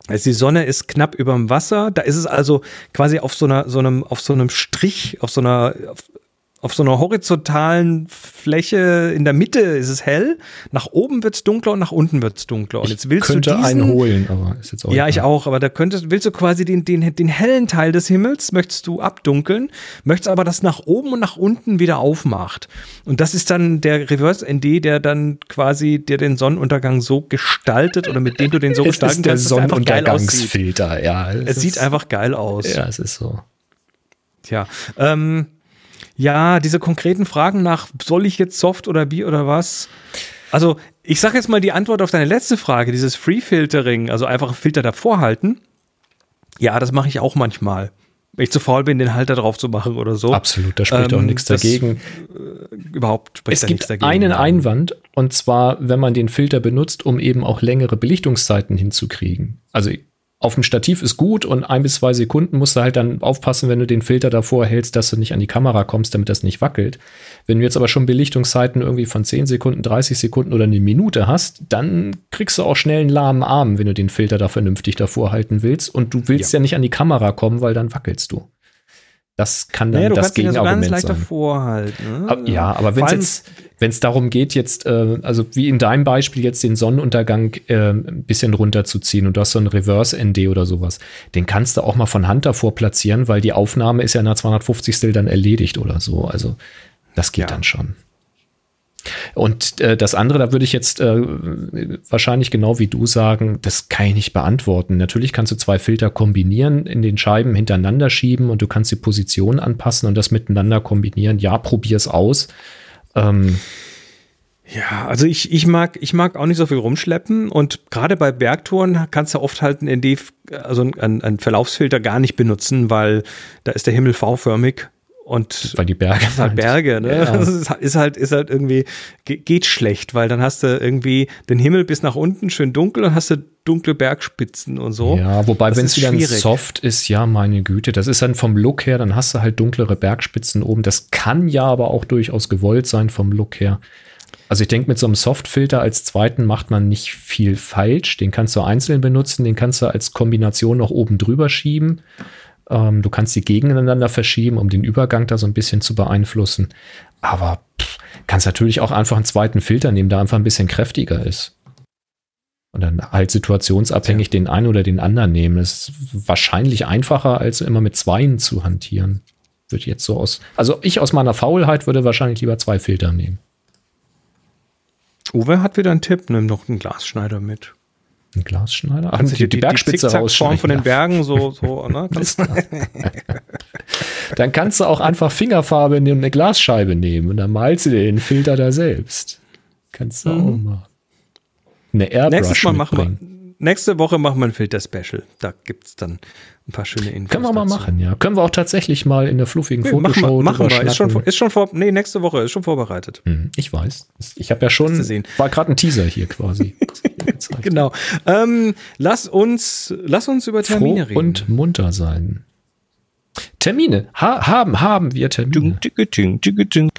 Also die Sonne ist knapp über dem Wasser, da ist es also quasi auf so einer, so einem, auf so einem Strich, auf so einer, auf, auf so einer horizontalen Fläche in der Mitte ist es hell, nach oben wird es dunkler und nach unten wird es dunkler. Und jetzt willst könnte du diesen, einen holen, aber ist jetzt auch Ja, ich auch, aber da könntest, willst du quasi den, den, den hellen Teil des Himmels, möchtest du abdunkeln, möchtest aber, dass nach oben und nach unten wieder aufmacht. Und das ist dann der Reverse ND, der dann quasi dir den Sonnenuntergang so gestaltet oder mit dem du den so es gestalten ist der kannst, Sonnenuntergangsfilter, ja. Es, es sieht einfach geil aus. Ja, es ist so. Tja, ähm, ja, diese konkreten Fragen nach, soll ich jetzt Soft oder Bi oder was? Also, ich sage jetzt mal die Antwort auf deine letzte Frage, dieses Free-Filtering, also einfach Filter davor halten. Ja, das mache ich auch manchmal. Wenn ich zu faul bin, den Halter drauf zu machen oder so. Absolut, da spricht ähm, auch nichts dagegen. Das, äh, überhaupt spricht es da nichts dagegen. Es gibt einen Einwand, und zwar, wenn man den Filter benutzt, um eben auch längere Belichtungszeiten hinzukriegen. Also auf dem Stativ ist gut und ein bis zwei Sekunden musst du halt dann aufpassen, wenn du den Filter davor hältst, dass du nicht an die Kamera kommst, damit das nicht wackelt. Wenn du jetzt aber schon Belichtungszeiten irgendwie von 10 Sekunden, 30 Sekunden oder eine Minute hast, dann kriegst du auch schnell einen lahmen Arm, wenn du den Filter da vernünftig davor halten willst. Und du willst ja, ja nicht an die Kamera kommen, weil dann wackelst du. Das kann dann naja, das Gegenargument ja so sein. Vorhalten, ne? Ja, aber wenn es jetzt, wenn es darum geht, jetzt, äh, also wie in deinem Beispiel jetzt den Sonnenuntergang äh, ein bisschen runterzuziehen und du hast so ein Reverse-ND oder sowas, den kannst du auch mal von Hand davor platzieren, weil die Aufnahme ist ja in der 250. dann erledigt oder so. Also das geht ja. dann schon. Und äh, das andere, da würde ich jetzt äh, wahrscheinlich genau wie du sagen, das kann ich nicht beantworten. Natürlich kannst du zwei Filter kombinieren, in den Scheiben hintereinander schieben und du kannst die Position anpassen und das miteinander kombinieren. Ja, probier es aus. Ähm, ja, also ich, ich mag, ich mag auch nicht so viel rumschleppen und gerade bei Bergtouren kannst du oft halt ein ND, also ein, ein Verlaufsfilter gar nicht benutzen, weil da ist der Himmel V-förmig und weil die Berge halt, halt Berge, ne? Ja. Das ist, ist, halt ist halt irgendwie geht schlecht, weil dann hast du irgendwie den Himmel bis nach unten schön dunkel und hast du dunkle Bergspitzen und so. Ja, wobei wenn es wieder soft ist, ja, meine Güte, das ist dann vom Look her, dann hast du halt dunklere Bergspitzen oben. Das kann ja aber auch durchaus gewollt sein vom Look her. Also ich denke, mit so einem Softfilter als zweiten macht man nicht viel falsch. Den kannst du einzeln benutzen, den kannst du als Kombination noch oben drüber schieben. Ähm, du kannst die gegeneinander verschieben, um den Übergang da so ein bisschen zu beeinflussen. Aber pff, kannst natürlich auch einfach einen zweiten Filter nehmen, der einfach ein bisschen kräftiger ist. Und dann halt situationsabhängig ja. den einen oder den anderen nehmen. Das ist wahrscheinlich einfacher, als immer mit zweien zu hantieren. Würde jetzt so aus. Also ich aus meiner Faulheit würde wahrscheinlich lieber zwei Filter nehmen. Uwe hat wieder einen Tipp, nimm noch einen Glasschneider mit. Ein Glasschneider? Ach, die, die, die Bergspitze die rausschneiden. von den Bergen so, so ne? dann kannst du auch einfach Fingerfarbe in eine Glasscheibe nehmen und dann malst du dir den Filter da selbst. Kannst du mhm. auch mal. Eine Airbrush Nächstes Mal machen wir, nächste Woche machen wir ein Filter-Special. Da gibt es dann ein paar schöne Infos. Können wir mal dazu. machen, ja. Können wir auch tatsächlich mal in der fluffigen nee, Fotoshow machen. Machen wir. Ist schon, ist schon vor, nee, nächste Woche ist schon vorbereitet. Hm, ich weiß. Ich habe ja schon, war gerade ein Teaser hier quasi. genau. Ähm, lass uns, lass uns über Termine Froh reden. und munter sein. Termine. Ha haben, haben wir Termine. Ding, ding, ding, ding,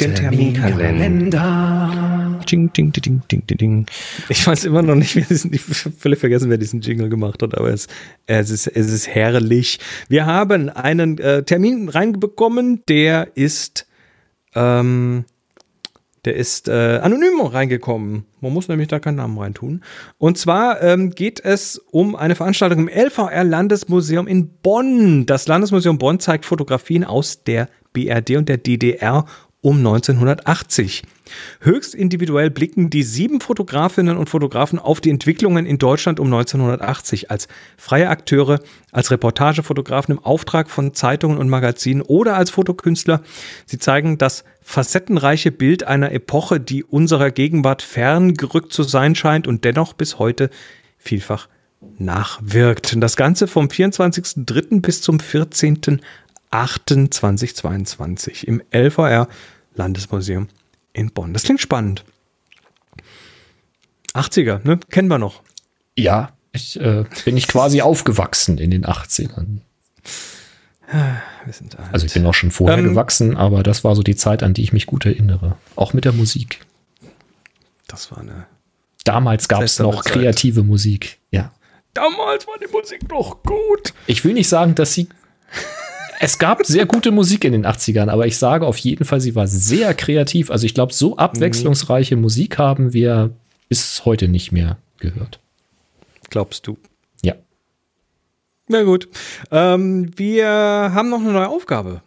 Den Terminkalender. Ding, ding, ding, ding, ding, ding. Ich weiß immer noch nicht, wer diesen, ich völlig vergessen, wer diesen Jingle gemacht hat, aber es, es, ist, es ist herrlich. Wir haben einen äh, Termin reinbekommen, der ist ähm, der ist äh, anonym reingekommen. Man muss nämlich da keinen Namen reintun. Und zwar ähm, geht es um eine Veranstaltung im LVR Landesmuseum in Bonn. Das Landesmuseum Bonn zeigt Fotografien aus der BRD und der DDR um 1980. Höchst individuell blicken die sieben Fotografinnen und Fotografen auf die Entwicklungen in Deutschland um 1980 als freie Akteure, als Reportagefotografen im Auftrag von Zeitungen und Magazinen oder als Fotokünstler. Sie zeigen das facettenreiche Bild einer Epoche, die unserer Gegenwart ferngerückt zu sein scheint und dennoch bis heute vielfach nachwirkt. Das Ganze vom 24.03. bis zum 14.08.2022 im LVR Landesmuseum in Bonn. Das klingt spannend. 80er, ne? Kennen wir noch. Ja, ich äh, bin ich quasi aufgewachsen in den 80ern. Also ich bin auch schon vorher ähm, gewachsen, aber das war so die Zeit, an die ich mich gut erinnere. Auch mit der Musik. Das war eine. Damals gab es noch Zeit. kreative Musik, ja. Damals war die Musik noch gut. Ich will nicht sagen, dass sie es gab sehr gute Musik in den 80ern, aber ich sage auf jeden Fall, sie war sehr kreativ. Also ich glaube, so abwechslungsreiche Musik haben wir bis heute nicht mehr gehört. Glaubst du? Na gut. Ähm, wir haben noch eine neue Aufgabe.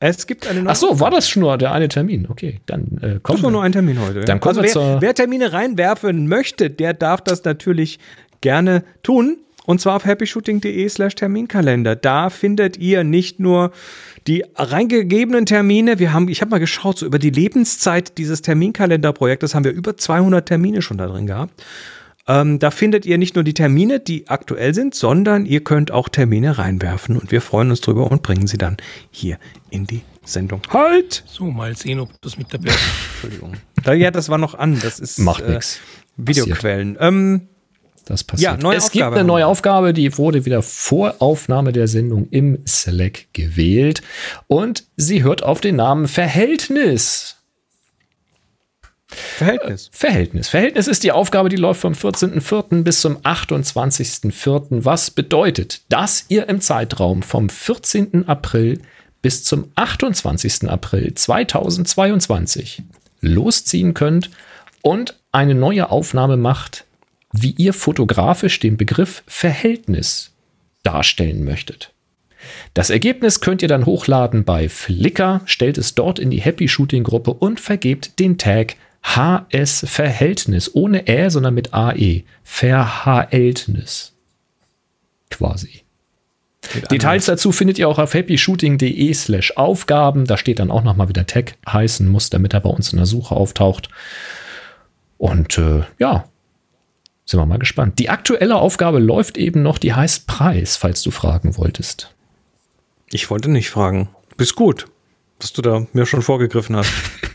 Es gibt eine neue Ach so, Aufgabe. war das schon nur der eine Termin? Okay, dann äh, kommen war nur ein Termin heute. Dann kommen also wir wer, wer Termine reinwerfen möchte, der darf das natürlich gerne tun. Und zwar auf happyshooting.de slash Terminkalender. Da findet ihr nicht nur die reingegebenen Termine. Wir haben, ich habe mal geschaut, so über die Lebenszeit dieses Terminkalenderprojektes haben wir über 200 Termine schon da drin gehabt. Ähm, da findet ihr nicht nur die Termine, die aktuell sind, sondern ihr könnt auch Termine reinwerfen und wir freuen uns drüber und bringen sie dann hier in die Sendung. Halt! So, mal sehen, ob das mit der bleibt. Entschuldigung. Da, ja, das war noch an. Das ist Macht äh, nichts. Videoquellen. Ähm, das passiert. Ja, neue es Aufgabe gibt eine neue Aufgabe, die wurde wieder vor Aufnahme der Sendung im Slack gewählt und sie hört auf den Namen Verhältnis. Verhältnis. Äh, Verhältnis. Verhältnis ist die Aufgabe, die läuft vom 14.04. bis zum 28.04. Was bedeutet, dass ihr im Zeitraum vom 14. April bis zum 28. April 2022 losziehen könnt und eine neue Aufnahme macht, wie ihr fotografisch den Begriff Verhältnis darstellen möchtet. Das Ergebnis könnt ihr dann hochladen bei Flickr, stellt es dort in die Happy Shooting Gruppe und vergebt den Tag HS Verhältnis ohne Ä, sondern mit AE. Verhältnis. Quasi. Details dazu findet ihr auch auf happyshooting.de slash Aufgaben. Da steht dann auch nochmal, wie der Tag heißen muss, damit er bei uns in der Suche auftaucht. Und äh, ja, sind wir mal gespannt. Die aktuelle Aufgabe läuft eben noch, die heißt Preis, falls du fragen wolltest. Ich wollte nicht fragen. Bist gut, dass du da mir schon vorgegriffen hast.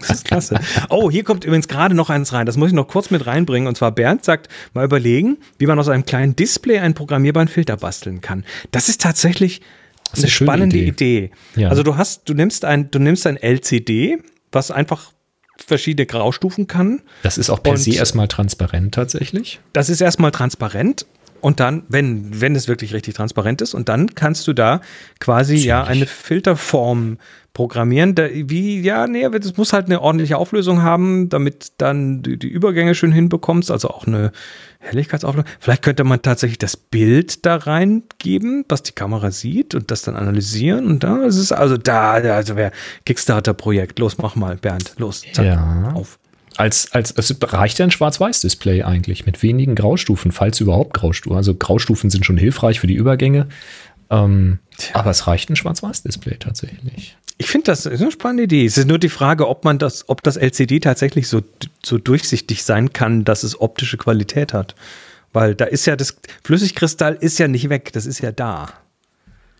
Das ist klasse. Oh, hier kommt übrigens gerade noch eins rein. Das muss ich noch kurz mit reinbringen. Und zwar Bernd sagt, mal überlegen, wie man aus einem kleinen Display einen programmierbaren Filter basteln kann. Das ist tatsächlich das ist eine, eine spannende Idee. Idee. Ja. Also du hast, du nimmst ein, du nimmst ein LCD, was einfach verschiedene Graustufen kann. Das ist auch per se erstmal transparent tatsächlich. Das ist erstmal transparent und dann, wenn, wenn es wirklich richtig transparent ist, und dann kannst du da quasi Ziemlich. ja eine Filterform programmieren. Da, wie, ja, nee, das muss halt eine ordentliche Auflösung haben, damit dann die, die Übergänge schön hinbekommst, also auch eine Helligkeitsauflösung. Vielleicht könnte man tatsächlich das Bild da reingeben, was die Kamera sieht und das dann analysieren. Und da ist es also da, also wer Kickstarter-Projekt, los, mach mal, Bernd, los, zack, ja. auf als, als, es reicht ja ein Schwarz-Weiß-Display eigentlich mit wenigen Graustufen, falls überhaupt Graustufen. Also Graustufen sind schon hilfreich für die Übergänge. Ähm, aber es reicht ein Schwarz-Weiß-Display tatsächlich. Ich finde, das ist eine spannende Idee. Es ist nur die Frage, ob man das, ob das LCD tatsächlich so, so durchsichtig sein kann, dass es optische Qualität hat. Weil da ist ja das Flüssigkristall ist ja nicht weg, das ist ja da.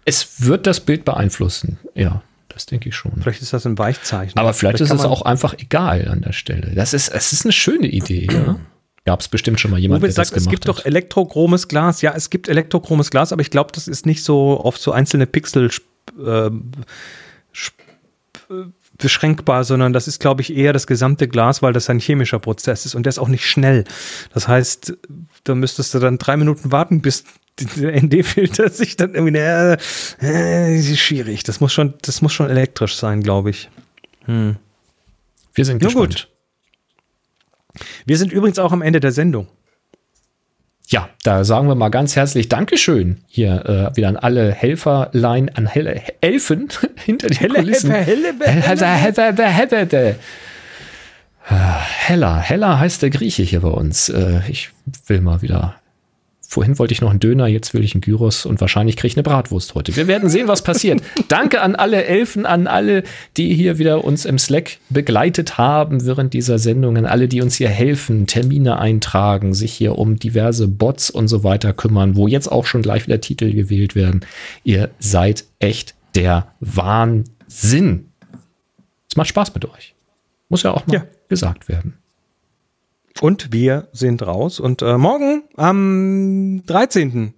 Es wird das Bild beeinflussen, ja. Das denke ich schon. Vielleicht ist das ein Weichzeichen. Aber vielleicht, vielleicht ist es auch einfach egal an der Stelle. Das ist, es ist eine schöne Idee. ja? Gab es bestimmt schon mal jemanden, der sagt, das gemacht Es gibt hat. doch elektrochromes Glas. Ja, es gibt elektrochromes Glas, aber ich glaube, das ist nicht so oft so einzelne Pixel äh, beschränkbar, sondern das ist, glaube ich, eher das gesamte Glas, weil das ein chemischer Prozess ist und der ist auch nicht schnell. Das heißt, da müsstest du dann drei Minuten warten, bis der ND-Filter sich dann irgendwie, äh, äh, schwierig. Das muss schon, das muss schon elektrisch sein, glaube ich. Hm. Wir sind gespannt. Gut. Wir sind übrigens auch am Ende der Sendung. Ja, da sagen wir mal ganz herzlich Dankeschön hier äh, wieder an alle Helferlein, an Helle, Elfen hinter den Helle, Kulissen. Helle, Helle, Helle, Hella, Hella heißt der Grieche hier bei uns. Äh, ich will mal wieder Vorhin wollte ich noch einen Döner, jetzt will ich einen Gyros und wahrscheinlich kriege ich eine Bratwurst heute. Wir werden sehen, was passiert. Danke an alle Elfen, an alle, die hier wieder uns im Slack begleitet haben während dieser Sendung, an alle, die uns hier helfen, Termine eintragen, sich hier um diverse Bots und so weiter kümmern, wo jetzt auch schon gleich wieder Titel gewählt werden. Ihr seid echt der Wahnsinn. Es macht Spaß mit euch. Muss ja auch mal ja. gesagt werden. Und wir sind raus. Und äh, morgen am 13.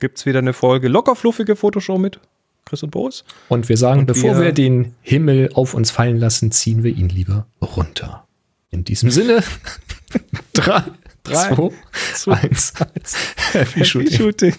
gibt es wieder eine Folge lockerfluffige Fotoshow mit Chris und Boris. Und wir sagen, und bevor wir, wir den Himmel auf uns fallen lassen, ziehen wir ihn lieber runter. In diesem Sinne, drei, drei, zwei, eins, eins. Happy, Happy Shooting. Shooting.